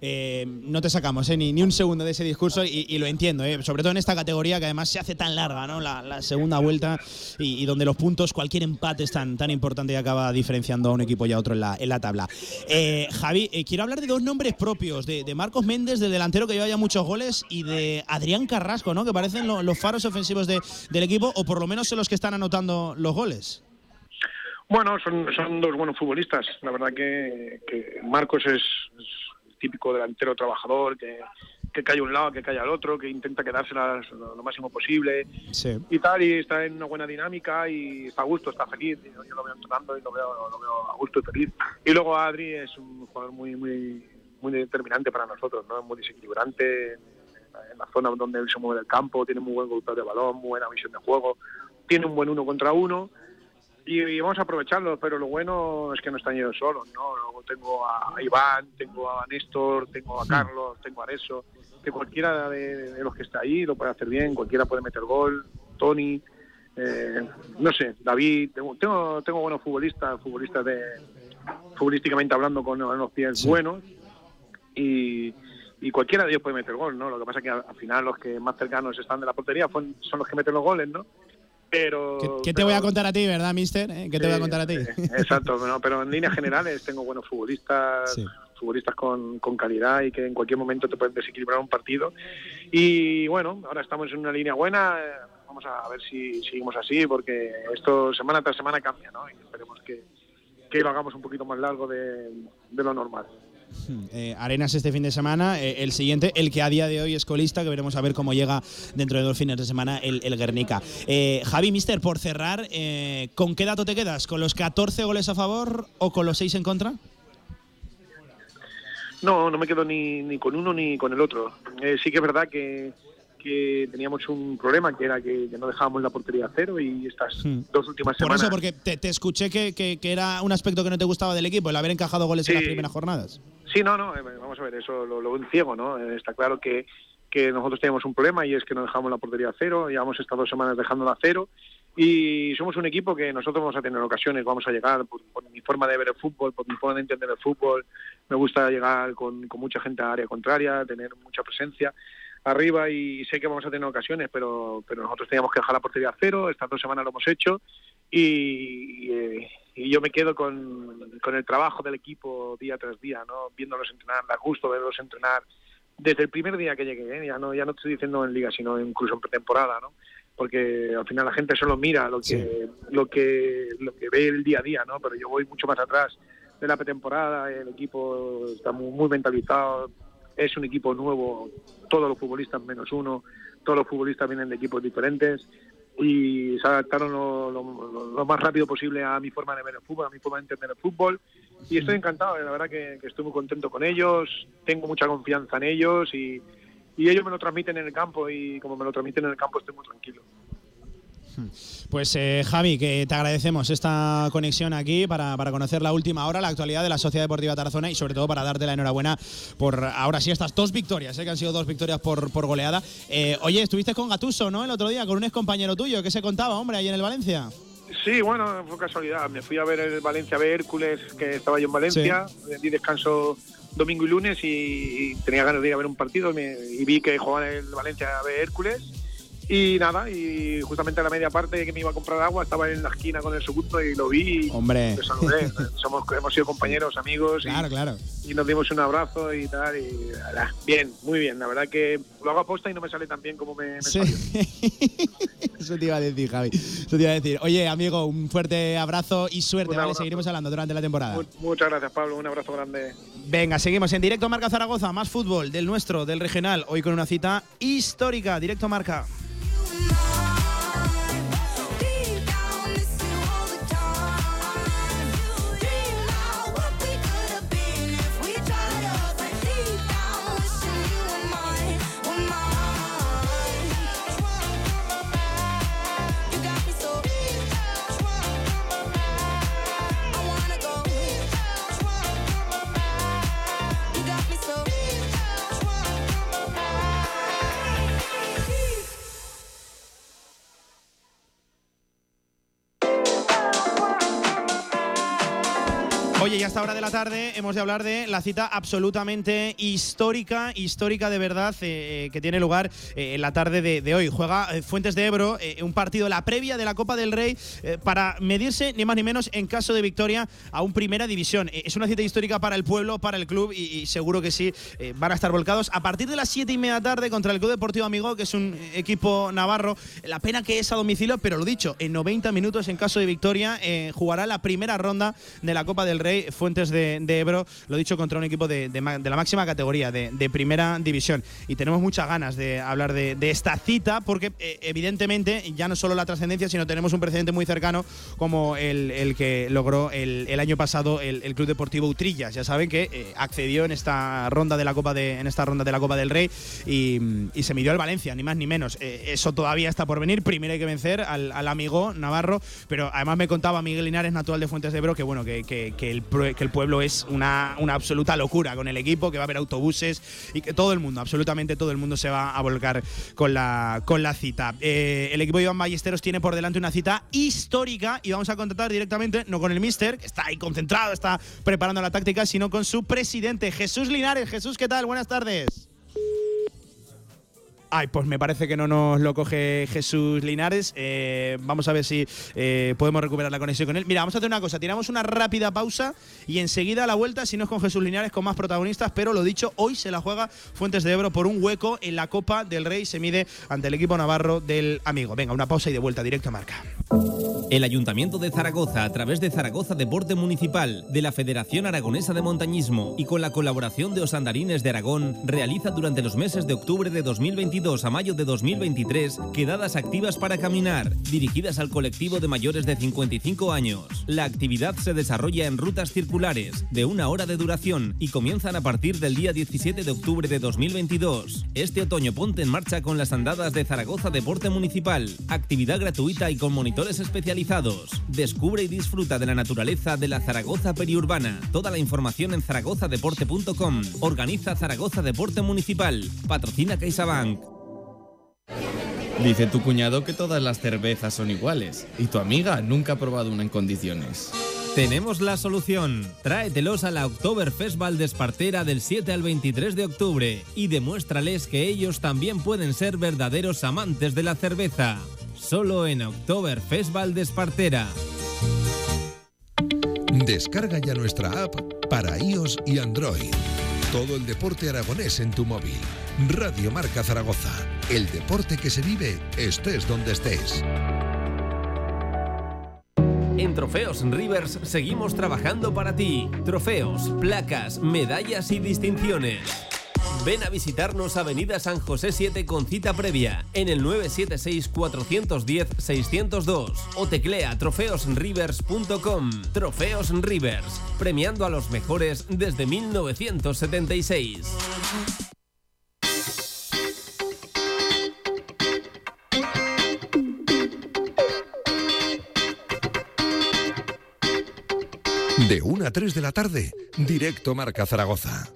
Eh, no te sacamos eh, ni, ni un segundo de ese discurso y, lo entiendo, eh, sobre todo en esta categoría que además se hace tan larga, ¿no? La, segunda vuelta y, donde los puntos, cualquier empate es tan, tan importante y acaba diferenciando a un equipo y a otro en la, en la tabla. Eh, Javi, eh, quiero hablar de dos nombres propios, de, Marcos Méndez, del delantero que lleva ya muchos goles, y de Adrián Carrasco, ¿no? Que parecen lo- los faros ofensivos de- del equipo, o por lo menos son los que están anotando los goles. Bueno, son, son dos buenos futbolistas. La verdad que, Marcos es típico delantero trabajador, que, que cae un lado, que cae al otro, que intenta quedárselas lo, lo máximo posible Sí. y tal, y está en una buena dinámica y está a gusto, está feliz. Yo, yo lo veo entrenando y lo veo, lo veo a gusto y feliz. Y luego Adri es un jugador muy, muy, muy determinante para nosotros, ¿no? Muy desequilibrante en la zona donde él se mueve del campo, tiene muy buen golpeo de balón, muy buena visión de juego, tiene un buen uno contra uno. Y, y vamos a aprovecharlo, pero lo bueno es que no están ellos solos, ¿no? Luego tengo a Iván, tengo a Néstor, tengo a Carlos, tengo a Areso, que cualquiera de, de los que está ahí lo puede hacer bien, cualquiera puede meter gol, Tony, eh, no sé, David, tengo, tengo, tengo buenos futbolistas, futbolistas de futbolísticamente hablando con los pies buenos y, y cualquiera de ellos puede meter gol, ¿no? Lo que pasa es que al, al final los que más cercanos están de la portería son, son los que meten los goles, ¿no? Pero ¿Qué, qué te voy a contar a ti, verdad, mister? ¿Eh? ¿Qué te voy a contar a ti? Exacto, no, pero en líneas generales tengo buenos futbolistas, futbolistas con, con calidad y que en cualquier momento te pueden desequilibrar un partido. Y bueno, ahora estamos en una línea buena, eh, vamos a ver si seguimos así, porque esto semana tras semana cambia, ¿no? Y esperemos que, que lo hagamos un poquito más largo de, de lo normal. Eh, Arenas este fin de semana, eh, el siguiente, el que a día de hoy es colista, que veremos a ver cómo llega dentro de dos fines de semana el, el Guernica. Eh, Javi, mister, por cerrar, eh, ¿con qué dato te quedas? ¿Con los 14 goles a favor o con los 6 en contra? No, no me quedo ni, ni con uno ni con el otro. Eh, sí que es verdad que, que teníamos un problema, que era que, que no dejábamos la portería a cero y estas dos últimas Por semanas... eso, porque te, te escuché que, que- que era un aspecto que no te gustaba del equipo, el haber encajado goles en las primeras jornadas. Sí, no, no, eh, vamos a ver, eso lo, lo en ciego, ¿no? Eh, está claro que, que nosotros tenemos un problema y es que no dejamos la portería a cero, llevamos estas dos semanas dejándola a cero y somos un equipo que nosotros vamos a tener ocasiones, vamos a llegar por, por mi forma de ver el fútbol, por mi forma de entender el fútbol, me gusta llegar con, con mucha gente a área contraria, tener mucha presencia arriba y sé que vamos a tener ocasiones, pero, pero nosotros teníamos que dejar la portería a cero, estas dos semanas lo hemos hecho y, eh, y yo me quedo con, con el trabajo del equipo día tras día, ¿no? viéndolos entrenar, da gusto verlos entrenar desde el primer día que llegué, ¿eh? ya no ya no estoy diciendo en liga, sino incluso en pretemporada, ¿no? porque al final la gente solo mira lo que lo que lo que ve el día a día, ¿no? pero yo voy mucho más atrás de la pretemporada, el equipo está muy, muy mentalizado, es un equipo nuevo, todos los futbolistas menos uno, todos los futbolistas vienen de equipos diferentes y se adaptaron lo, lo- lo más rápido posible a mi forma de ver el fútbol, a mi forma de entender el fútbol y estoy encantado, la verdad que, que estoy muy contento con ellos, tengo mucha confianza en ellos y, y ellos me lo transmiten en el campo y como me lo transmiten en el campo estoy muy tranquilo. Pues eh, Javi, que te agradecemos esta conexión aquí para, para conocer la última hora, la actualidad de la Sociedad Deportiva Tarazona y sobre todo para darte la enhorabuena por ahora sí estas dos victorias, eh, que han sido dos victorias por, por goleada. Eh, oye, estuviste con Gatuso, ¿no? El otro día, con un ex compañero tuyo, ¿qué se contaba, hombre, ahí en el Valencia? Sí, bueno, fue casualidad. Me fui a ver el Valencia B Hércules, que estaba yo en Valencia. Di descanso domingo y lunes y, y tenía ganas de ir a ver un partido y, me- y vi que jugaba el Valencia B Hércules. Y nada, y justamente a la media parte que me iba a comprar agua, estaba en la esquina con el segundo y lo vi y Hombre. le saludé. Somos, hemos sido compañeros, amigos. y- Claro, claro. y nos dimos un abrazo y tal. Y ala, bien, muy bien. La verdad que lo hago a posta y no me sale tan bien como me, me Sí. salió. Eso te iba a decir, Javi. Eso te iba a decir. Oye, amigo, un fuerte abrazo y suerte, Un ¿vale? abrazo. Seguiremos hablando durante la temporada. Mu- Muchas gracias, Pablo. Un abrazo grande. Venga, seguimos en directo Marca Zaragoza, más fútbol del nuestro, del regional, hoy con una cita histórica, directo Marca. Oye, hora de la tarde hemos de hablar de la cita absolutamente histórica, histórica de verdad, eh, que tiene lugar eh, en la tarde de, de hoy. Juega eh, Fuentes de Ebro, eh, un partido, la previa de la Copa del Rey, eh, para medirse ni más ni menos en caso de victoria a un Primera División. Eh, es una cita histórica para el pueblo, para el club y, y seguro que sí, eh, van a estar volcados a partir de las 7 y media tarde contra el Club Deportivo Amigo, que es un eh, equipo navarro. La pena que es a domicilio, pero lo dicho, en 90 minutos en caso de victoria eh, jugará la primera ronda de la Copa del Rey Rey, De, Ebro, lo dicho, contra un equipo de, de de la máxima categoría, de, primera división. Y tenemos muchas ganas de hablar de, esta cita, porque eh, evidentemente ya no solo la trascendencia, sino tenemos un precedente muy cercano como el, que logró el, año pasado el, Club Deportivo Utrillas. Ya saben que eh, accedió en esta ronda de la Copa de, en de la Copa del Rey y, se midió al Valencia, ni más ni menos. Eh, eso todavía está por venir. Primero hay que vencer al, amigo Navarro, pero además me contaba Miguel Linares, natural de Fuentes de Ebro, que bueno, que, que el pueblo es una, una absoluta locura con el equipo, que va a haber autobuses y que todo el mundo, absolutamente todo el mundo se va a volcar con la, con la cita. Eh, el equipo de Iván Ballesteros tiene por delante una cita histórica y vamos a contactar directamente, no con el mister, que está ahí concentrado, está preparando la táctica, sino con su presidente, Jesús Linares. Jesús, ¿qué tal? Buenas tardes. Ay, pues me parece que no nos lo coge Jesús Linares. Eh, vamos a ver si eh, podemos recuperar la conexión con él. Mira, vamos a hacer una cosa. Tiramos una rápida pausa y enseguida a la vuelta, si no es con Jesús Linares, con más protagonistas. Pero lo dicho, hoy se la juega Fuentes de Ebro por un hueco en la Copa del Rey. Se mide ante el equipo navarro del amigo. Venga, una pausa y de vuelta directo a marca. El Ayuntamiento de Zaragoza, a través de Zaragoza Deporte Municipal, de la Federación Aragonesa de Montañismo y con la colaboración de Osandarines de Aragón, realiza durante los meses de octubre de 2022 a mayo de 2023 quedadas activas para caminar, dirigidas al colectivo de mayores de 55 años. La actividad se desarrolla en rutas circulares de una hora de duración y comienzan a partir del día 17 de octubre de 2022. Este otoño ponte en marcha con las andadas de Zaragoza Deporte Municipal, actividad gratuita y con monitores especializados. Descubre y disfruta de la naturaleza de la Zaragoza periurbana. Toda la información en zaragozadeporte.com. Organiza Zaragoza Deporte Municipal. Patrocina CaixaBank. Dice tu cuñado que todas las cervezas son iguales y tu amiga nunca ha probado una en condiciones. Tenemos la solución. Tráetelos a la Oktoberfest Valdespartera del 7 al 23 de octubre y demuéstrales que ellos también pueden ser verdaderos amantes de la cerveza. Solo en Oktoberfest Valdespartera. Descarga ya nuestra app para iOS y Android. Todo el deporte aragonés en tu móvil. Radio Marca Zaragoza. El deporte que se vive estés donde estés. En Trofeos Rivers seguimos trabajando para ti. Trofeos, placas, medallas y distinciones. Ven a visitarnos Avenida San José 7 con cita previa en el 976-410-602 o teclea trofeosrivers.com. Trofeos Rivers, premiando a los mejores desde 1976. De 1 a 3 de la tarde, directo Marca Zaragoza.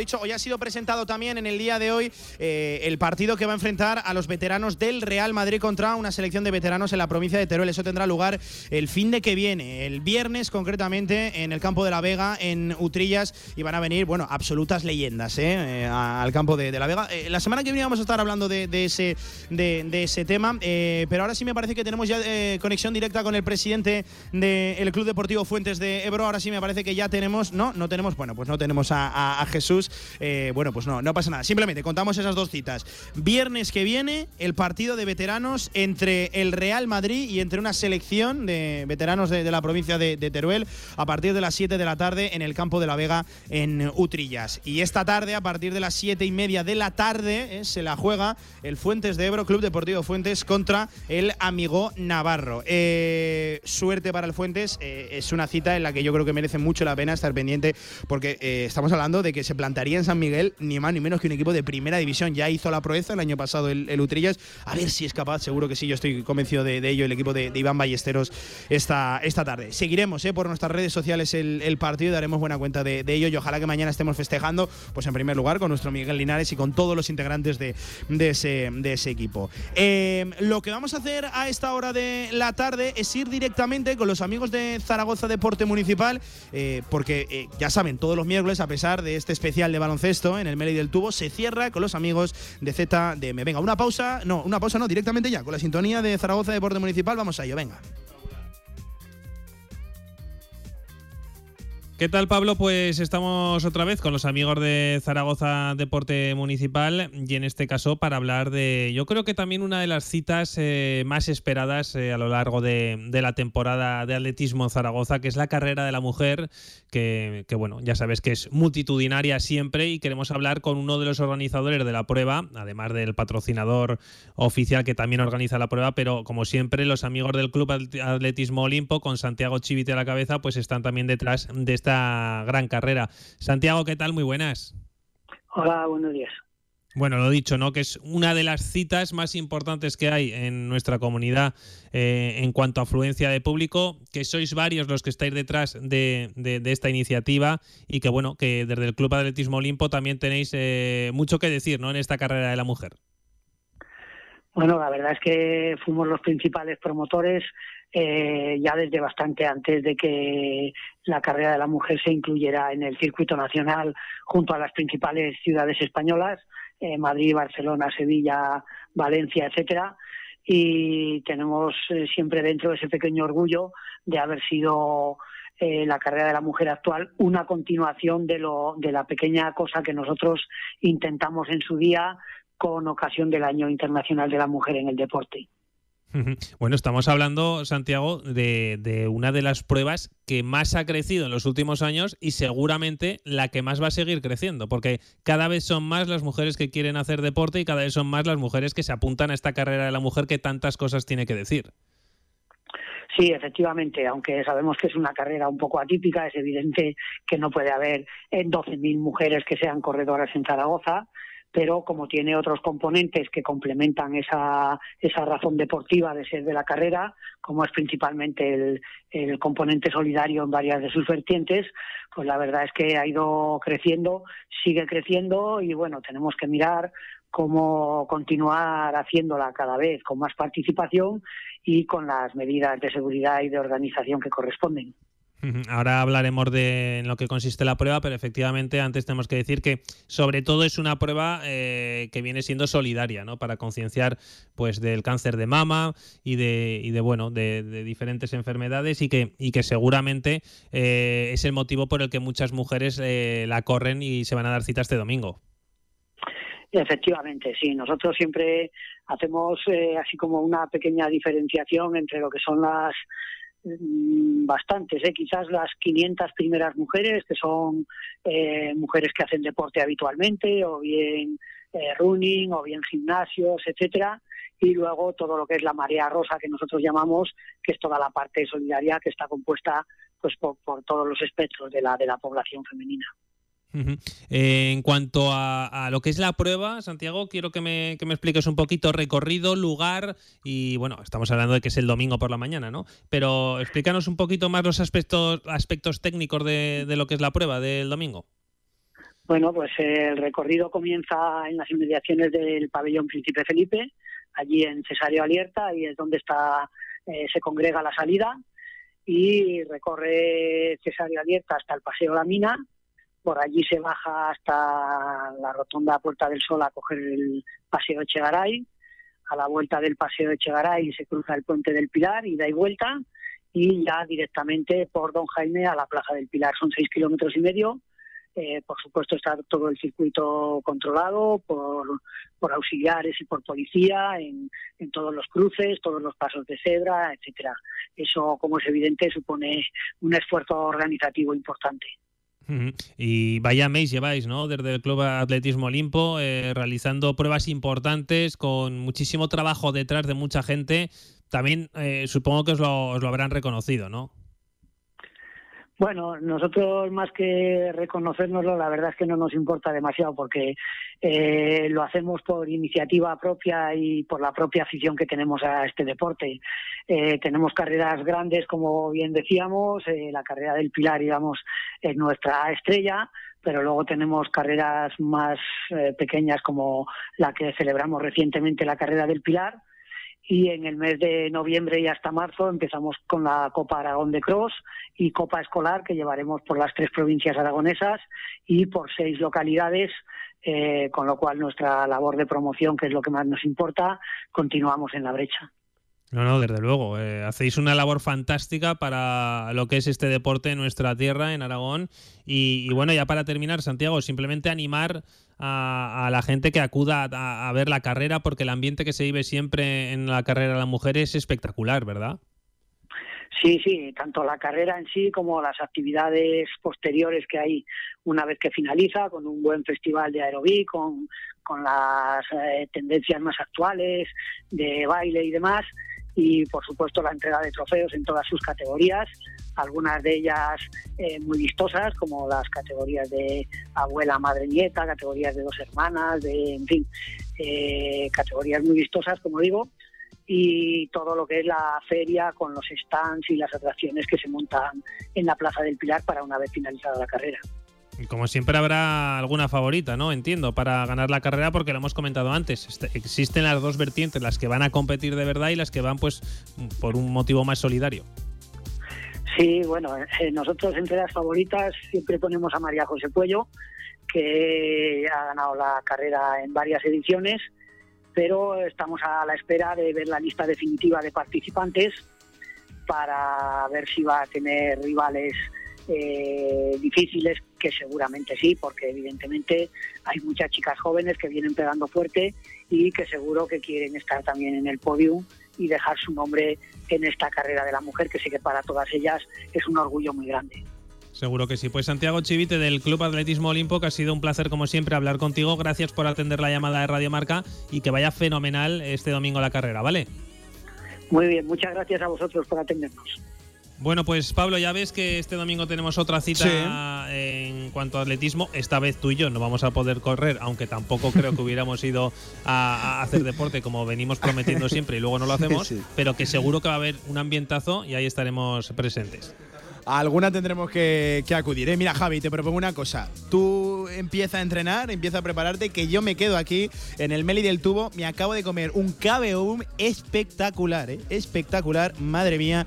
Dicho, hoy ha sido presentado también en el día de hoy eh, el partido que va a enfrentar a los veteranos del Real Madrid contra una selección de veteranos en la provincia de Teruel. Eso tendrá lugar el fin de que viene, el viernes concretamente, en el campo de la Vega, en Utrillas, y van a venir, bueno, absolutas leyendas eh, eh, al campo de, la Vega. Eh, la semana que viene vamos a estar hablando de, ese, de, ese tema, pero ahora sí me parece que tenemos ya conexión directa con el presidente del Club Deportivo Fuentes de Ebro. Ahora sí me parece que ya tenemos, no, no tenemos, bueno, pues no tenemos a Jesús. Eh, bueno, pues no, no pasa nada. Simplemente contamos esas dos citas. Viernes que viene, el partido de veteranos entre el Real Madrid y entre una selección de veteranos de, la provincia de, Teruel a partir de las 7 de la tarde en el campo de la Vega en Utrillas. Y esta tarde, a partir de las 7 y media de la tarde, eh, se la juega el Fuentes de Ebro, Club Deportivo Fuentes, contra el Amigo Navarro. Eh, suerte para el Fuentes, es una cita en la que yo creo que merece mucho la pena estar pendiente porque estamos hablando de que se plantaría en San Miguel ni más ni menos que un equipo de primera división. Ya hizo la proeza el año pasado el, el Utrillas. A ver si es capaz, seguro que sí, yo estoy convencido de, ello, el equipo de, Iván Ballesteros esta, esta tarde. Seguiremos eh, por nuestras redes sociales el, partido y daremos buena cuenta de, ello y ojalá que mañana estemos festejando, pues en primer lugar con nuestro Miguel Linares y con todos los integrantes de, ese, equipo. Eh, lo que vamos a hacer a esta hora de la tarde es ir directamente con los amigos de Zaragoza Deporte Municipal, eh, porque eh, ya saben, todos los miércoles, a pesar de este especial especial de baloncesto en el Meli del Tubo se cierra con los amigos de ZDM. Venga, una pausa, no, una pausa no, directamente ya, con la sintonía de Zaragoza Deporte Municipal, vamos a ello, venga. ¿Qué tal, Pablo? Pues estamos otra vez con los amigos de Zaragoza Deporte Municipal y en este caso para hablar de, yo creo que también una de las citas eh, más esperadas eh, a lo largo de, la temporada de atletismo en Zaragoza, que es la carrera de la mujer, que, bueno, ya sabes que es multitudinaria siempre y queremos hablar con uno de los organizadores de la prueba, además del patrocinador oficial que también organiza la prueba, pero como siempre los amigos del Club Atletismo Olimpo, con Santiago Chivite a la cabeza, pues están también detrás de esta gran carrera. Santiago, ¿qué tal? Muy buenas. Hola, buenos días. Bueno, lo dicho, ¿no? Que es una de las citas más importantes que hay en nuestra comunidad eh, en cuanto a afluencia de público, que sois varios los que estáis detrás de, esta iniciativa y que, bueno, que desde el Club Atletismo Olimpo también tenéis eh, mucho que decir, ¿no? En esta carrera de la mujer. Bueno, la verdad es que fuimos los principales promotores eh, ya desde bastante antes de que la carrera de la mujer se incluyera en el circuito nacional junto a las principales ciudades españolas, eh, Madrid, Barcelona, Sevilla, Valencia, etcétera. Y tenemos eh, siempre dentro ese pequeño orgullo de haber sido la carrera de la mujer actual una continuación de, lo, de la pequeña cosa que nosotros intentamos en su día con ocasión del Año Internacional de la Mujer en el Deporte. Bueno, estamos hablando, Santiago, de, una de las pruebas que más ha crecido en los últimos años y seguramente la que más va a seguir creciendo, porque cada vez son más las mujeres que quieren hacer deporte y cada vez son más las mujeres que se apuntan a esta carrera de la mujer que tantas cosas tiene que decir. Sí, efectivamente, aunque sabemos que es una carrera un poco atípica, es evidente que no puede haber 12.000 mujeres que sean corredoras en Zaragoza pero como tiene otros componentes que complementan esa, esa razón deportiva de ser de la carrera, como es principalmente el, el componente solidario en varias de sus vertientes, pues la verdad es que ha ido creciendo, sigue creciendo y bueno, tenemos que mirar cómo continuar haciéndola cada vez con más participación y con las medidas de seguridad y de organización que corresponden. Ahora hablaremos de en lo que consiste la prueba, pero efectivamente antes tenemos que decir que sobre todo es una prueba eh, que viene siendo solidaria, ¿no? Para concienciar pues del cáncer de mama y de, y de bueno de, diferentes enfermedades y que y que seguramente eh, es el motivo por el que muchas mujeres eh, la corren y se van a dar cita este domingo. Efectivamente, sí. Nosotros siempre hacemos así como una pequeña diferenciación entre lo que son las bastantes, ¿eh? quizás las 500 primeras mujeres, que son eh, mujeres que hacen deporte habitualmente, o bien eh, running, o bien gimnasios, etcétera, y luego todo lo que es la marea rosa que nosotros llamamos, que es toda la parte solidaria que está compuesta pues por, por todos los espectros de la de la población femenina. En cuanto a, lo que es la prueba, Santiago, quiero que me, que me, expliques un poquito recorrido, lugar y bueno, estamos hablando de que es el domingo por la mañana, ¿no? Pero explícanos un poquito más los aspectos, aspectos técnicos de, lo que es la prueba del domingo. Bueno, pues el recorrido comienza en las inmediaciones del pabellón Príncipe Felipe, allí en Cesario Alierta, y es donde está eh, se congrega la salida y recorre Cesario Alierta hasta el Paseo La Mina, por allí se baja hasta la rotonda Puerta del Sol a coger el Paseo Echegaray. A la vuelta del Paseo Echegaray se cruza el Puente del Pilar y da y vuelta. Y ya directamente por Don Jaime a la Plaza del Pilar. Son seis kilómetros y medio. Eh, por supuesto está todo el circuito controlado por, por auxiliares y por policía en, en, todos los cruces, todos los pasos de cebra, etcétera. Eso, como es evidente, supone un esfuerzo organizativo importante. Y vaya mes lleváis, ¿no? Desde el Club Atletismo Olimpo, eh, realizando pruebas importantes con muchísimo trabajo detrás de mucha gente. También eh, supongo que os lo, os lo habrán reconocido, ¿no? Bueno, nosotros más que reconocérnoslo, la verdad es que no nos importa demasiado porque eh, lo hacemos por iniciativa propia y por la propia afición que tenemos a este deporte. Eh, tenemos carreras grandes, como bien decíamos, eh, la carrera del Pilar, digamos, es nuestra estrella, pero luego tenemos carreras más pequeñas como la que celebramos recientemente, la carrera del Pilar y en el mes de noviembre y hasta marzo empezamos con la Copa Aragón de Cross y Copa Escolar que llevaremos por las tres provincias aragonesas y por seis localidades, eh, con lo cual nuestra labor de promoción, que es lo que más nos importa, continuamos en la brecha. No, no, desde luego. Eh, hacéis una labor fantástica para lo que es este deporte en nuestra tierra, en Aragón. Y, y bueno, ya para terminar, Santiago, simplemente animar a, a la gente que acuda a, a ver la carrera, porque el ambiente que se vive siempre en la carrera de la mujer es espectacular, ¿verdad? Sí, sí, tanto la carrera en sí como las actividades posteriores que hay una vez que finaliza, con un buen festival de aerobí, con, con las eh, tendencias más actuales de baile y demás, y por supuesto la entrega de trofeos en todas sus categorías, algunas de ellas eh, muy vistosas, como las categorías de abuela, madre, nieta, categorías de dos hermanas, de, en fin, eh, categorías muy vistosas, como digo, y todo lo que es la feria con los stands y las atracciones que se montan en la Plaza del Pilar para una vez finalizada la carrera. Como siempre habrá alguna favorita, ¿no? Entiendo, para ganar la carrera, porque lo hemos comentado antes. Este- existen las dos vertientes, las que van a competir de verdad y las que van, pues, por un motivo más solidario. Sí, bueno, eh, nosotros entre las favoritas siempre ponemos a María José Puello, que ha ganado la carrera en varias ediciones, pero estamos a la espera de ver la lista definitiva de participantes para ver si va a tener rivales eh, difíciles, que seguramente sí, porque evidentemente hay muchas chicas jóvenes que vienen pegando fuerte y que seguro que quieren estar también en el podium y dejar su nombre en esta carrera de la mujer, que sé que para todas ellas es un orgullo muy grande. Seguro que sí. Pues Santiago Chivite del Club Atletismo Olimpo, que ha sido un placer como siempre hablar contigo. Gracias por atender la llamada de Radio Marca y que vaya fenomenal este domingo la carrera, ¿vale? Muy bien, muchas gracias a vosotros por atendernos. Bueno, pues Pablo, ya ves que este domingo tenemos otra cita Sí. en cuanto a atletismo. Esta vez tú y yo no vamos a poder correr, aunque tampoco creo que hubiéramos ido a, a hacer deporte como venimos prometiendo siempre y luego no lo hacemos, Sí. pero que seguro que va a haber un ambientazo y ahí estaremos presentes. A alguna tendremos que, que acudir. ¿eh? Mira, Javi, te propongo una cosa. Tú empieza a entrenar, empieza a prepararte, que yo me quedo aquí en el Meli del Tubo. Me acabo de comer un KBOM espectacular, ¿eh? espectacular. Madre mía.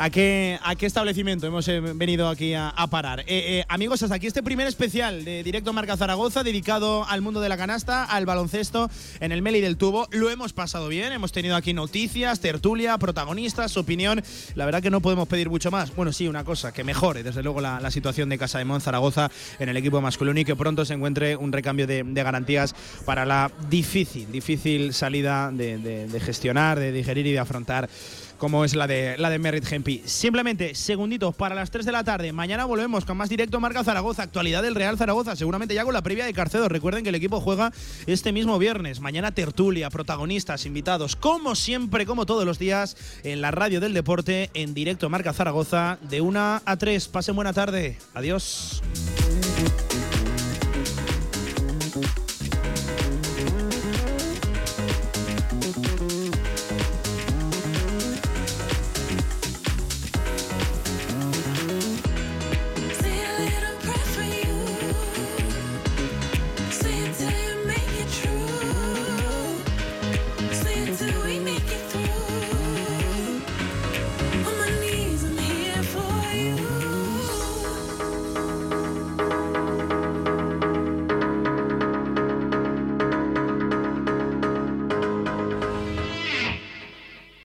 ¿A qué, ¿A qué establecimiento hemos eh, venido aquí a, parar? Eh, eh, amigos, hasta aquí este primer especial de Directo Marca Zaragoza dedicado al mundo de la canasta, al baloncesto en el Meli del Tubo. Lo hemos pasado bien, hemos tenido aquí noticias, tertulia, protagonistas, opinión. La verdad que no podemos pedir mucho más. Bueno, sí, una cosa, que mejore desde luego la, situación de Casa de Mon Zaragoza en el equipo masculino y que pronto se encuentre un recambio de, garantías para la difícil, difícil salida de gestionar, de digerir y de afrontar como es la de la de Merritt Gempi. Simplemente segunditos para las 3 de la tarde. Mañana volvemos con más directo Marca Zaragoza, actualidad del Real Zaragoza, seguramente ya con la previa de Carcedo. Recuerden que el equipo juega este mismo viernes. Mañana tertulia, protagonistas, invitados, como siempre, como todos los días, en la radio del deporte, en directo Marca Zaragoza, de 1 a 3. Pasen buena tarde. Adiós.